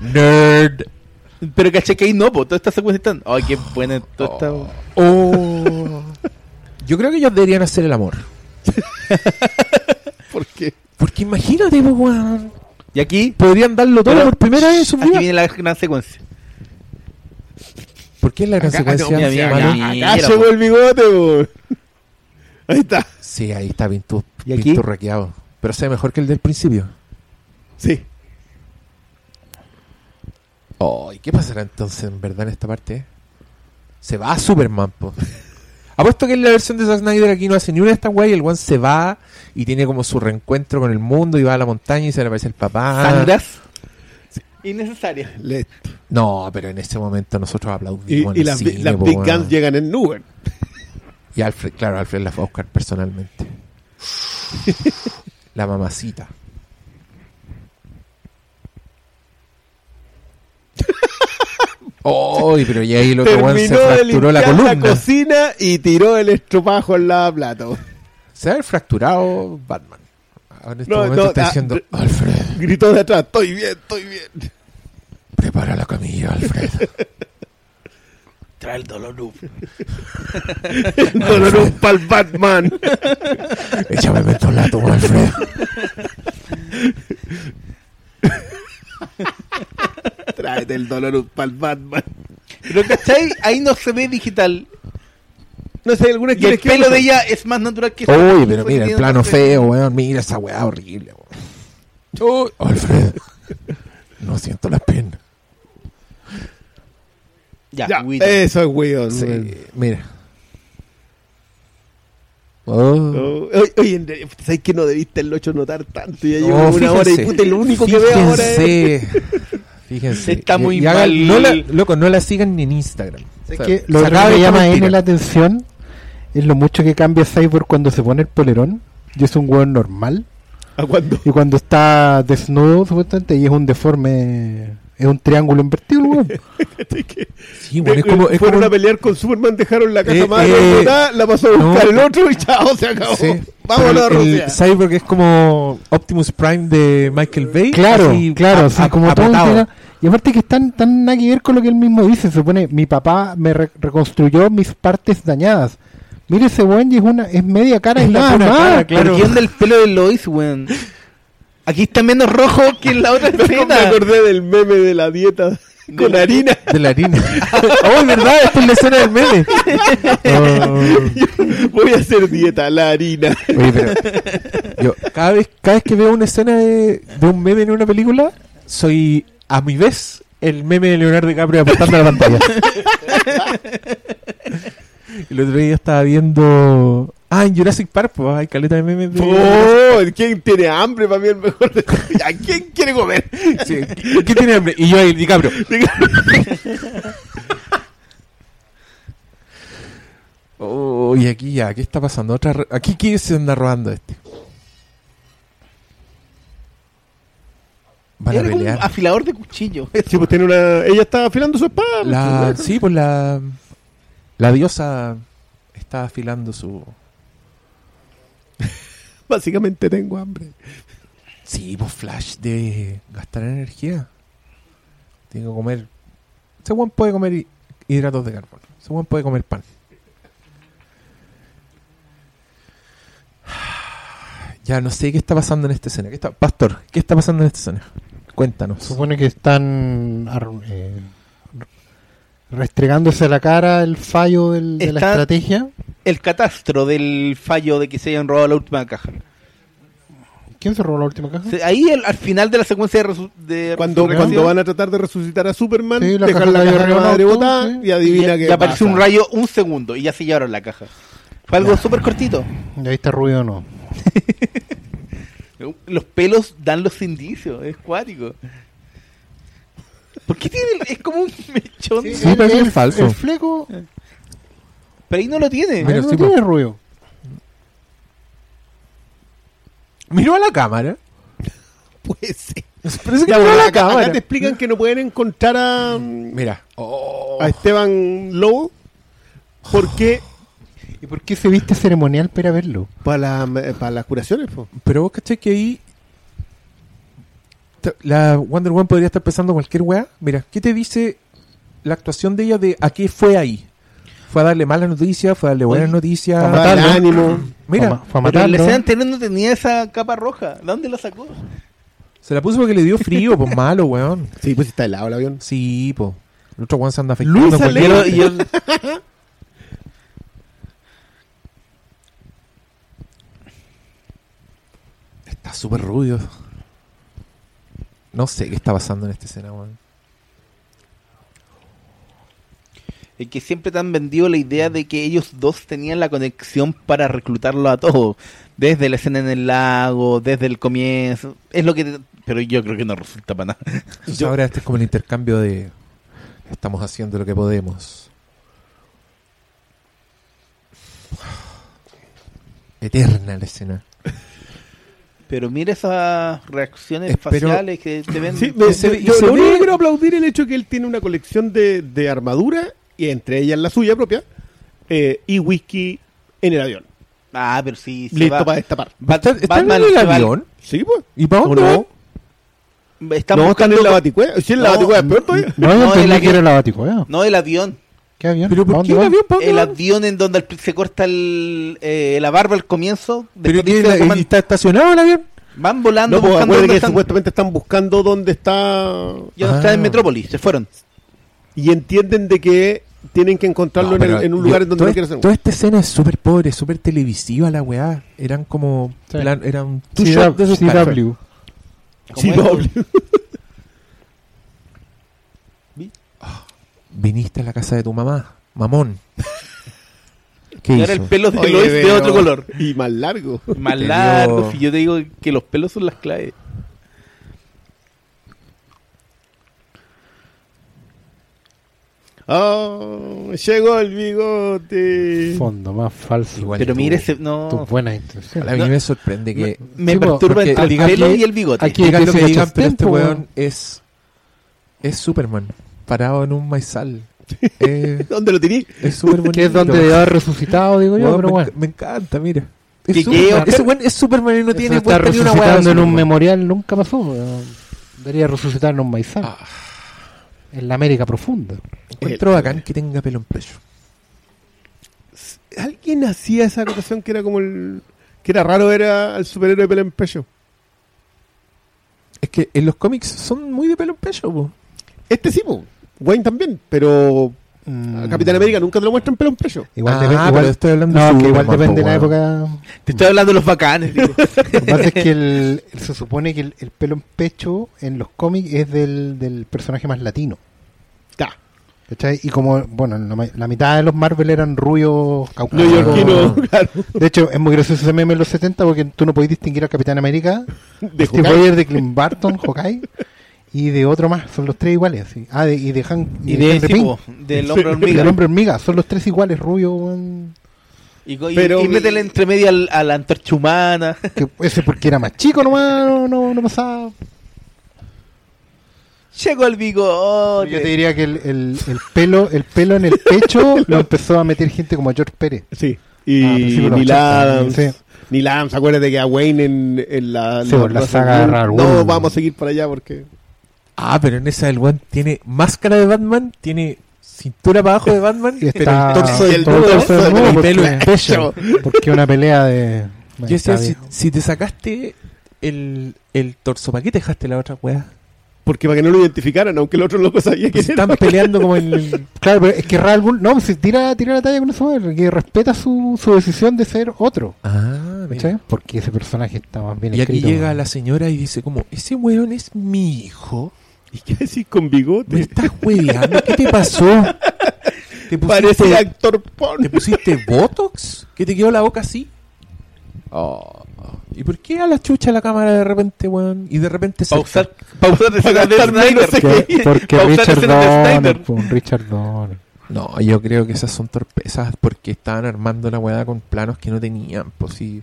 Speaker 3: John.
Speaker 1: Nerd.
Speaker 2: Pero caché que ahí no, pues todas estas secuencias están. Ay, qué buena. Toda esta...
Speaker 1: Oh. Yo creo que ellos deberían hacer el amor.
Speaker 4: ¿Por qué?
Speaker 1: Porque imagínate, pues, weón.
Speaker 2: Y aquí.
Speaker 1: Podrían darlo todo
Speaker 2: Pero-
Speaker 1: por primera vez en su
Speaker 2: Aquí
Speaker 1: vida.
Speaker 2: viene la gran secuencia.
Speaker 1: ¿Por qué es la gran
Speaker 4: Acá-
Speaker 1: secuencia?
Speaker 2: mira, mira,
Speaker 1: Manu?
Speaker 2: mira.
Speaker 4: Acá
Speaker 2: Mira,
Speaker 4: llegó
Speaker 2: po.
Speaker 4: el bigote, po. Ahí está.
Speaker 1: Sí, ahí está pintu,
Speaker 2: ¿Y aquí?
Speaker 1: pinturraqueado. Pero se ve mejor que el del principio.
Speaker 4: Sí.
Speaker 1: Oh, ¿y qué pasará entonces en verdad en esta parte? Se va a Superman, po. Apuesto que en la versión de Zack Snyder aquí no hace ni una de estas weas y el one se va y tiene como su reencuentro con el mundo y va a la montaña y se le aparece el papá.
Speaker 2: Sangras. Innecesaria.
Speaker 4: Le-
Speaker 1: No, pero en ese momento nosotros
Speaker 4: Y,
Speaker 1: aplaudimos.
Speaker 4: y
Speaker 1: en el
Speaker 4: las,
Speaker 1: cine,
Speaker 4: bi- las
Speaker 1: po,
Speaker 4: Big. Guns llegan en Nubel.
Speaker 1: Y Alfred, claro, Alfred la fue a buscar personalmente. la mamacita. ¡Ay, pero y ahí el otro weón se
Speaker 4: Terminó de
Speaker 1: fracturó la
Speaker 4: limpiar la,
Speaker 1: columna!
Speaker 4: cocina y tiró el estropajo al lavaplato.
Speaker 1: Se va a haber fracturado Batman. Ahora en este
Speaker 4: No,
Speaker 1: momento
Speaker 4: no,
Speaker 1: está
Speaker 4: ah,
Speaker 1: diciendo:
Speaker 4: re-
Speaker 1: Alfred,
Speaker 4: Gritó de atrás, estoy bien, estoy bien.
Speaker 1: prepara la camilla, Alfred.
Speaker 2: Trae el dolor.
Speaker 4: Dolor para el Batman.
Speaker 1: Échame mentolato, Alfred.
Speaker 4: Tráete el dolor para el Batman.
Speaker 2: Pero ¿cachai? Ahí no se ve digital.
Speaker 4: No sé, algunas
Speaker 2: Y el
Speaker 4: que
Speaker 2: pelo de ella es más natural que
Speaker 1: Uy, pero
Speaker 2: que
Speaker 1: mira, el plano feo, weón. Mira esa weá horrible, weón. Uy, Alfred. No siento las penas.
Speaker 2: Ya,
Speaker 4: Ya, eso es weón.
Speaker 1: Sí,
Speaker 4: weón.
Speaker 1: mira. Oh.
Speaker 4: Oh, oye, ¿sabes que no debiste el 8 notar tanto? Ya llevo
Speaker 1: No,
Speaker 4: una hora y puta, lo único que veo ahora es...
Speaker 1: Fíjense. Fíjense.
Speaker 2: Está muy
Speaker 1: Y
Speaker 2: mal.
Speaker 1: No la, loco, no la sigan ni en Instagram.
Speaker 3: Es
Speaker 1: O sea,
Speaker 3: que lo que me llama N la atención es lo mucho que cambia Cyborg cuando se pone el polerón y es un weón normal.
Speaker 4: ¿A cuándo?
Speaker 3: Y cuando está desnudo, supuestamente, y es un deforme, es un triángulo invertido, el weón.
Speaker 1: Sí, bueno, es como, es
Speaker 4: Fueron
Speaker 1: como-
Speaker 4: a pelear con Superman, dejaron la casa
Speaker 1: Eh,
Speaker 4: más
Speaker 1: eh,
Speaker 4: la pasó a buscar
Speaker 1: no.
Speaker 4: el otro y chao, se acabó.
Speaker 1: Sí.
Speaker 4: Vámonos a
Speaker 1: el,
Speaker 4: Rusia.
Speaker 1: el Cyborg es como Optimus Prime de Michael Bay.
Speaker 3: Claro,
Speaker 1: así,
Speaker 3: claro,
Speaker 1: a-
Speaker 3: así
Speaker 1: a-
Speaker 3: como todo Y aparte que están tan nada que ver con lo que él mismo dice. Se supone, mi papá me re- reconstruyó mis partes dañadas. Mire ese weón y es una, es media cara y
Speaker 1: Es la
Speaker 3: nada más.
Speaker 1: cara, claro.
Speaker 2: ¿Pero quién del pelo de Lois, weón? Aquí está menos rojo que en la otra
Speaker 4: Me
Speaker 2: escena.
Speaker 4: acordé del meme de la dieta con
Speaker 2: la-
Speaker 4: harina.
Speaker 1: De la harina. oh, es verdad, esta es la escena del meme. Oh.
Speaker 4: Voy a hacer dieta a la harina.
Speaker 1: Oye, pero yo cada vez, cada vez que veo una escena de, de un meme en una película, soy a mi vez el meme de Leonardo DiCaprio apuntando a la pantalla. El otro día estaba viendo. Ah, en Jurassic Park, pues hay caleta de memes de.
Speaker 4: Oh, ¿Quién tiene hambre para mí el mejor? de- ¿A quién quiere comer?
Speaker 1: Sí, ¿qué, qué tiene hambre? Y yo ahí, DiCaprio. Oh, y aquí ya, ¿qué está pasando? Otra re- aquí quién se anda robando este. Van a
Speaker 2: como un
Speaker 1: pelear.
Speaker 2: afilador de cuchillo.
Speaker 4: Sí, pues tiene una... Ella está afilando su espada.
Speaker 1: La,
Speaker 4: pues,
Speaker 1: sí, pues la, la diosa está afilando su...
Speaker 4: Básicamente tengo hambre.
Speaker 1: Sí, pues Flash de gastar energía. Tiene que comer... Ese buen puede comer hi- hidratos de carbono. Ese buen puede comer pan. Ya no sé qué está pasando en esta escena. ¿Qué está, Pastor, ¿qué está pasando en esta escena? Cuéntanos.
Speaker 3: Supone que están eh, restregándose a la cara el fallo del- de la estrategia.
Speaker 2: El catastro del fallo de que se hayan robado la última caja.
Speaker 3: ¿Quién se robó la última caja?
Speaker 2: Ahí el- al final de la secuencia de, resu- de
Speaker 4: Cuando, cuando van a tratar de resucitar a Superman,
Speaker 3: Sí, la
Speaker 4: dejan
Speaker 3: caja
Speaker 4: la caja de madre botada
Speaker 3: sí.
Speaker 4: y adivina
Speaker 2: apareció
Speaker 4: pasa.
Speaker 2: un rayo un segundo y ya se llevaron la caja. Fue algo súper cortito.
Speaker 3: Y ahí está ruido no.
Speaker 2: Los pelos dan los indicios, es cuático. ¿Por qué tiene el- es como un mechón?
Speaker 1: Sí, parece que es falso.
Speaker 3: El fleco
Speaker 2: Pero ahí no lo tiene.
Speaker 1: Mira,
Speaker 3: no
Speaker 1: sí,
Speaker 3: tiene ruido.
Speaker 1: Miró a la cámara.
Speaker 4: Puede ser.
Speaker 1: Parece que
Speaker 4: Ya, bueno,
Speaker 1: la
Speaker 4: acá, acá
Speaker 1: cámara.
Speaker 4: te explican que no pueden encontrar a,
Speaker 1: Mira. Oh.
Speaker 4: a Esteban Lobo porque
Speaker 3: ¿Y por qué se viste ceremonial para verlo?
Speaker 4: para, la- para las curaciones. po.
Speaker 1: Pero vos cachai que ahí. La Wonder Woman podría estar pensando cualquier weá. Mira, ¿qué te dice la actuación de ella de a qué fue ahí? ¿Fue a darle malas noticias? ¿Fue a darle buenas
Speaker 2: Oye,
Speaker 1: noticias?
Speaker 4: Para darle
Speaker 3: matarlo.
Speaker 4: ánimo.
Speaker 1: Mira,
Speaker 3: Fue a fue a
Speaker 2: Pero
Speaker 3: matarlo.
Speaker 2: escena anterior no tenía esa capa roja. ¿De dónde la sacó?
Speaker 1: se la puso porque le dio frío, pues malo, weón.
Speaker 4: Sí, pues está helado el avión.
Speaker 1: Sí, pues. El otro weón se anda afectando.
Speaker 4: Luz
Speaker 1: cualquier-
Speaker 2: Y yo- y yo-
Speaker 1: Está súper rubio. No sé qué está pasando en esta escena, weón.
Speaker 2: Es que siempre te han vendido la idea de que ellos dos tenían la conexión para reclutarlo a todos. Desde la escena en el lago, desde el comienzo. Es lo que... te- Pero yo creo que no resulta para nada.
Speaker 1: Entonces
Speaker 2: Yo-
Speaker 1: ahora este es como el intercambio de estamos haciendo lo que podemos. Eterna la escena.
Speaker 2: Pero mira esas reacciones
Speaker 1: Espero-
Speaker 2: faciales que te ven.
Speaker 4: Sí,
Speaker 1: se
Speaker 4: yo
Speaker 1: se
Speaker 4: lo único
Speaker 1: ve-
Speaker 4: que quiero aplaudir el hecho que él tiene una colección de, de armadura y entre ellas la suya propia eh, y whisky en el avión.
Speaker 2: Ah, pero sí. se
Speaker 4: Listo
Speaker 2: va-
Speaker 4: para destapar.
Speaker 1: ¿Está, está
Speaker 2: Batman
Speaker 1: en el avión?
Speaker 4: ¿Sí, pues?
Speaker 1: ¿Y para
Speaker 4: ¿O
Speaker 1: dónde?
Speaker 4: no?
Speaker 1: va?
Speaker 2: Están
Speaker 4: no, están en la baticueva. Si en la
Speaker 2: No,
Speaker 4: baticueva.
Speaker 3: No, yo
Speaker 2: No,
Speaker 3: entendí
Speaker 2: el
Speaker 3: baticueva.
Speaker 2: No, el avión.
Speaker 3: ¿Qué avión?
Speaker 1: ¿Pero
Speaker 3: ¿Pa'
Speaker 1: por qué el avión? ¿Para
Speaker 2: El avión en donde se corta el, eh, la barba al comienzo.
Speaker 1: ¿Pero la- y está estacionado el avión?
Speaker 2: Van volando
Speaker 4: No, pues
Speaker 2: buscando
Speaker 4: acuérdate
Speaker 2: dónde
Speaker 4: que
Speaker 2: están.
Speaker 4: supuestamente están buscando dónde está
Speaker 2: Ya no
Speaker 1: Ah.
Speaker 2: están en Metrópolis, se fueron.
Speaker 4: y entienden de que tienen que encontrarlo
Speaker 1: No,
Speaker 4: en, el-
Speaker 1: pero
Speaker 4: en un
Speaker 1: yo-
Speaker 4: lugar en donde no quieren hacer
Speaker 1: Toda esta escena es súper pobre, súper televisiva la weá. Eran como...
Speaker 3: Sí.
Speaker 1: plan- eran two
Speaker 3: CW.
Speaker 1: de.
Speaker 3: CW.
Speaker 2: Como
Speaker 4: Sí,
Speaker 2: esto.
Speaker 4: doble.
Speaker 1: Viniste a la casa de tu mamá, mamón. ¿Qué hizo?
Speaker 2: el pelo de
Speaker 4: Oye,
Speaker 2: Lois de
Speaker 4: pero-
Speaker 2: otro color.
Speaker 4: Y más largo.
Speaker 2: Más
Speaker 1: Te
Speaker 2: largo.
Speaker 1: dio-
Speaker 2: Si yo te digo que los pelos son las claves.
Speaker 4: Oh, llegó el bigote.
Speaker 3: Fondo más falso.
Speaker 1: Igual
Speaker 2: Pero mire ese. No.
Speaker 3: Tus buenas
Speaker 1: A
Speaker 3: intenciones.
Speaker 1: mí me sorprende que...
Speaker 2: Me
Speaker 3: po,
Speaker 2: perturba entre el pelo
Speaker 1: que-
Speaker 2: y el bigote.
Speaker 3: aquí-
Speaker 1: digan lo que digan, pero este weón. es... Es Superman, parado en un maizal. Eh,
Speaker 4: ¿Dónde lo tenía?
Speaker 1: es súper bonito.
Speaker 3: Que es donde debe haber resucitado, digo yo, pero
Speaker 1: me,
Speaker 3: bueno.
Speaker 1: me encanta, mira. Es
Speaker 2: ¿Qué,
Speaker 1: Superman.
Speaker 2: qué?
Speaker 1: Ese weón es Superman y no
Speaker 3: Eso
Speaker 1: tiene vuelta ni una
Speaker 3: resucitando en un
Speaker 1: Superman.
Speaker 3: memorial nunca pasó. Debería resucitar en un maizal.
Speaker 1: Ah.
Speaker 3: En la América profunda.
Speaker 1: Encuentro bacán que tenga pelo en pecho.
Speaker 4: Alguien hacía esa acotación que era como el. que era raro ver a- al superhéroe de pelo en pecho.
Speaker 1: Es que en los cómics son muy de pelo en pecho, po.
Speaker 4: Este sí, po. Wayne también, pero a
Speaker 3: Mm.
Speaker 4: Capitán América nunca te lo muestran pelo en pecho.
Speaker 3: Igual,
Speaker 1: Ah,
Speaker 3: depende-
Speaker 1: pero
Speaker 3: igual-
Speaker 1: estoy hablando
Speaker 3: no,
Speaker 1: de
Speaker 3: que igual
Speaker 1: Superman,
Speaker 3: depende de la época.
Speaker 2: Te estoy hablando de los bacanes. digo.
Speaker 3: Lo que pasa es que el- se supone que el, el pelo en pecho en los cómics es del, del personaje más latino.
Speaker 4: Ya.
Speaker 3: ¿cachai? Y como, bueno, la, mitad de los Marvel eran rubios caucásicos.
Speaker 4: Neoyorquino, claro.
Speaker 3: De hecho, es muy gracioso ese meme en los 70 porque tú no podés distinguir al Capitán América,
Speaker 4: De
Speaker 3: Steve. Rogers, de Clint Barton, Hawkeye, y de otro más. Son los tres iguales. sí. Ah, de- y de, Han,
Speaker 2: Y de sí, po, del hombre
Speaker 3: Y
Speaker 2: hormiga.
Speaker 3: del hombre hormiga. Son los tres iguales, rubio. weón.
Speaker 2: Y, y-
Speaker 4: Pero-
Speaker 2: y métele entre medio al- a la antorcha humana.
Speaker 3: Que ese porque era más chico nomás, no, no, no pasaba.
Speaker 2: Llegó el bigote.
Speaker 3: Yo te diría que el, el, el pelo el pelo en el pecho lo empezó a meter gente como George Pérez.
Speaker 4: Sí. Y
Speaker 3: Ah, de
Speaker 4: Neil
Speaker 3: 80,
Speaker 4: Adams.
Speaker 3: sí.
Speaker 4: Neil Adams, acuérdate que a Wayne en, en la,
Speaker 3: Sí, por la saga de
Speaker 4: No, vamos a seguir para allá porque.
Speaker 1: Ah, pero en esa el weón tiene máscara de Batman, tiene cintura para abajo de Batman,
Speaker 3: Y
Speaker 1: pero
Speaker 3: está
Speaker 1: el torso
Speaker 4: y
Speaker 1: del
Speaker 4: el
Speaker 3: todo torso del
Speaker 4: el
Speaker 3: nudo
Speaker 1: pelo
Speaker 3: porque,
Speaker 1: en pecho.
Speaker 3: porque una pelea de...
Speaker 1: Yo
Speaker 3: Está
Speaker 1: si, te sacaste el, el torso, ¿para qué te dejaste la otra weá?
Speaker 4: Porque para que no lo identificaran, aunque el otro loco sabía que
Speaker 1: Se están peleando como en el...
Speaker 3: Claro, pero es que Ghul- no, si tira, tira la talla con eso, que respeta su, su decisión de ser otro.
Speaker 1: Ah, mira.
Speaker 3: Porque ese personaje está más bien
Speaker 1: Y aquí
Speaker 3: escrito.
Speaker 1: llega
Speaker 3: weón.
Speaker 1: la señora y dice como, ese weón es mi hijo.
Speaker 4: ¿Y qué decís con
Speaker 1: ¿Me
Speaker 4: bigote?
Speaker 1: estás hueveando? ¿Qué te pasó? ¿Te
Speaker 4: Parece
Speaker 1: pusiste,
Speaker 4: actor porno.
Speaker 1: ¿Te pusiste Botox? ¿Que te quedó la boca así? Oh. ¿Y por qué a la chucha la cámara de repente, weón? Y de repente se...
Speaker 2: Pausar, pausar de Snyder.
Speaker 3: Porque
Speaker 2: Pausar
Speaker 3: Richard Donner, po, Richard Donner.
Speaker 1: No, yo creo que esas son torpezas porque estaban armando la weá con planos que no tenían. Pues sí.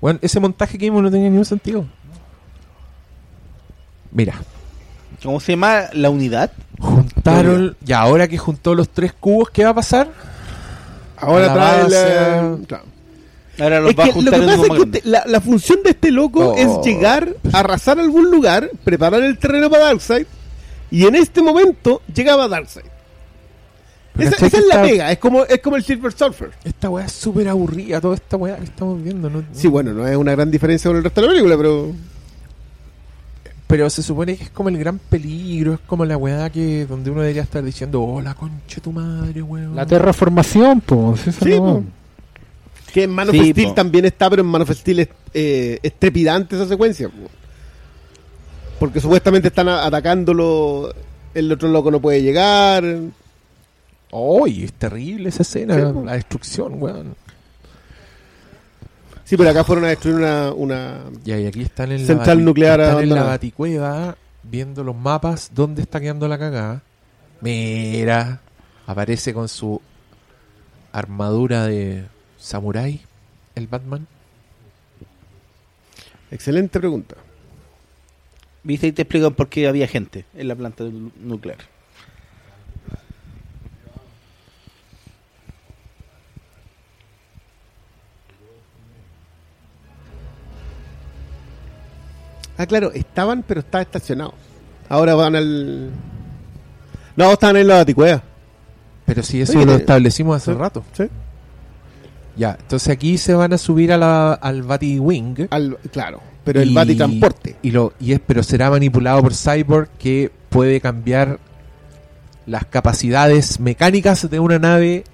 Speaker 1: Bueno, ese montaje que vimos no tenía ningún sentido. Mira,
Speaker 2: ¿Cómo se llama la unidad?
Speaker 1: juntaron. Y ahora que juntó los tres cubos, ¿qué va a pasar?
Speaker 4: Ahora trae la... claro.
Speaker 2: Ahora los
Speaker 4: Es
Speaker 2: va a
Speaker 4: que lo
Speaker 2: juntar
Speaker 4: que
Speaker 2: en
Speaker 4: pasa es que usted- la, la función de este loco
Speaker 1: Oh.
Speaker 4: es llegar, arrasar algún lugar, preparar el terreno para Darkseid, y en este momento llegaba Darkseid. Esa,
Speaker 1: ¿cachai
Speaker 4: esa es la pega, es como, es como el Silver Surfer.
Speaker 1: Esta weá es súper aburrida, toda esta weá que estamos viendo. ¿no?
Speaker 4: Sí, bueno, no es una gran diferencia con el resto de la película, pero...
Speaker 1: Pero se supone que es como el gran peligro, es como la weá que donde uno debería estar diciendo, oh, la concha de tu madre, weón.
Speaker 3: La terraformación, pues.
Speaker 4: Sí,
Speaker 3: no-.
Speaker 4: Que en Man of
Speaker 2: Sí,
Speaker 4: Steel
Speaker 2: po.
Speaker 4: también está, pero en Man of Steel es, eh, es trepidante esa secuencia. po. Porque supuestamente están atacándolo, el otro loco no puede llegar.
Speaker 1: Oh, y es terrible esa escena,
Speaker 4: Sí,
Speaker 1: la destrucción, weón.
Speaker 4: Sí, pero acá fueron a destruir una... una...
Speaker 1: Y ahí aquí están en
Speaker 4: Central
Speaker 1: la, bati-
Speaker 4: nuclear
Speaker 1: están en la baticueva viendo los mapas dónde está quedando la cagada. Mira, aparece con su armadura de samurái, el Batman.
Speaker 4: Excelente pregunta.
Speaker 2: Viste y te explican por qué había gente en la planta nu- nuclear.
Speaker 4: Ah, claro, estaban, pero estaban estacionados. Ahora van al... No, estaban en la baticueva.
Speaker 1: Pero si eso
Speaker 4: Oye,
Speaker 1: lo
Speaker 4: eh,
Speaker 1: establecimos hace
Speaker 4: sí.
Speaker 1: rato.
Speaker 4: Sí.
Speaker 1: Ya, entonces aquí se van a subir a la, al Batiwing.
Speaker 4: Al, claro, pero el
Speaker 1: y-
Speaker 4: batitransporte.
Speaker 1: Y lo, y es, pero será manipulado por Cyborg que puede cambiar las capacidades mecánicas de una nave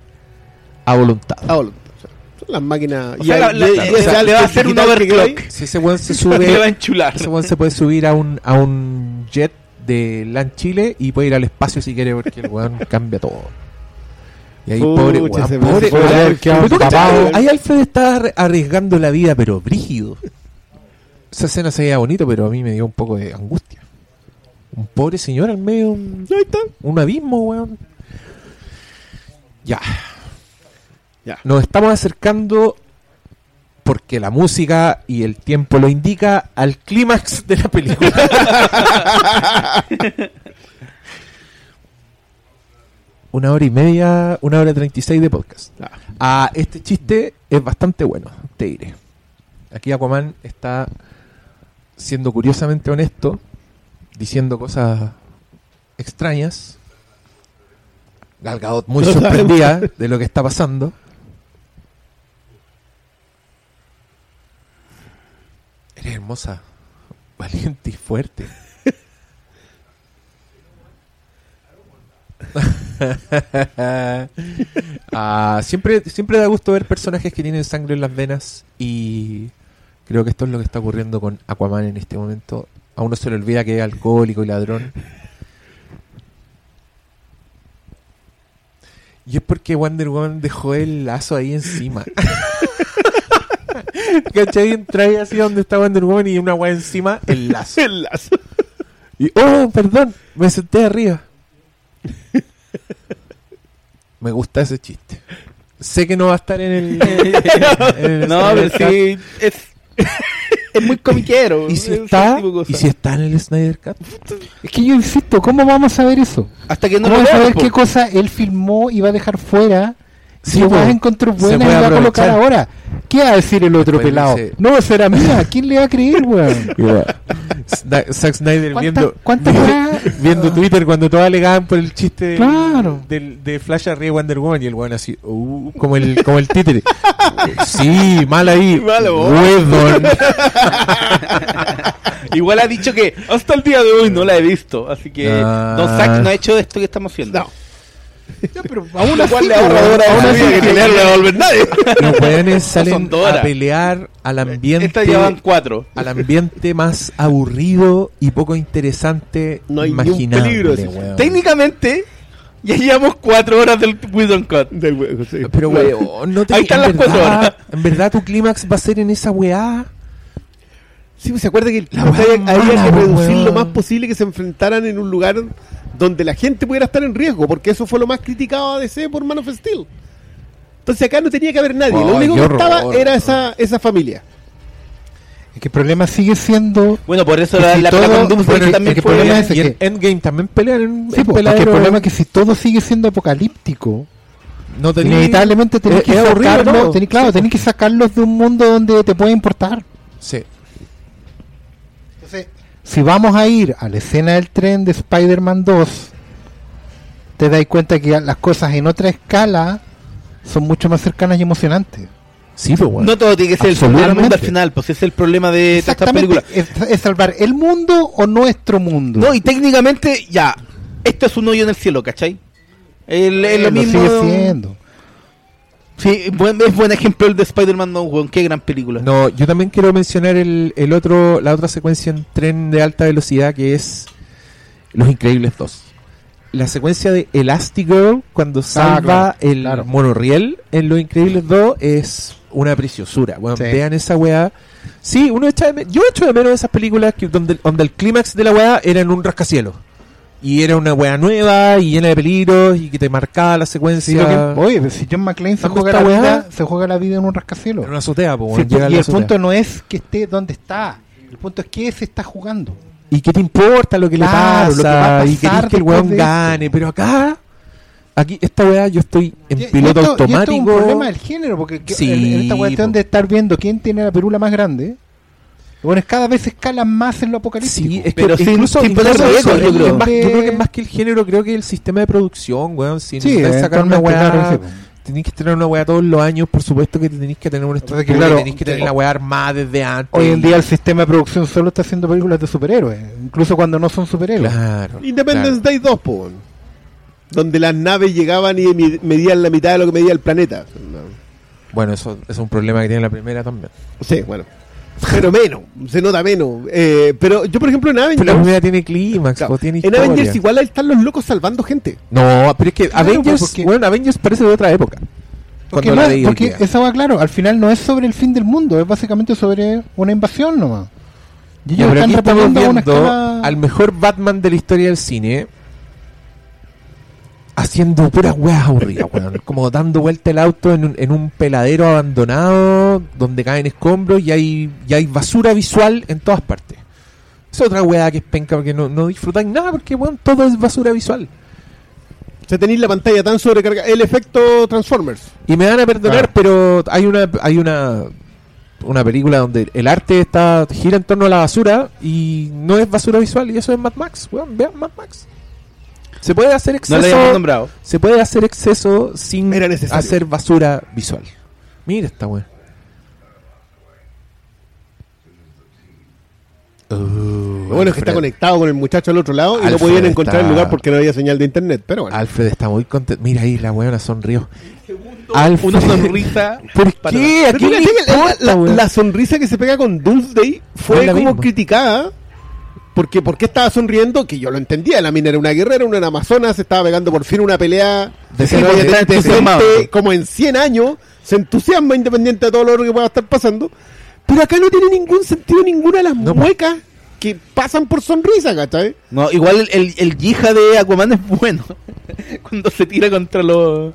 Speaker 1: a voluntad.
Speaker 4: A voluntad. Las máquinas...
Speaker 2: O sea, la- la-
Speaker 4: y-
Speaker 2: le va a hacer un overclock.
Speaker 1: Si ese weón se
Speaker 2: Le va a
Speaker 1: sube,
Speaker 2: enchular.
Speaker 1: ese weón se puede subir a un, a un jet de LAN Chile y puede ir al espacio si quiere porque el weón cambia todo. Y ahí pobre, weón, pobre, Pero. Ahí Alfred está arri- arriesgando la vida, pero brígido. Esa escena se veía bonito, pero a mí me dio un poco de angustia. Un pobre señor al medio un,
Speaker 4: Ahí está.
Speaker 1: un abismo, weón. Ya. Nos estamos acercando porque la música y el tiempo lo indica al clímax de la película. una hora y media, una hora treinta y seis de podcast.
Speaker 4: Ah.
Speaker 1: Ah, este chiste es bastante bueno, te diré. Aquí Aquaman está siendo curiosamente honesto, diciendo cosas extrañas. Gal Gadot muy sorprendida de lo que está pasando. Hermosa, valiente y fuerte. Ah, siempre, siempre da gusto ver personajes que tienen sangre en las venas y creo que esto es lo que está ocurriendo con Aquaman en este momento. A uno se le olvida que es alcohólico y ladrón. Y es porque Wonder Woman dejó el lazo ahí encima. ¿Cachai? Entra ahí así donde está Wonder Woman y una weá encima, el lazo.
Speaker 4: El lazo.
Speaker 1: Y, oh, perdón, me senté arriba. Me gusta ese chiste. Sé que no va a estar en el. en el
Speaker 2: No, pero sí, es, es muy comiquero.
Speaker 1: ¿Y si
Speaker 2: es
Speaker 1: está? ¿Y si está en el Snyder Cut?
Speaker 3: Es que yo insisto, ¿cómo vamos a saber eso?
Speaker 2: Hasta que no
Speaker 3: ¿Cómo
Speaker 2: lo
Speaker 3: vamos a saber qué cosa él filmó y va a dejar fuera?
Speaker 1: Sí,
Speaker 3: Si lo a encontrar
Speaker 1: Se
Speaker 3: buena y va a colocar ahora. ¿Qué va a decir el otro pelado?
Speaker 1: dice-
Speaker 3: No, será mía. ¿Quién le va a creer, weón?
Speaker 1: Sna- Zack Snyder
Speaker 3: ¿Cuánta-
Speaker 1: viendo,
Speaker 3: cuánta
Speaker 1: viendo, Twitter cuando todos alegaban por el chiste del-
Speaker 3: Claro.
Speaker 1: del, de Flash arriba de Wonder Woman y el weón así, uh, como el, como el títere. sí, mal ahí.
Speaker 4: Malo, vos.
Speaker 1: Huevón.
Speaker 2: Igual ha dicho que hasta el día de hoy no la he visto. Así que
Speaker 1: Ah.
Speaker 2: Don Zack no ha hecho esto que estamos haciendo.
Speaker 4: No.
Speaker 3: Pero aún así,
Speaker 2: le
Speaker 3: weón,
Speaker 2: ahorra ahora
Speaker 3: aún
Speaker 2: una
Speaker 3: así
Speaker 2: vida que
Speaker 3: que-
Speaker 2: no le va a devolver nadie.
Speaker 1: Los weones salen a pelear al ambiente.
Speaker 2: Estas llevan cuatro.
Speaker 1: al ambiente más aburrido y poco interesante
Speaker 4: No hay ni un
Speaker 1: imaginable,
Speaker 4: peligro, así.
Speaker 1: weón.
Speaker 2: Técnicamente, ya llevamos cuatro horas del Wisdom Cut.
Speaker 4: Del huevo, sí.
Speaker 1: Pero weón, no te
Speaker 2: Ahí están las cuatro
Speaker 1: verdad-
Speaker 2: horas.
Speaker 1: En verdad tu clímax va a ser en esa weá.
Speaker 4: Sí, pues, se acuerda que
Speaker 1: La
Speaker 4: había,
Speaker 1: weá
Speaker 4: había
Speaker 1: mala,
Speaker 4: que reducir
Speaker 1: weón.
Speaker 4: lo más posible que se enfrentaran en un lugar donde la gente pudiera estar en riesgo, porque eso fue lo más criticado a DC por Man of Steel. Entonces acá no tenía que haber nadie, lo único que estaba
Speaker 1: horror.
Speaker 4: era esa, esa familia.
Speaker 3: Es que el problema sigue siendo.
Speaker 2: Bueno, por eso la,
Speaker 3: si
Speaker 2: la
Speaker 3: todo-
Speaker 2: pelea con Doomsday
Speaker 3: bueno,
Speaker 2: también
Speaker 3: el
Speaker 2: fue...
Speaker 3: problema es
Speaker 1: en
Speaker 3: que-
Speaker 1: Endgame también pelean en
Speaker 3: Sí,
Speaker 1: en
Speaker 3: po, porque el problema es que si todo sigue siendo apocalíptico,
Speaker 1: no tenía-
Speaker 3: inevitablemente tenés
Speaker 1: es-
Speaker 3: que sacarlos, tenés- claro, tenés que sacarlos de un mundo donde te puede importar.
Speaker 1: Sí.
Speaker 3: Si vamos a ir a la escena del tren de Spider-Man 2, te das cuenta que las cosas en otra escala son mucho más cercanas y emocionantes.
Speaker 1: Sí, pues, bueno.
Speaker 2: No todo tiene que ser el mundo al final, pues ese es el problema de
Speaker 3: Exactamente,
Speaker 2: películas.
Speaker 3: es, es salvar el mundo o nuestro mundo.
Speaker 2: No, y técnicamente, ya, esto es un hoyo en el cielo, ¿cachai? El- es lo
Speaker 3: Eh,
Speaker 2: mismo.
Speaker 3: sigue siendo.
Speaker 2: Sí, buen, es buen ejemplo el de Spider-Man No, weón, qué gran película.
Speaker 1: No, yo también quiero mencionar el, el otro, la otra secuencia en tren de alta velocidad que es Los Increíbles 2. La secuencia de Elastigirl cuando salva
Speaker 3: Ah, claro,
Speaker 1: el
Speaker 3: claro.
Speaker 1: monorriel en Los Increíbles 2 es una preciosura. Bueno,
Speaker 3: Sí.
Speaker 1: vean esa weá. Sí, uno echa de yo echo de menos esas películas que donde, donde el clímax de la weá era en un rascacielos. Y era una weá nueva y llena de peligros y que te marcaba la secuencia.
Speaker 3: que- oye, si John McClane se
Speaker 1: ¿Dónde
Speaker 3: juega, la
Speaker 1: weá?
Speaker 3: vida, se juega la vida en un rascacielos.
Speaker 1: en una azotea, po,
Speaker 3: Sí, y el
Speaker 1: azotea.
Speaker 3: punto no es que esté donde está, el punto es que se está jugando.
Speaker 1: ¿Y qué te importa lo que le pasa?
Speaker 3: lo que va a
Speaker 1: y querés
Speaker 3: pasar
Speaker 1: que el weón gane. Pero acá, aquí, esta weá, yo estoy en
Speaker 3: Y- y
Speaker 1: piloto
Speaker 3: esto- y
Speaker 1: automático.
Speaker 3: esto es un problema del género, porque
Speaker 1: Sí,
Speaker 3: en, en esta cuestión
Speaker 1: po.
Speaker 3: de estar viendo quién tiene la perula más grande, bueno, es cada vez escalan más en lo apocalíptico.
Speaker 1: Sí, es que
Speaker 2: Pero sin-
Speaker 1: incluso,
Speaker 2: sin
Speaker 1: incluso eso,
Speaker 2: yo creo.
Speaker 1: más- yo creo que es
Speaker 3: De-
Speaker 1: más que el género, creo que el sistema de producción, weón. Si
Speaker 3: Sí,
Speaker 1: necesitas sacar una weá, tenéis que tener una weá todos los años, por supuesto que tenéis que tener una estructura,
Speaker 3: que claro,
Speaker 1: tenéis que tener la weá armada desde antes.
Speaker 3: Hoy en día el sistema de producción solo está haciendo películas de superhéroes, incluso cuando no son superhéroes.
Speaker 1: Claro.
Speaker 4: Independence
Speaker 1: claro.
Speaker 4: Day 2, po, weón. donde las naves llegaban y medían la mitad de lo que medía el planeta. No.
Speaker 1: Bueno, eso es un problema que tiene la primera también.
Speaker 4: Sí, bueno. Pero menos, se nota menos. Eh, pero yo, por ejemplo, en
Speaker 1: Pero la
Speaker 4: Avengers,
Speaker 1: primera tiene clímax,
Speaker 4: claro,
Speaker 1: tiene
Speaker 4: en. Avengers igual están los locos salvando gente.
Speaker 1: No, pero es que
Speaker 3: Claro,
Speaker 1: Avengers,
Speaker 3: pues, porque-
Speaker 1: bueno, Avengers parece de otra época.
Speaker 3: Porque, no- porque esa va claro, al final no es sobre el fin del mundo, es básicamente sobre una invasión nomás. Y ellos
Speaker 1: pero
Speaker 3: están
Speaker 1: aquí estamos
Speaker 3: una
Speaker 1: viendo
Speaker 3: escala-
Speaker 1: al mejor Batman de la historia del cine haciendo puras weas aburridas, weón. Como dando vuelta el auto en un, en un peladero abandonado donde caen escombros y hay, y hay basura visual en todas partes. Es otra wea que es penca porque no, no disfrutáis nada porque, weón, todo es basura visual.
Speaker 4: Se tenéis la pantalla tan sobrecargada. El efecto Transformers.
Speaker 1: Y me van a perdonar,
Speaker 3: Claro.
Speaker 1: pero hay una hay una una película donde el arte está gira en torno a la basura y no es basura visual y eso es Mad Max, weón, vean Mad Max. Se puede hacer
Speaker 2: No
Speaker 1: exceso,
Speaker 2: lo habíamos nombrado.
Speaker 1: se puede hacer exceso sin hacer basura visual. Mira esta weón.
Speaker 4: Lo bueno es que está conectado con el muchacho al otro lado y no podían encontrar
Speaker 1: está-
Speaker 4: el lugar porque no había señal de internet. Pero bueno.
Speaker 1: Alfred está muy contento. Mira ahí la weona sonrió.
Speaker 2: Una
Speaker 1: Alfred.
Speaker 2: sonrisa.
Speaker 1: ¿Por qué? ¿A
Speaker 4: Pero
Speaker 1: quién le
Speaker 4: fíjate que la, sonrisa que se pega con Doomsday fue como
Speaker 1: misma.
Speaker 4: criticada. Porque, ¿Por qué estaba sonriendo? Que yo lo entendía. La mina era una guerrera, una amazona, se estaba pegando por fin una pelea
Speaker 1: De de-
Speaker 4: como en 100 años. Se entusiasma independiente de todo lo que pueda estar pasando. Pero acá no tiene ningún sentido ninguna de las
Speaker 1: No, po.
Speaker 4: muecas que pasan por sonrisa, ¿cachai?
Speaker 2: No, igual el, el, el yija de Aquaman es bueno. Cuando se tira contra los,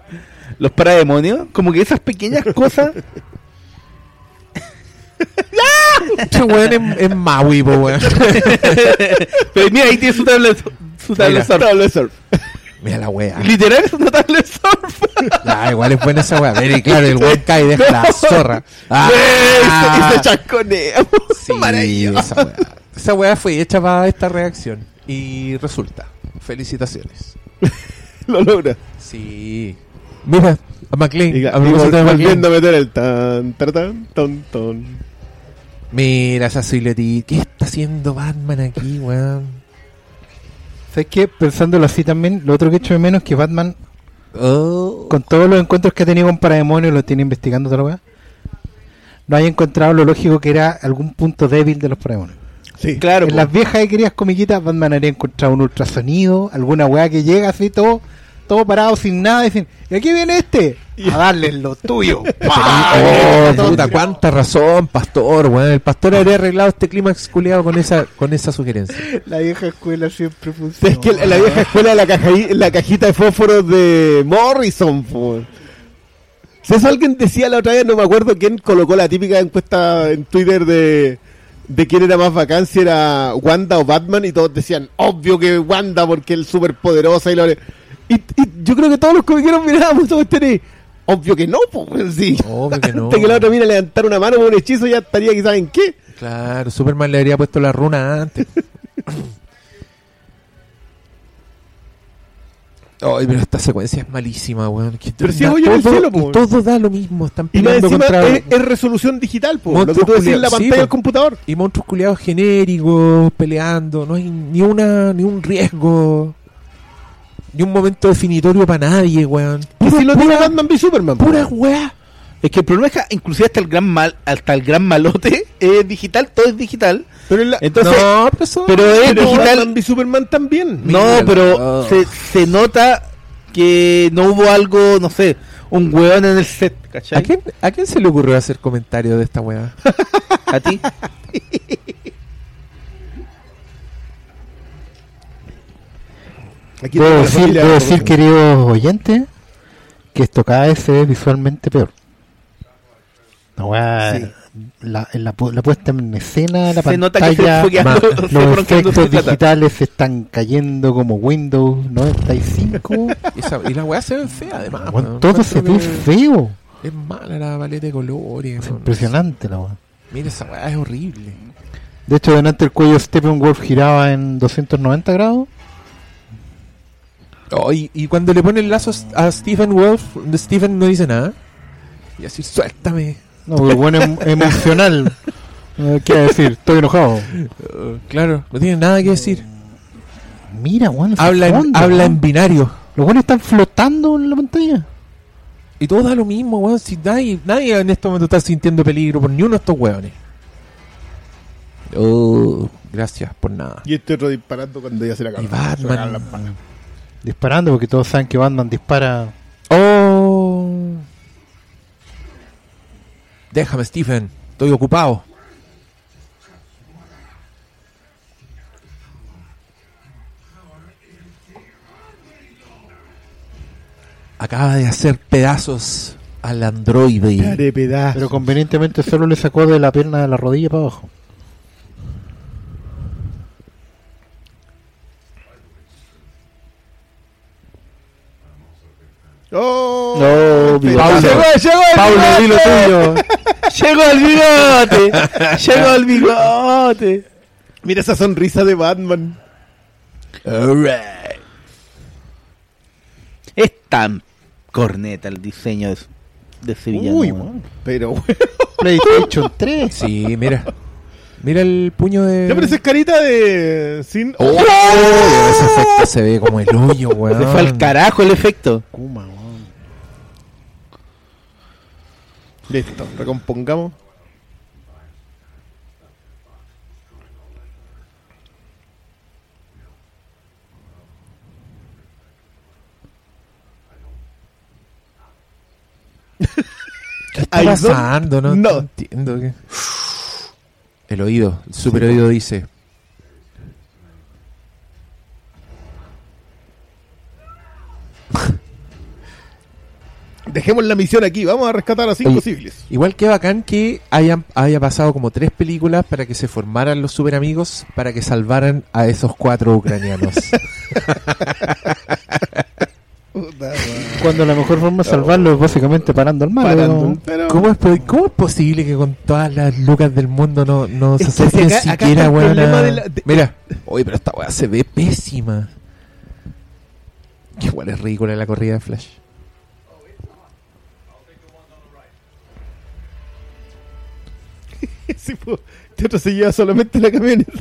Speaker 2: los parademonios. Como que esas pequeñas cosas.
Speaker 1: Este weón es, es Maui, po, weón.
Speaker 2: Pero mira, ahí tiene su tabla, su tabla
Speaker 1: Mira.
Speaker 2: surf.
Speaker 4: Tabla de surf.
Speaker 1: Mira la wea.
Speaker 2: Literal es una tabla surf.
Speaker 1: Ah, igual es buena esa weá. Pero y claro, el weón cae y deja la zorra. Ah, sí,
Speaker 4: Maravilloso.
Speaker 1: esa weá fue hecha para esta reacción. Y resulta. Felicitaciones.
Speaker 4: Lo logra.
Speaker 1: Sí. Mira, a McLean.
Speaker 4: Y, y volviendo a meter el tan, tan, ton, ton.
Speaker 1: Mira esa siluetita. ¿Qué está haciendo Batman aquí, weón?
Speaker 3: ¿Sabes qué? Pensándolo así también, lo otro que echo de menos es que Batman,
Speaker 1: Oh.
Speaker 3: con todos los encuentros que ha tenido con Parademonios, lo tiene investigando toda la weá, no haya encontrado lo lógico que era algún punto débil de los Parademonios.
Speaker 4: Sí.
Speaker 2: Claro,
Speaker 3: en las viejas y queridas comiquitas, Batman habría encontrado un ultrasonido, alguna weá que llega así todo, todo parado sin nada, y dicen, ¿y aquí viene este? A darle lo tuyo.
Speaker 1: Oh, puta, cuánta razón, pastor, weón. El pastor habría arreglado este clímax culiado con esa, con esa sugerencia.
Speaker 3: La vieja escuela siempre funciona.
Speaker 4: Es que la vieja escuela la, caja, la cajita de fósforos de Morrison. po. Si eso alguien decía la otra vez, no me acuerdo quién colocó la típica encuesta en Twitter de de quién era más bacán, si era Wanda o Batman, y todos decían, obvio que Wanda, porque es súper poderosa y lo... Y, y yo creo que todos los comiqueros mirábamos todo este Obvio que no, pues sí.
Speaker 1: Obvio que no.
Speaker 4: Antes que la otra mina levantar una mano con un hechizo ya estaría quizás en qué.
Speaker 1: Claro, Superman le habría puesto la runa antes. Ay, pero esta secuencia es malísima, weón.
Speaker 4: Pero si es hoyo en el cielo, po.
Speaker 1: todo da lo mismo. Están
Speaker 4: Y más
Speaker 1: peleando
Speaker 4: encima
Speaker 1: contra...
Speaker 4: es, es resolución digital, pues. Lo que tú decís en la
Speaker 1: culiados, sí,
Speaker 4: pantalla del
Speaker 1: po.
Speaker 4: computador.
Speaker 1: Y monstruos culiados genéricos, peleando. No hay ni una ni un riesgo. Ni un momento definitorio para nadie, weón.
Speaker 4: Y si lo tiene Batman v Superman.
Speaker 1: pura weá.
Speaker 2: Es que el problema es que inclusive hasta el gran mal, hasta el gran malote es digital, todo es digital.
Speaker 4: Pero, en la-
Speaker 2: Entonces,
Speaker 1: no, pero
Speaker 2: pero es
Speaker 4: pero
Speaker 2: digital.
Speaker 4: Batman v Superman también.
Speaker 2: No, pero
Speaker 1: oh.
Speaker 2: se, se nota que no hubo algo, no sé, un hueón en el set, ¿cachai?
Speaker 1: ¿A quién, ¿A quién se le ocurrió hacer comentarios de esta weá?
Speaker 2: ¿A ti?
Speaker 4: Aquí
Speaker 3: Debo decir, debo
Speaker 4: de
Speaker 3: decir, queridos oyentes, que esto cada vez se ve visualmente peor. La,
Speaker 4: Sí.
Speaker 3: la, la, pu- la puesta en escena, la
Speaker 2: Se nota que se
Speaker 3: pantalla, más
Speaker 2: se fueron
Speaker 3: los efectos digitales se están cayendo como Windows 95.
Speaker 1: Y, esa- y la weá se ve fea, además.
Speaker 3: Todo se ve
Speaker 1: que
Speaker 3: feo.
Speaker 1: Es mala la paleta de colores.
Speaker 3: Es impresionante la weá.
Speaker 1: Mira, esa weá es horrible.
Speaker 3: De hecho, delante el cuello Steppenwolf giraba en 290 grados.
Speaker 1: Oh, y, y cuando le ponen lazos a Stephen Wolf, Stephen no dice nada. Y así, suéltame.
Speaker 3: No, porque bueno, em- emocional. ¿Qué decir? Estoy enojado.
Speaker 1: Uh, claro, no tiene nada que decir.
Speaker 3: Mira, ese
Speaker 1: Habla en,
Speaker 3: fondo,
Speaker 1: habla en binario.
Speaker 3: Los buenos están flotando en la pantalla.
Speaker 1: Y todo da lo mismo, weón. Si nadie, nadie en este momento está sintiendo peligro por ni uno de estos weones. Oh, gracias por nada.
Speaker 4: Y este otro disparando cuando ya se la
Speaker 1: Y
Speaker 4: acabó.
Speaker 1: Batman.
Speaker 3: Disparando porque todos saben que Batman dispara.
Speaker 1: Oh. Déjame, Stephen. Estoy ocupado. Acaba de hacer pedazos al androide.
Speaker 3: Pero convenientemente solo le sacó de la pierna de la rodilla para abajo.
Speaker 4: ¡Oh!
Speaker 2: No.
Speaker 4: ¡Llegó, llegó el
Speaker 2: Pablo,
Speaker 4: bigote!
Speaker 2: Llegó el bigote. Llegó el bigote.
Speaker 4: Mira esa sonrisa de Batman.
Speaker 2: Alright. Es tan corneta el diseño de, de ese villano.
Speaker 4: Uy,
Speaker 2: weón.
Speaker 4: pero bueno.
Speaker 3: PlayStation 3.
Speaker 1: Sí, mira. Mira el puño de.
Speaker 4: Ya pero esa es carita de. Sin.
Speaker 1: Oh, ese efecto se ve como el hoyo, weón.
Speaker 2: Se fue al carajo el efecto.
Speaker 3: Kuma, weón.
Speaker 4: Listo, recompongamos.
Speaker 1: ¿Qué está pasando? No, no entiendo. qué- El oído, el super oído dice.
Speaker 4: Dejemos la misión aquí. Vamos a rescatar a cinco
Speaker 1: Oye.
Speaker 4: civiles.
Speaker 1: Igual que bacán que hayan, haya pasado como tres películas para que se formaran los super amigos para que salvaran a esos cuatro ucranianos.
Speaker 3: Cuando la mejor forma de salvarlo es básicamente parando al malo.
Speaker 4: Parando,
Speaker 3: weón.
Speaker 4: pero-
Speaker 1: ¿Cómo es, po- ¿Cómo es posible que con todas las lucas del mundo no, no se acerquen siquiera, weón,
Speaker 4: problema
Speaker 1: a-
Speaker 4: de la- de-
Speaker 1: Mira, oye, pero esta weá se ve pésima. Que igual es ridícula la corrida de Flash.
Speaker 4: Sí, este otro se lleva solamente la camioneta.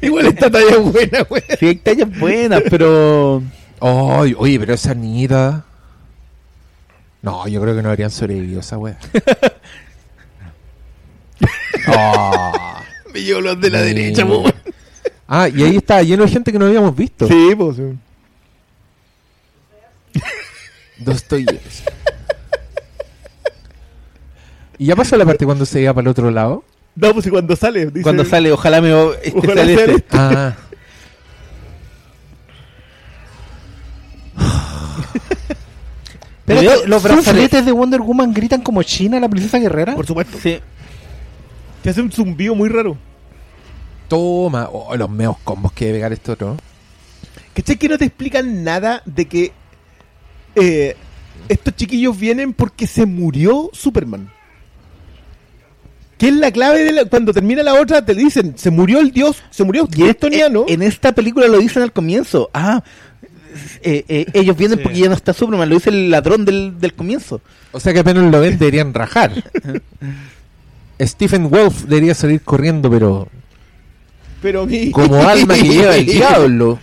Speaker 4: Igual esta talla es buena, güey.
Speaker 2: Sí, hay tallas buenas, pero.
Speaker 1: Ay, oye, pero esa niñita. No, yo creo que no habrían sobrevivido esa weá. Ah.
Speaker 4: Me llevo los de la derecha, po.
Speaker 1: Ah, y ahí está lleno de gente que no habíamos visto.
Speaker 4: Sí, pues.
Speaker 1: Dostoyevsky. ¿Y ya pasó la parte cuando se iba para el otro lado?
Speaker 4: No, pues y cuando sale. Dice,
Speaker 2: Cuando sale, ojalá me. Este
Speaker 4: Ojalá
Speaker 2: sale este.
Speaker 4: este.
Speaker 1: Ah.
Speaker 3: Pero que los brazaletes de Wonder Woman gritan como China, la princesa guerrera.
Speaker 4: Por supuesto.
Speaker 2: Sí.
Speaker 4: Que hace un zumbido muy raro.
Speaker 1: Toma, oh, los meos combos que debe pegar esto otro.
Speaker 4: ¿Cachai que no te explican nada de que eh, estos chiquillos vienen porque se murió Superman? ¿Qué es la clave de la- cuando termina la otra? Te dicen, se murió el dios, se murió Kryptoniano.
Speaker 2: En esta película lo dicen al comienzo. Ah, eh, eh, ellos vienen
Speaker 3: Sí.
Speaker 2: porque ya no está Superman. Lo dice el ladrón del, del comienzo.
Speaker 1: O sea que apenas lo ven deberían rajar. Stephen Wolf debería salir corriendo, pero
Speaker 4: Pero mi...
Speaker 1: como alma que lleva el diablo.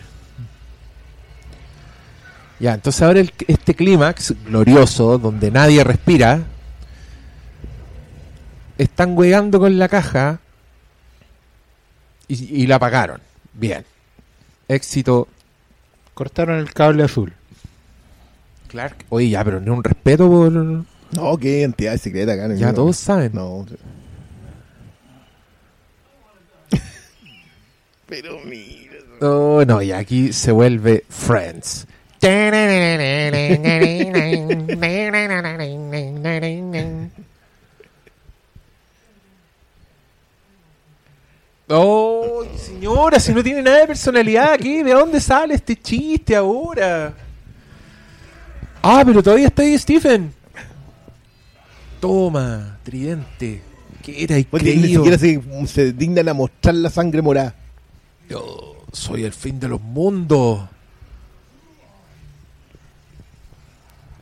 Speaker 1: Ya, entonces ahora el- este clímax glorioso, donde nadie respira, están hueando con la caja y, y la apagaron. Bien. Éxito.
Speaker 3: Cortaron el cable azul.
Speaker 1: Clark. Oye, ya, pero ni un respeto por...
Speaker 4: No, qué entidad secreta acá.
Speaker 1: Ya
Speaker 4: no.
Speaker 1: todos saben.
Speaker 4: No. Pero mira.
Speaker 1: Oh, no, y aquí se vuelve Friends. Oh, señora, si no tiene nada de personalidad aquí, ¿de dónde sale este chiste ahora? Ah, pero todavía está ahí Stephen. Toma, tridente. ¿Qué era
Speaker 4: Porque ni
Speaker 1: increíble?
Speaker 4: siquiera se, se dignan a mostrar la sangre morada.
Speaker 1: Yo soy el fin de los mundos.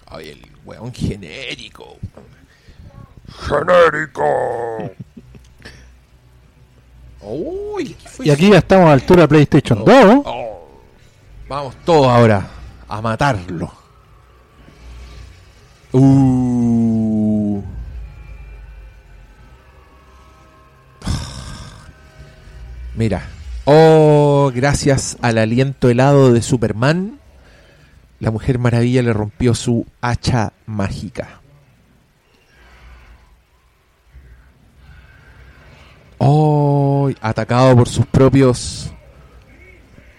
Speaker 1: Ay, el weón genérico. Genérico. Uy, ¿qué fue
Speaker 3: Y aquí ya estamos a altura PlayStation 2.
Speaker 1: Oh, vamos todos ahora a matarlo. Uh. Mira. Oh, gracias al aliento helado de Superman, la Mujer Maravilla le rompió su hacha mágica. Oh, atacado por sus propios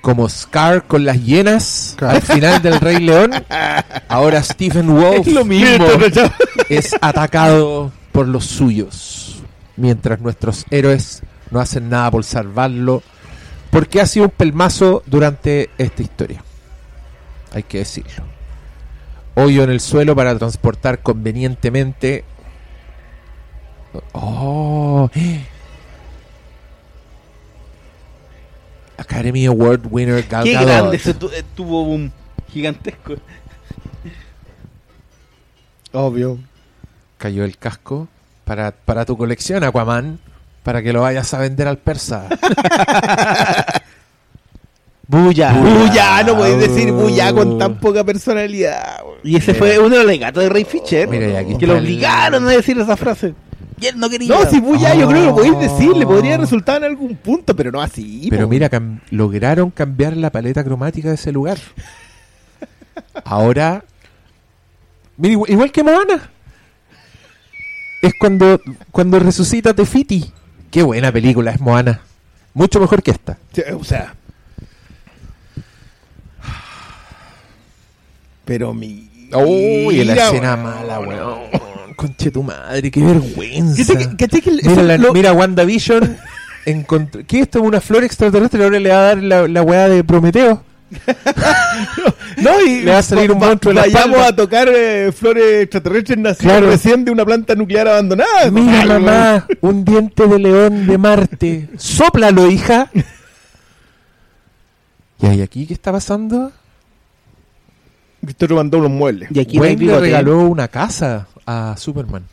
Speaker 1: como Scar con las hienas al final del Rey León. Ahora Stephen Wolf
Speaker 4: Es lo mismo.
Speaker 1: es atacado por los suyos, mientras nuestros héroes no hacen nada por salvarlo, porque ha sido un pelmazo durante esta historia. Hay que decirlo. Hoyo en el suelo para transportar convenientemente. Oh, Academy Award winner Gal
Speaker 2: Qué
Speaker 1: Gadot.
Speaker 2: grande ese tu- eh, tuvo un gigantesco.
Speaker 4: Obvio.
Speaker 1: cayó el casco para, para tu colección, Aquaman, para que lo vayas a vender al persa.
Speaker 2: Bulla.
Speaker 4: Bulla, no podéis decir bulla con tan poca personalidad.
Speaker 2: Y ese fue uno de los legatos de Ray Fisher.
Speaker 1: Mira,
Speaker 2: que lo
Speaker 1: el-
Speaker 2: obligaron a decir esa frase. Y él no quería.
Speaker 4: No, si bulla yo creo que lo podéis decir, le podría resultar en algún punto, pero no así.
Speaker 1: Pero
Speaker 4: po.
Speaker 1: mira, cam- lograron cambiar la paleta cromática de ese lugar. Ahora, mira, igual, igual que Moana. Es cuando, cuando resucita Tefiti. Qué buena película es Moana. Mucho mejor que esta.
Speaker 4: Sí, O sea. Pero mi.
Speaker 1: Uy, la escena mala, weón. Conche tu madre, qué vergüenza.
Speaker 4: ¿Cachai que- cachai que el-
Speaker 1: Mira, la-
Speaker 4: lo-
Speaker 1: mira WandaVision. encontró- ¿Qué es esto? ¿Una flor extraterrestre? Ahora le va a dar la, la weá de Prometeo.
Speaker 4: No, y
Speaker 1: Le va a salir un
Speaker 4: va-
Speaker 1: monstruo en la
Speaker 4: Vayamos
Speaker 1: espalda.
Speaker 4: a tocar eh, flores extraterrestres nacidas
Speaker 1: Claro.
Speaker 4: recién de una planta nuclear abandonada.
Speaker 1: Mira,
Speaker 4: Ay,
Speaker 1: mamá, un diente de león de Marte. Sóplalo, hija. ¿Y ahí aquí qué está pasando?
Speaker 4: Estoy robando unos muebles.
Speaker 2: Y aquí
Speaker 1: Wayne le regaló una casa a Superman.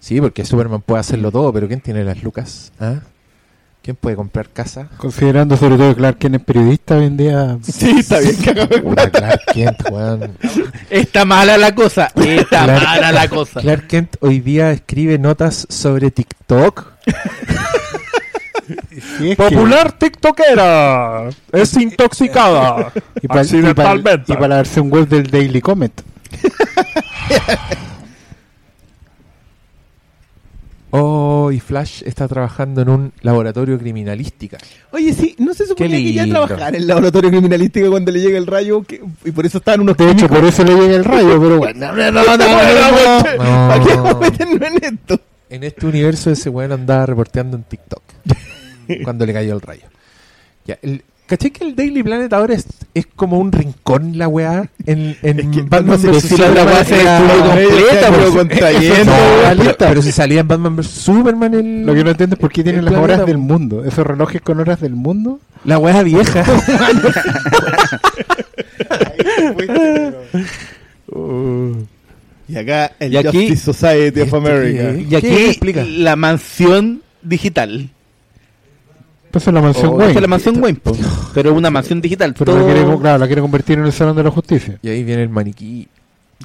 Speaker 1: Sí, porque Superman puede hacerlo todo, pero ¿quién tiene las lucas? ¿Ah? ¿Quién puede comprar casa?
Speaker 3: Considerando sobre todo que Clark Kent es periodista hoy en día.
Speaker 4: Sí, está bien,
Speaker 1: Clark Kent.
Speaker 2: Está mala la cosa. Está
Speaker 1: Clark-
Speaker 2: mala la cosa.
Speaker 1: Clark Kent hoy día escribe notas sobre TikTok.
Speaker 3: Sí, es que-
Speaker 1: Popular TikTokera. Es intoxicada.
Speaker 3: Y para, y, para, y para la versión web del Daily Comet.
Speaker 1: Oh, y Flash está trabajando en un laboratorio criminalística.
Speaker 4: Oye, sí, no se suponía
Speaker 1: Qué
Speaker 4: que ya trabajar en el laboratorio criminalístico cuando le llega el rayo que- y por eso estaban unos
Speaker 3: De hecho, por eso le llega el rayo, pero bueno.
Speaker 4: No, no, no, no, no, no,
Speaker 1: No.
Speaker 4: ¿Para qué vamos a meternos en esto?
Speaker 1: En este universo ese weón andaba reporteando en TikTok. cuando le cayó el rayo. Ya, el, ¿Caché que el Daily Planet ahora es, es como un rincón la weá? En, en
Speaker 4: Es que
Speaker 1: Batman vs
Speaker 4: si la
Speaker 1: Superman
Speaker 4: weá se completa,
Speaker 1: pero
Speaker 4: con
Speaker 1: pero, pero si salía en Batman vs Superman el,
Speaker 5: Lo que no entiendo es por qué tienen las horas del mundo. Esos relojes con horas del mundo.
Speaker 1: la weá vieja.
Speaker 4: Y acá el
Speaker 2: Y aquí-
Speaker 4: Justice Society of
Speaker 1: ¿Esto
Speaker 4: America.
Speaker 1: es?
Speaker 2: Y
Speaker 1: ¿Qué
Speaker 2: aquí
Speaker 1: explica?
Speaker 2: la mansión digital.
Speaker 5: Pues es la mansión
Speaker 1: Oh,
Speaker 5: Wayne.
Speaker 2: Esta es la mansión Wayne, po. pero es una mansión digital.
Speaker 5: Pero
Speaker 2: todo-
Speaker 5: la quiere, claro, la quiere convertir en el Salón de la Justicia.
Speaker 1: y ahí viene el maniquí.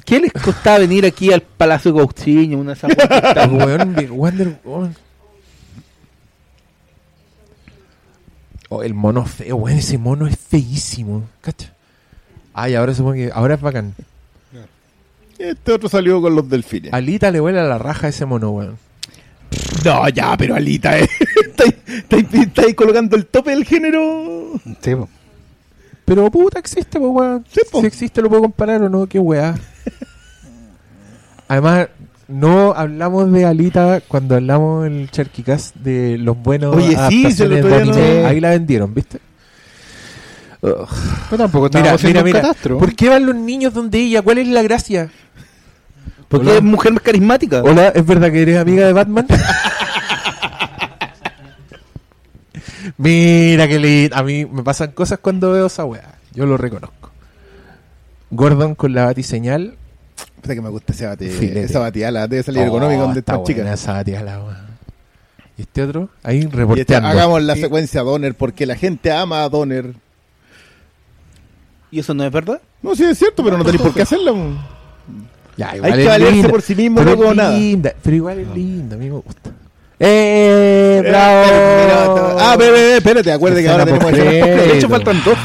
Speaker 2: ¿Qué les costaba venir aquí al Palacio Gauchiño? Una
Speaker 1: Wonder Woman. Oh, el mono feo, weón. Ese mono es feísimo. ¿Cacha? Ay, ahora supongo que. Ahora es bacán.
Speaker 4: Este otro salió con los delfines.
Speaker 1: Alita le huele a la raja a ese mono, weón.
Speaker 4: No, ya, pero Alita, eh. estáis, estáis- estáis colocando el tope del género.
Speaker 5: Sí, po.
Speaker 1: Pero puta, existe, pues, weón.
Speaker 4: Sí, po.
Speaker 1: Si existe, lo puedo comparar o no, qué weá. Además, no hablamos de Alita cuando hablamos en el Cherkicast de los buenos
Speaker 4: Oye, sí, se lo no-
Speaker 1: Ahí la vendieron, ¿viste? Ugh.
Speaker 5: Pero tampoco
Speaker 1: Mira,
Speaker 5: estábamos
Speaker 1: mira, mira.
Speaker 5: catastro.
Speaker 1: ¿Por qué van los niños donde ella? ¿Cuál es la gracia?
Speaker 2: Porque
Speaker 1: Hola.
Speaker 2: es mujer más carismática.
Speaker 1: Hola, ¿es verdad que eres amiga de Batman? Mira qué lindo. A mí me pasan cosas cuando veo esa weá. Yo lo reconozco. Gordon con la batiseñal.
Speaker 4: Puta que me gusta ese bate,
Speaker 1: Filete.
Speaker 4: esa batiala. Debe salir
Speaker 1: Oh,
Speaker 4: económico donde
Speaker 1: está
Speaker 4: chicas.
Speaker 1: esa batiala, weá. ¿Y este otro? Ahí
Speaker 4: este,
Speaker 1: reporteando.
Speaker 4: hagamos la
Speaker 1: Y-
Speaker 4: secuencia Donner porque la gente ama a Donner.
Speaker 2: ¿Y eso no es verdad?
Speaker 4: No, sí es cierto, pero no tenéis por qué hacerlo.
Speaker 1: Ya,
Speaker 4: Hay que valerse
Speaker 1: linda.
Speaker 4: por sí mismo,
Speaker 1: pero
Speaker 4: no como nada.
Speaker 1: linda, Pero igual es linda, a mí me gusta. ¡Eh! ¡Bravo!
Speaker 4: Ah, bebé, bebé, espérate, acuérdate que ahora tenemos
Speaker 1: post-crédito.
Speaker 2: De hecho, faltan dos.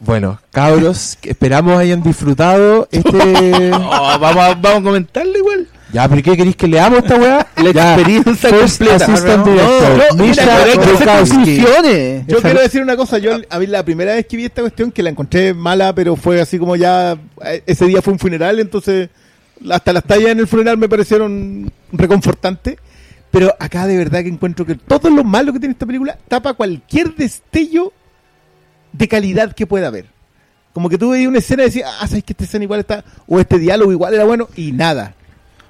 Speaker 1: Bueno, cabros, esperamos hayan disfrutado este...
Speaker 2: Oh, vamos, a, vamos a comentarle igual.
Speaker 1: ya, pero ¿qué queréis que leamos esta weá?
Speaker 2: La
Speaker 1: Ya.
Speaker 2: experiencia
Speaker 1: First
Speaker 2: completa.
Speaker 1: Assistant
Speaker 2: No,
Speaker 1: Director,
Speaker 2: no, mira.
Speaker 4: Yo quiero decir una cosa, yo a mí la primera vez que vi esta cuestión que la encontré mala, pero fue así como ya eh, ese día fue un funeral, entonces hasta las tallas en el funeral me parecieron reconfortantes. Pero acá de verdad que encuentro que todo lo malo que tiene esta película tapa cualquier destello de calidad que pueda haber. Como que tú veías una escena y decías, ah, sabes que esta escena igual está, o este diálogo igual era bueno, y nada.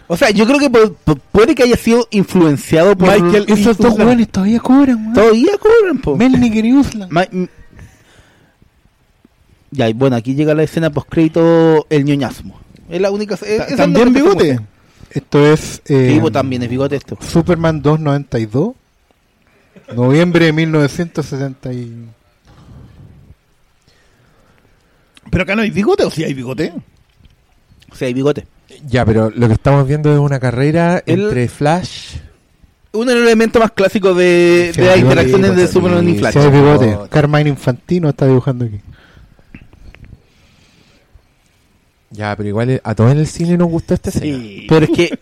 Speaker 2: O sea, yo creo que pu- pu- puede que haya sido influenciado por
Speaker 4: Michael
Speaker 5: Esos dos weones todavía cobran, weón.
Speaker 2: Todavía cobran, po.
Speaker 5: Melnick y Uslan.
Speaker 2: Ma- Ya, y bueno, aquí llega la escena post crédito el ñoñasmo. Es la única. es- es
Speaker 4: También
Speaker 2: que
Speaker 4: bigote.
Speaker 5: Esto es eh,
Speaker 2: Sí, pues también es bigote esto.
Speaker 5: Superman 292. Noviembre de 1960 y...
Speaker 4: Pero acá no hay bigote, o sí hay bigote.
Speaker 2: O sea, hay bigote.
Speaker 1: Ya, pero lo que estamos viendo es una carrera
Speaker 2: El-
Speaker 1: entre Flash...
Speaker 2: Un elemento más clásico de,
Speaker 5: Sí,
Speaker 2: de las interacciones
Speaker 1: bigote,
Speaker 2: de Superman y Flash.
Speaker 5: Sí, bigote. Carmine Infantino está dibujando aquí.
Speaker 1: Ya, pero igual a todos en el cine nos gustó esta escena.
Speaker 4: Sí.
Speaker 2: Pero es que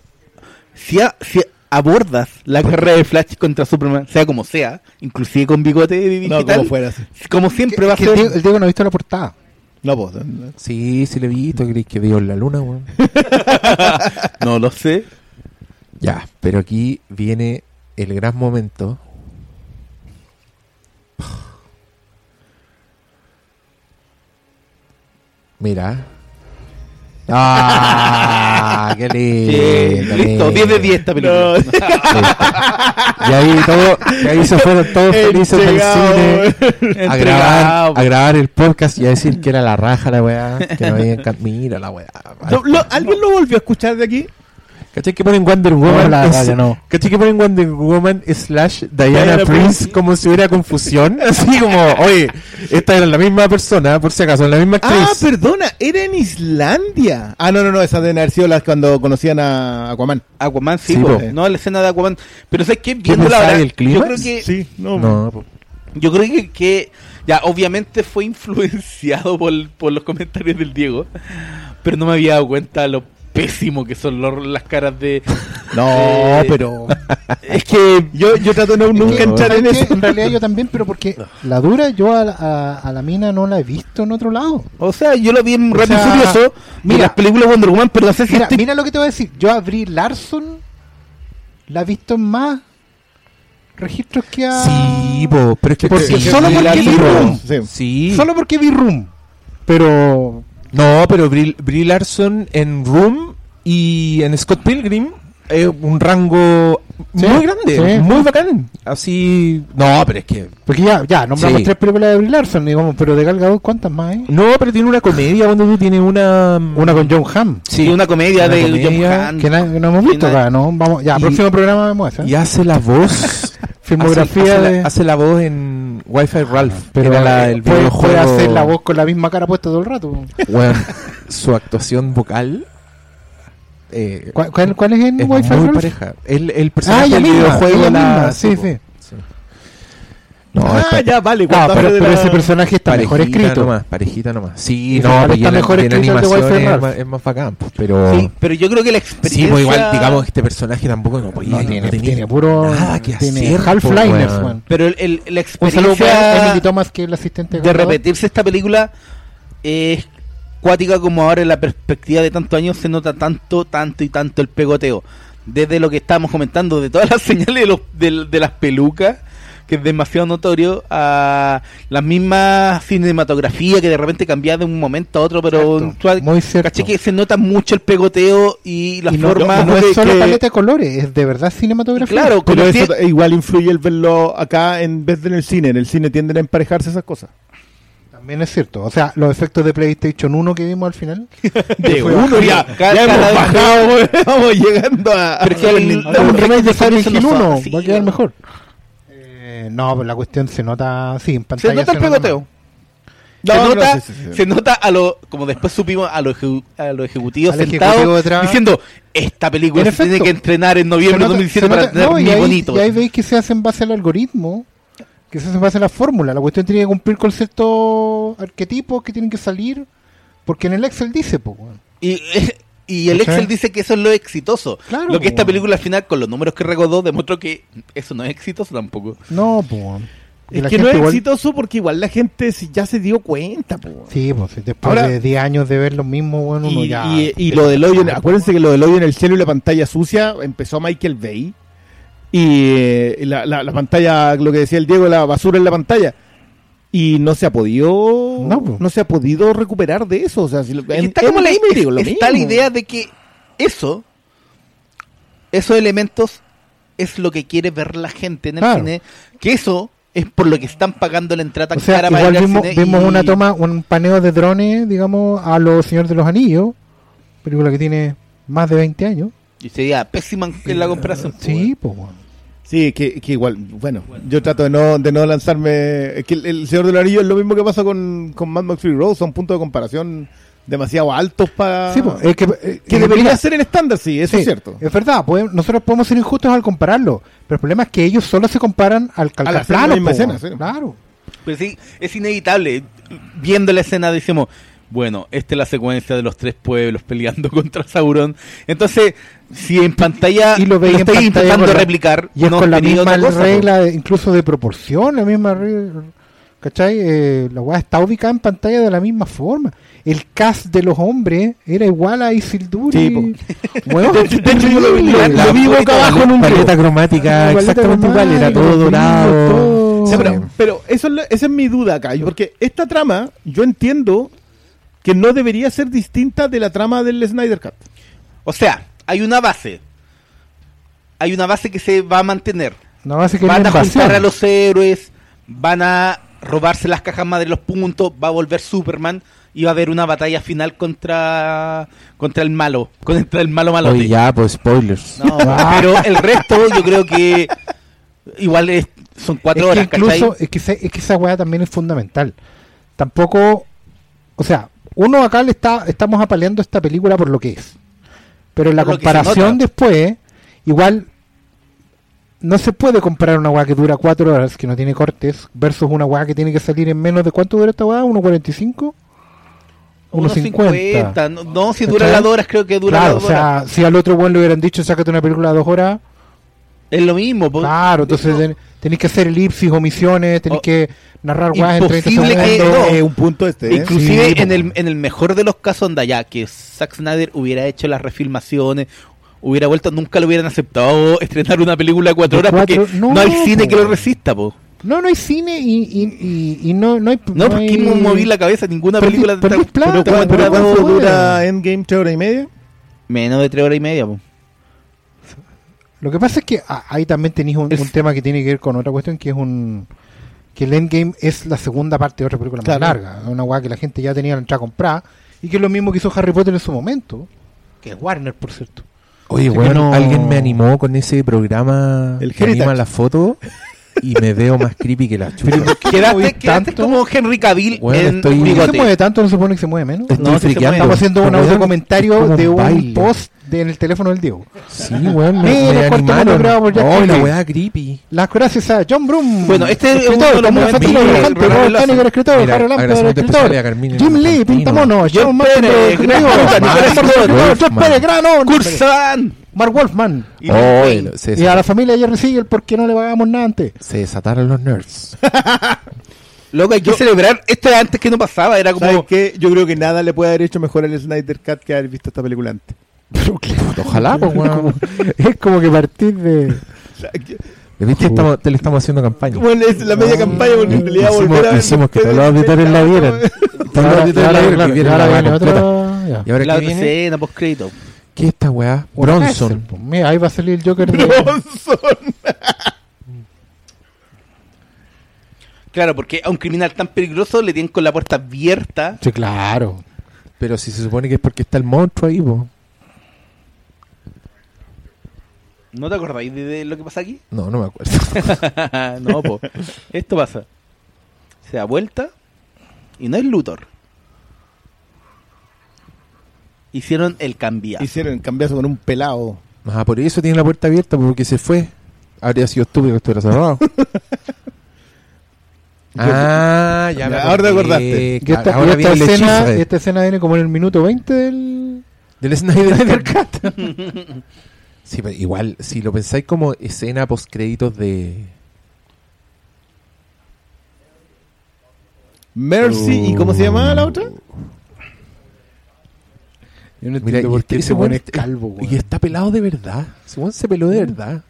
Speaker 2: si, a- si abordas la carrera de Flash contra Superman, sea como sea, inclusive con bigote
Speaker 4: No,
Speaker 2: digital,
Speaker 4: como fuera así.
Speaker 2: como siempre va a ser...
Speaker 5: el, Diego, el Diego no ha visto la portada.
Speaker 4: No, pues.
Speaker 1: Sí, sí le he visto, creéis que vio en la luna, weón.
Speaker 2: No lo sé.
Speaker 1: Ya, pero aquí viene el gran momento. Mira. ¡Ah! ¡Qué
Speaker 2: Sí,
Speaker 1: lindo!
Speaker 2: listo, 10 de 10 esta película.
Speaker 1: Listo. Y ahí, todo, y ahí se fueron todos felices del cine a grabar, a grabar el podcast y a decir que era la raja la weá. Que no había Mira la weá.
Speaker 4: Lo- lo- ¿Alguien lo volvió a escuchar de aquí?
Speaker 1: ¿Cachai que ponen Wonder Woman?
Speaker 5: la
Speaker 1: es-
Speaker 5: radio no.
Speaker 1: ¿Cachai que ponen Wonder Woman slash Diana,
Speaker 4: Diana
Speaker 1: Prince
Speaker 4: Prince.
Speaker 1: como si hubiera confusión? Así como, oye, esta era la misma persona, por si acaso, la misma actriz.
Speaker 4: Ah, perdona, era en Islandia. Ah, no, no, no, esas deben haber sido las cuando conocían a Aquaman.
Speaker 2: Aquaman, sí,
Speaker 1: Sí,
Speaker 2: po.
Speaker 1: po.
Speaker 2: no la escena de Aquaman. Pero ¿sabes qué? Viendo la verdad,
Speaker 1: del
Speaker 2: yo
Speaker 1: clímax?
Speaker 2: creo que,
Speaker 4: Sí, no.
Speaker 1: no,
Speaker 2: yo creo que, que ya obviamente fue influenciado por, por los comentarios del Diego, pero no me había dado cuenta lo pésimo que son los- las caras de...
Speaker 4: No,
Speaker 2: Eh,
Speaker 4: pero.
Speaker 2: Es que
Speaker 4: Yo, yo trato de no, nunca
Speaker 5: Que,
Speaker 4: entrar en
Speaker 5: ¿sabes
Speaker 4: eso.
Speaker 5: En realidad yo también, pero porque la dura yo a, la- a- a la mina no la he visto en otro lado.
Speaker 2: O sea, yo lo vi en Rápido
Speaker 5: sea,
Speaker 2: Furioso
Speaker 5: mira.
Speaker 2: las películas de Wonder Woman, pero no sé si
Speaker 5: Mira,
Speaker 2: estoy-
Speaker 5: mira lo que te voy a decir. Yo a Brie Larson la he visto en más
Speaker 3: registros que ha...
Speaker 1: Sí, po, pero es que
Speaker 3: Porque
Speaker 1: sí,
Speaker 3: solo porque vi Room.
Speaker 4: Sí.
Speaker 1: Sí.
Speaker 3: Solo porque vi Room. Pero...
Speaker 1: No, pero Brie, Brie Larson en Room y en Scott Pilgrim es un rango
Speaker 3: Sí,
Speaker 1: muy grande,
Speaker 3: sí.
Speaker 1: muy bacán. Así, no, pero es que
Speaker 3: Porque ya, ya, nombramos
Speaker 1: Sí.
Speaker 3: tres películas de Brie Larson, digamos, pero de Gal Gadot, ¿cuántas más hay?
Speaker 1: no, pero tiene una comedia cuando tú tienes una
Speaker 3: Una con John Hamm.
Speaker 1: sí,
Speaker 2: Y una comedia
Speaker 3: Filmografía
Speaker 1: hace, hace
Speaker 3: de...
Speaker 1: la, hace la voz en Wi-Fi Ralph,
Speaker 3: pero
Speaker 1: que era la, el
Speaker 3: puede,
Speaker 1: videojuego.
Speaker 3: puede hacer la voz con la misma cara puesta todo el rato.
Speaker 1: Weón, su actuación vocal eh,
Speaker 3: ¿Cuál, cuál, cuál es en
Speaker 1: es
Speaker 3: Wi-Fi
Speaker 1: muy
Speaker 3: Ralph?
Speaker 1: pareja. El, el
Speaker 3: Ah,
Speaker 1: personaje
Speaker 3: ella
Speaker 1: del
Speaker 3: misma,
Speaker 1: videojuego la-
Speaker 3: misma, sí, sí.
Speaker 1: No,
Speaker 4: ah,
Speaker 1: es
Speaker 4: ya, vale.
Speaker 3: No, pero,
Speaker 4: la-
Speaker 3: ese personaje está mejor escrito.
Speaker 1: Nomás, parejita nomás. Sí, no, pero
Speaker 3: está
Speaker 1: en,
Speaker 3: mejor
Speaker 1: en animación es más, es más bacán, pues, pero...
Speaker 2: Sí, pero yo creo que la
Speaker 1: Sí,
Speaker 2: experiencia...
Speaker 1: pues igual, digamos, este personaje tampoco no podía,
Speaker 3: No,
Speaker 1: no
Speaker 3: tiene,
Speaker 1: tenía
Speaker 3: tiene puro.
Speaker 1: nada que
Speaker 3: tiene
Speaker 1: hacer,
Speaker 3: Half-Liners,
Speaker 1: po, weón.
Speaker 3: weón.
Speaker 2: Pero el, el- la experiencia
Speaker 3: Thomas, que es el asistente
Speaker 2: de repetirse esta película es cuática como ahora en la perspectiva de tantos años se nota tanto, tanto y tanto el pegoteo. Desde lo que estábamos comentando, de todas las señales de, los, de, de las pelucas, que es demasiado notorio, a la misma cinematografía que de repente cambia de un momento a otro, pero
Speaker 3: Exacto,
Speaker 2: tú-
Speaker 3: muy cierto.
Speaker 2: caché que se nota mucho el pegoteo y la
Speaker 3: Y no,
Speaker 2: forma...
Speaker 3: no, no es solo
Speaker 4: que-
Speaker 3: paleta de colores, es de verdad cinematografía.
Speaker 2: Claro,
Speaker 4: Pero eso igual influye el verlo acá en vez de en el cine. En el cine tienden a emparejarse esas cosas.
Speaker 3: También es cierto. O sea, los efectos de PlayStation 1 que vimos al final.
Speaker 4: De
Speaker 2: fue
Speaker 4: uno ya,
Speaker 2: Cada-
Speaker 4: ya
Speaker 2: cada
Speaker 4: hemos bajado, vamos llegando a...
Speaker 2: Pero que el-
Speaker 3: un remake de Silent Hill
Speaker 2: no son
Speaker 3: 1,
Speaker 2: así,
Speaker 3: va a quedar mejor. Eh, no, pero la cuestión se nota, sí, en pantalla.
Speaker 2: Se nota el pegoteo.
Speaker 4: No,
Speaker 2: se,
Speaker 4: no,
Speaker 2: nota,
Speaker 4: sí, sí, sí.
Speaker 2: se nota a lo, como después supimos, a los a los ejecutivos sentados diciendo, esta película se tiene que entrenar en noviembre de
Speaker 3: nota-
Speaker 2: 2017
Speaker 3: se
Speaker 2: para tener
Speaker 3: no, y
Speaker 2: muy
Speaker 3: ahí-
Speaker 2: bonito.
Speaker 3: Y ahí veis que se hace en base al algoritmo, que se hace en base a la fórmula. La cuestión tiene que cumplir con ciertos arquetipos que tienen que salir, porque en el Excel dice, pues, weón.
Speaker 2: Y, y el. Excel dice que eso es lo exitoso.
Speaker 3: Claro,
Speaker 2: lo que esta película al final, con los números que regodó, demostró que eso no es exitoso tampoco.
Speaker 3: No, pues.
Speaker 4: Es que no es
Speaker 3: igual-
Speaker 4: exitoso porque igual la gente ya se dio cuenta, po.
Speaker 3: Sí, pues después
Speaker 4: Ahora-
Speaker 3: de 10 años de ver lo mismo, bueno, uno
Speaker 4: Y,
Speaker 3: ya.
Speaker 4: y- y lo del hoyo, en- acuérdense que lo del hoyo en el cielo y la pantalla sucia empezó Michael Bay. Y eh, la, la- la pantalla, lo que decía el Diego, la basura en la pantalla. Y no se ha podido
Speaker 3: No,
Speaker 4: se ha podido recuperar de eso. O sea, si lo- en-
Speaker 2: está como la,
Speaker 4: Game digo lo
Speaker 2: está la idea de que eso, esos elementos, es lo que quiere ver la gente en el
Speaker 3: Claro.
Speaker 2: cine. Que eso es por lo que están pagando la entrada
Speaker 3: O sea,
Speaker 2: cara para
Speaker 3: igual
Speaker 2: al
Speaker 3: vimos,
Speaker 2: cine
Speaker 3: vimos
Speaker 2: y-
Speaker 3: una toma, un paneo de drones, digamos, a los Señores de los Anillos, película que tiene más de 20 años.
Speaker 2: Y sería pésima en la comparación.
Speaker 3: Sí, pues, weón.
Speaker 4: Sí, que, que igual, bueno, yo trato de no, de no lanzarme. Es que el, el Señor del Anillo es lo mismo que pasa con, con Mad Max Fury Road, son puntos de comparación demasiado altos para.
Speaker 3: Sí, pues, es que, eh,
Speaker 4: que debería
Speaker 3: mira,
Speaker 4: ser el estándar, sí, eso
Speaker 3: sí,
Speaker 4: es cierto.
Speaker 3: Es verdad, podemos- nosotros podemos ser injustos al compararlo, pero el problema es que ellos solo se comparan al
Speaker 4: Al
Speaker 3: calcar
Speaker 4: hacer la
Speaker 3: plano,
Speaker 4: misma
Speaker 3: po,
Speaker 4: escena,
Speaker 3: weón.
Speaker 4: sí.
Speaker 3: Claro.
Speaker 2: Pues sí, es inevitable. Viendo la escena decimos, bueno, esta es la secuencia de los tres pueblos peleando contra Sauron. Entonces, si en pantalla
Speaker 3: Y lo veis en
Speaker 2: estoy
Speaker 3: pantalla
Speaker 2: intentando
Speaker 3: con la-
Speaker 2: replicar,
Speaker 3: Y es
Speaker 2: no
Speaker 3: con la misma
Speaker 2: cosa,
Speaker 3: regla, incluso de proporción, la misma regla. ¿Cachai? Eh, la weá está ubicada en pantalla de la misma forma. El cast de los hombres era igual a Isildur.
Speaker 4: Sí.
Speaker 3: Weón,
Speaker 4: De hecho, yo lo vi-
Speaker 3: increíble.
Speaker 4: lo- lo vi boca abajo en un
Speaker 1: paleta cromática
Speaker 3: Paleta
Speaker 1: exactamente igual, era todo dorado.
Speaker 3: todo.
Speaker 4: Sí, pero, pero eso es esa es mi duda acá, porque esta trama, yo entiendo que no debería ser distinta de la trama del Snyder Cut.
Speaker 2: O sea, hay una base. Hay una base que se va a mantener.
Speaker 3: No va a ser que
Speaker 2: Van
Speaker 3: la
Speaker 2: a juntar a los héroes, van a robarse las cajas madre los puntos, va a volver Superman y va a haber una batalla final contra contra el malo, contra el malo malote.
Speaker 1: Oye, ya, pues spoilers.
Speaker 2: No, pero el resto yo creo que igual es- son cuatro
Speaker 3: es
Speaker 2: horas,
Speaker 3: que incluso
Speaker 2: ¿cachai?
Speaker 3: es que, esa- es que esa weá también es fundamental. Tampoco, o sea, uno acá le está, estamos apaleando esta película por lo que es. Pero en la
Speaker 2: Por
Speaker 3: comparación después, igual no se puede comparar una weá que dura cuatro horas, que no tiene cortes, versus una weá que tiene que salir en menos de cuánto dura esta weá, 1.45, 1.50.
Speaker 2: 1.50. No, no, si dura las dos horas, creo que dura
Speaker 3: Claro,
Speaker 2: las
Speaker 3: o
Speaker 2: horas.
Speaker 3: sea, si al otro weón le hubieran dicho, sácate una película de dos horas,
Speaker 2: Es lo mismo. po.
Speaker 3: Claro, entonces ten- tenéis que hacer elipsis, omisiones, tenéis
Speaker 2: O-
Speaker 3: que narrar weas en 30
Speaker 2: imposible que-
Speaker 3: segundos.
Speaker 2: no.
Speaker 4: Es un punto este, ¿eh?
Speaker 2: Inclusive
Speaker 3: Sí,
Speaker 2: en,
Speaker 3: po.
Speaker 2: el, en el mejor de los casos, anda ya, que Zack Snyder hubiera hecho las refilmaciones, hubiera vuelto, nunca lo hubieran aceptado estrenar una película de cuatro horas
Speaker 3: cuatro-
Speaker 2: porque
Speaker 3: no,
Speaker 2: no, hay cine
Speaker 3: po.
Speaker 2: que lo resista, po.
Speaker 3: No, no hay cine y, y, y, y no, no hay.
Speaker 2: No, porque
Speaker 3: hay-
Speaker 2: no moví la cabeza ninguna
Speaker 3: Perdí-
Speaker 2: película de
Speaker 3: perdí
Speaker 2: esta-
Speaker 3: plata,
Speaker 4: Pero. ¿cuánto
Speaker 3: ¿cuánto
Speaker 4: dura
Speaker 3: dura?
Speaker 4: Endgame? ¿Tres horas y media?
Speaker 2: Menos de tres horas y media, po.
Speaker 3: Lo que pasa es que ah, ahí también tenéis un, tema que tiene que ver con otra cuestión que es un que el Endgame es la segunda parte de otra película
Speaker 4: Claro.
Speaker 3: más larga, una weá que la gente ya tenía la entrada comprada y que es lo mismo que hizo Harry Potter en su momento, que es Warner por cierto.
Speaker 1: Oye,
Speaker 3: Así
Speaker 1: bueno,
Speaker 3: no-
Speaker 1: alguien me animó con ese programa
Speaker 4: El
Speaker 1: que anima la foto y me veo más creepy que la chucha.
Speaker 2: Quedaste, como Henry Cavill
Speaker 1: Weón,
Speaker 2: en
Speaker 1: estoy-
Speaker 3: ¿Por qué se mueve tanto? ¿No se supone que se mueve menos?
Speaker 1: Estoy
Speaker 2: No, se.
Speaker 3: Estamos haciendo un audio comentario de un
Speaker 1: baile.
Speaker 3: post de, en el teléfono del Diego.
Speaker 1: Sí, weón, me,
Speaker 3: Mira, por Jack
Speaker 1: Oh, la weá creepy.
Speaker 3: Las gracias a John Broom.
Speaker 2: Bueno, este es uno de los momentos
Speaker 3: escritor, escritor,
Speaker 1: especial a Carmina
Speaker 3: Jim Lee. Pintamono,
Speaker 2: John Pérez,
Speaker 3: Grano,
Speaker 2: Cursan.
Speaker 3: Mark Wolfman.
Speaker 2: Y
Speaker 1: Oh, bueno,
Speaker 3: Y a la familia Jerry Siegel, porque no le pagamos nada antes?
Speaker 1: se desataron los nerds.
Speaker 2: Loco, hay que celebrar. Esto era antes que no pasaba, era como.
Speaker 4: ¿Sabes qué? Yo creo que nada le puede haber hecho mejor al Snyder Cut que haber visto esta película antes.
Speaker 1: Ojalá, pues, weón.
Speaker 3: Es como que partir de.
Speaker 4: O sea, que-
Speaker 1: ¿Le ¿Viste? Estamos, te le estamos haciendo campaña.
Speaker 4: Bueno, es la media campaña porque en realidad
Speaker 1: Hicimos-
Speaker 4: volver a ver
Speaker 1: hicimos que todos los
Speaker 4: de-
Speaker 1: auditores la vieran. Todos los auditores la
Speaker 3: claro, ya.
Speaker 1: ¿Y ahora
Speaker 2: la
Speaker 1: viene?
Speaker 2: escena post crédito.
Speaker 1: ¿Qué es esta weá? Bronson.
Speaker 3: cárcel, pues. Mira, ahí va a salir el Joker de.
Speaker 4: Bronson.
Speaker 2: Claro, porque a un criminal tan peligroso le tienen con la puerta abierta.
Speaker 3: Sí, claro.
Speaker 1: Pero si se supone que es porque está el monstruo ahí, po.
Speaker 2: ¿No te acordáis de, de lo que pasa aquí?
Speaker 1: No, no me acuerdo.
Speaker 2: no, po. Esto pasa. Se da vuelta y no es Luthor. Hicieron el cambiazo.
Speaker 4: Hicieron el cambiazo con un pelado.
Speaker 1: Ah, por eso tiene la puerta abierta, porque se fue. Habría sido estúpido que estuviera cerrado. ah, ya me
Speaker 4: ahora te acordaste.
Speaker 3: Y esta,
Speaker 1: ahora
Speaker 3: y
Speaker 1: viene
Speaker 3: esta escena,
Speaker 1: hechizo
Speaker 3: esta escena viene como en el minuto 20 del.
Speaker 1: del Snyder Cut. sí, pero igual, si lo pensáis como escena post créditos de.
Speaker 4: Mercy, ¿y cómo se llamaba la otra?
Speaker 3: Yo no
Speaker 1: Mira,
Speaker 3: entiendo
Speaker 1: y
Speaker 3: por
Speaker 1: este-
Speaker 3: qué
Speaker 1: ese
Speaker 3: se pone
Speaker 1: weón-
Speaker 3: calvo, weón.
Speaker 1: Y está pelado de verdad. Ese weón se peló de verdad.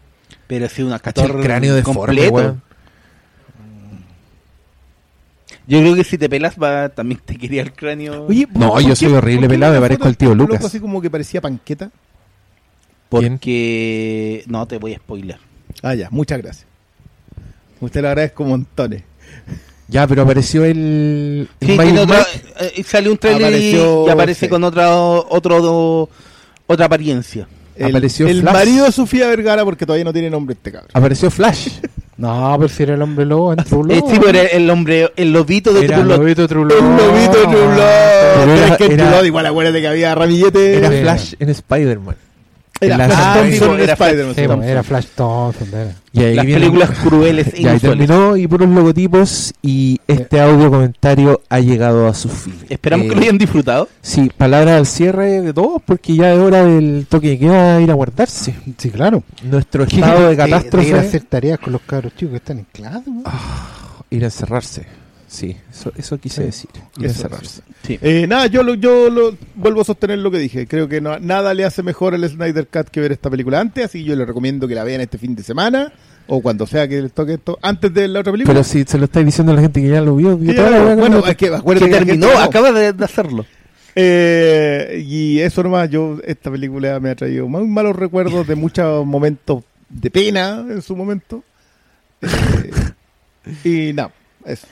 Speaker 2: Pero sí, un
Speaker 1: Cacha
Speaker 2: actor
Speaker 1: el cráneo deforme,
Speaker 2: completo.
Speaker 1: weón.
Speaker 2: Yo creo que si te pelas va, también te quería el cráneo.
Speaker 4: Oye,
Speaker 1: No,
Speaker 4: ¿por
Speaker 1: yo
Speaker 4: qué-
Speaker 1: soy horrible pelado, me parezco al tío
Speaker 4: de
Speaker 1: Lucas.
Speaker 4: loco así como que parecía panqueta?
Speaker 2: porque no te voy a spoiler.
Speaker 4: Ah, ya, muchas gracias. Usted lo agradezco montones.
Speaker 1: Ya, pero apareció el. el
Speaker 2: Sí,
Speaker 1: Mighty
Speaker 2: tiene otra,
Speaker 1: Mark.
Speaker 2: eh, sale un trailer y-
Speaker 4: Apareció,
Speaker 2: y, aparece
Speaker 4: sí.
Speaker 2: con otra otro otra apariencia.
Speaker 4: El,
Speaker 1: Apareció
Speaker 4: el
Speaker 1: Flash.
Speaker 4: marido de Sofía Vergara, porque todavía no tiene nombre este cabrón.
Speaker 1: Apareció Flash.
Speaker 3: No, pero si era el hombre lobo en True
Speaker 2: Eh,
Speaker 3: Love.
Speaker 2: sí, pero era el hombre, el lobito de
Speaker 1: Era
Speaker 2: True
Speaker 3: el
Speaker 2: Blood.
Speaker 3: lobito True
Speaker 4: El
Speaker 3: Love.
Speaker 4: lobito de True.
Speaker 1: Pero era-
Speaker 4: es que en True igual acuérdate que había ramillete.
Speaker 1: Era. Flash en Spider-Man.
Speaker 4: Era Flash
Speaker 1: Ah,
Speaker 4: Thompson
Speaker 2: sí,
Speaker 4: en
Speaker 2: era Flash-
Speaker 4: Spider-Man.
Speaker 3: Sí,
Speaker 4: sí.
Speaker 3: era Flash Thompson. era.
Speaker 1: Y ahí
Speaker 2: Las
Speaker 1: viene-
Speaker 2: películas crueles e
Speaker 1: ahí
Speaker 2: inusuales.
Speaker 1: terminó y puros logotipos y este audio comentario ha llegado a su fin.
Speaker 2: Esperamos
Speaker 1: Eh,
Speaker 2: que lo hayan disfrutado.
Speaker 1: Sí, palabras al cierre de todos porque ya es hora del toque de queda ir a guardarse.
Speaker 3: Sí, claro.
Speaker 1: Nuestro estado de
Speaker 3: ir a
Speaker 1: catástrofe,
Speaker 3: hacer tareas con los cabros chicos que están en clase. weón.
Speaker 1: ir a encerrarse. Sí, eso, eso quise decir.
Speaker 4: Eso.
Speaker 2: Sí.
Speaker 4: Eh, nada, yo, lo, yo lo, vuelvo a sostener lo que dije. Creo que no- nada le hace mejor al Snyder Cut que ver esta película antes, así que yo les recomiendo que la vean este fin de semana o cuando sea que les toque esto, antes de la otra película.
Speaker 1: Pero si se lo estáis diciendo a la gente que ya lo vio,
Speaker 4: Sí, bueno, es que acuérdate
Speaker 2: terminó,
Speaker 4: no.
Speaker 2: acaba de, de hacerlo.
Speaker 4: Eh, y eso nomás, yo, esta película me ha traído muy malos recuerdos de muchos momentos de pena en su momento. Eh, y nada, eso.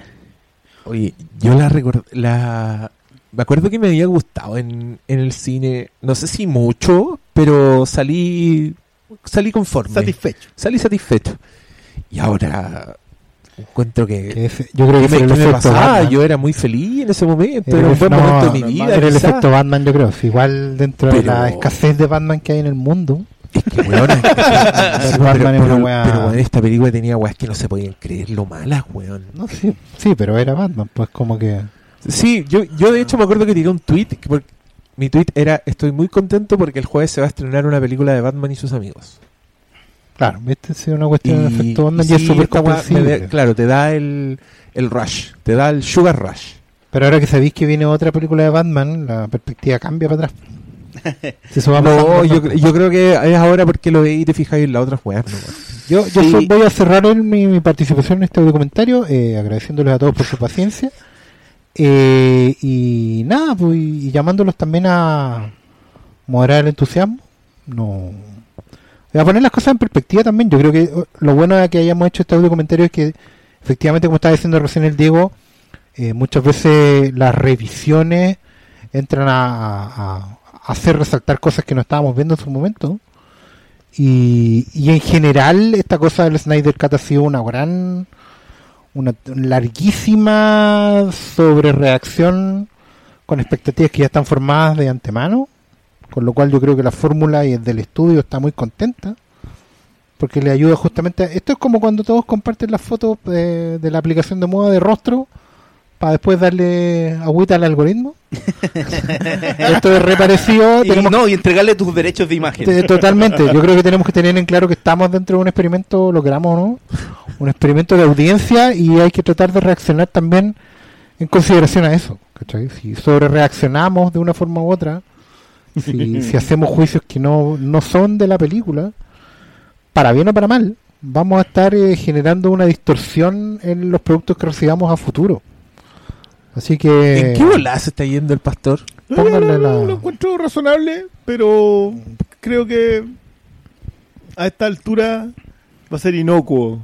Speaker 1: Oye, yo la recuerdo, la... Me acuerdo que me había gustado en, en el cine, no sé si mucho, pero salí salí conforme.
Speaker 4: Satisfecho.
Speaker 1: salí satisfecho. Y ahora encuentro que...
Speaker 3: Yo creo que
Speaker 1: ¿Qué me, pasaba?
Speaker 3: Batman.
Speaker 1: Yo era muy feliz en ese momento,
Speaker 3: Era
Speaker 1: un
Speaker 3: el-
Speaker 1: buen
Speaker 3: no,
Speaker 1: momento de mi vida.
Speaker 3: Era el efecto Batman, yo creo. Igual dentro de la escasez de Batman que hay en el mundo.
Speaker 1: Es que, weón, pero, esta película tenía weas que no se podían creer lo malas, weón.
Speaker 3: No, sí, sí, pero era Batman. Pues como que.
Speaker 1: Sí, yo, yo de hecho me acuerdo que tiré un tweet. Que por- mi tweet era: Estoy muy contento porque el jueves se va a estrenar una película de Batman y sus amigos.
Speaker 3: Claro, viste, es una cuestión de efecto Batman y, es súper comprensible.
Speaker 1: Claro, te da el, el rush, te da el sugar rush.
Speaker 3: Pero ahora que sabéis que viene otra película de Batman, la perspectiva cambia para atrás.
Speaker 1: No, yo, creo que es ahora porque lo veis y te fijáis en las otras weas. no.
Speaker 3: Yo, yo
Speaker 2: Sí.
Speaker 3: voy a cerrar mi, mi participación en este documentario, eh, agradeciéndoles a todos por su paciencia. Eh, y nada, pues, y, llamándolos también a moderar el entusiasmo. No. Voy a poner las cosas en perspectiva también. Yo creo que eh, lo bueno de que hayamos hecho este documentario es que, efectivamente, como estaba diciendo recién el Diego, eh, muchas veces las revisiones entran a- a hacer resaltar cosas que no estábamos viendo en su momento. Y, y en general esta cosa del Snyder Cut ha sido una gran, una larguísima sobrereacción con expectativas que ya están formadas de antemano, con lo cual yo creo que la fórmula y el del estudio está muy contenta, porque le ayuda justamente, a- esto es como cuando todos comparten las fotos de, de la aplicación de moda de rostro para después darle agüita al algoritmo. esto es reparecido,
Speaker 2: Y, no, y entregarle tus derechos de imagen.
Speaker 3: Te- Totalmente. Yo creo que tenemos que tener en claro que estamos dentro de un experimento, lo queramos o no, un experimento de audiencia y hay que tratar de reaccionar también en consideración a eso. ¿cachai? Si sobre reaccionamos de una forma u otra, si, si hacemos juicios que no, no son de la película, para bien o para mal, vamos a estar eh, generando una distorsión en los productos que recibamos a futuro. Así que...
Speaker 1: ¿En qué se está yendo el pastor?
Speaker 4: No, no, no,
Speaker 3: la-
Speaker 4: Lo encuentro razonable, pero creo que a esta altura va a ser inocuo.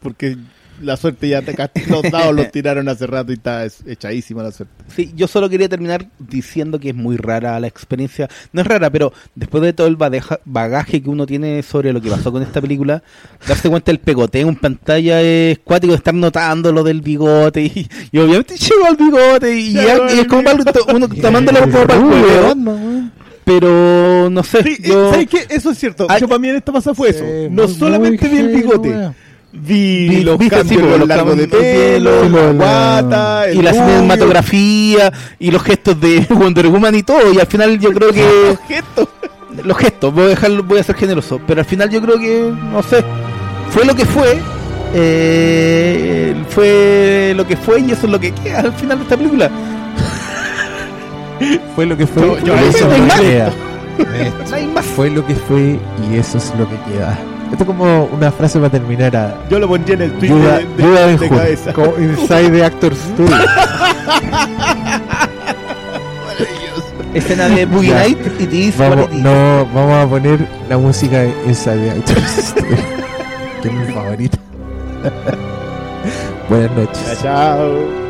Speaker 4: Porque la suerte ya te los dados los tiraron hace rato y está es- echadísima la suerte.
Speaker 2: Sí, yo solo quería terminar diciendo que es muy rara la experiencia. No es rara, pero después de todo el badeja- bagaje que uno tiene sobre lo que pasó con esta película, darse cuenta del pegoteo en pantalla es cuático de estar notando lo del bigote y, y obviamente llegó el bigote y, ya- y es
Speaker 4: el
Speaker 2: como para uno tomándolo como para el
Speaker 3: weón.
Speaker 2: pero no sé,
Speaker 4: Sí,
Speaker 2: yo...
Speaker 4: ¿sabes qué? Eso es cierto.
Speaker 2: Ay-
Speaker 4: yo para mí en esta pasada fue eso. No solamente vi el bigote. Vi,
Speaker 2: Vi-
Speaker 4: los
Speaker 2: viste,
Speaker 4: cambios
Speaker 2: sí,
Speaker 4: los
Speaker 2: los
Speaker 4: largos de pelo, la guata, el
Speaker 2: y la
Speaker 4: rubio.
Speaker 2: cinematografía y los gestos de Wonder Woman y todo y al final yo creo que
Speaker 4: Gesto.
Speaker 2: los gestos voy a dejarlo voy a ser generoso pero al final yo creo que no sé fue lo que fue eh, fue lo que fue y eso es lo que queda al final de esta película
Speaker 1: Fue lo que fue.
Speaker 4: Yo- yo
Speaker 1: eso queda.
Speaker 2: no hay más
Speaker 1: Fue lo que fue y eso es lo que queda. Esto es como una frase para terminar a.
Speaker 4: Yo lo pondría en el tweet
Speaker 1: Yuda-
Speaker 4: de, de-
Speaker 1: Yuda
Speaker 4: de
Speaker 1: Benjur.
Speaker 4: cabeza.
Speaker 3: Como Inside the Actors Studio.
Speaker 2: escena de Boogie. Night y
Speaker 1: Vamos, no, vamos a poner la música de esa de Actors Studio, que es mi favorita. Buenas noches.
Speaker 4: Chao.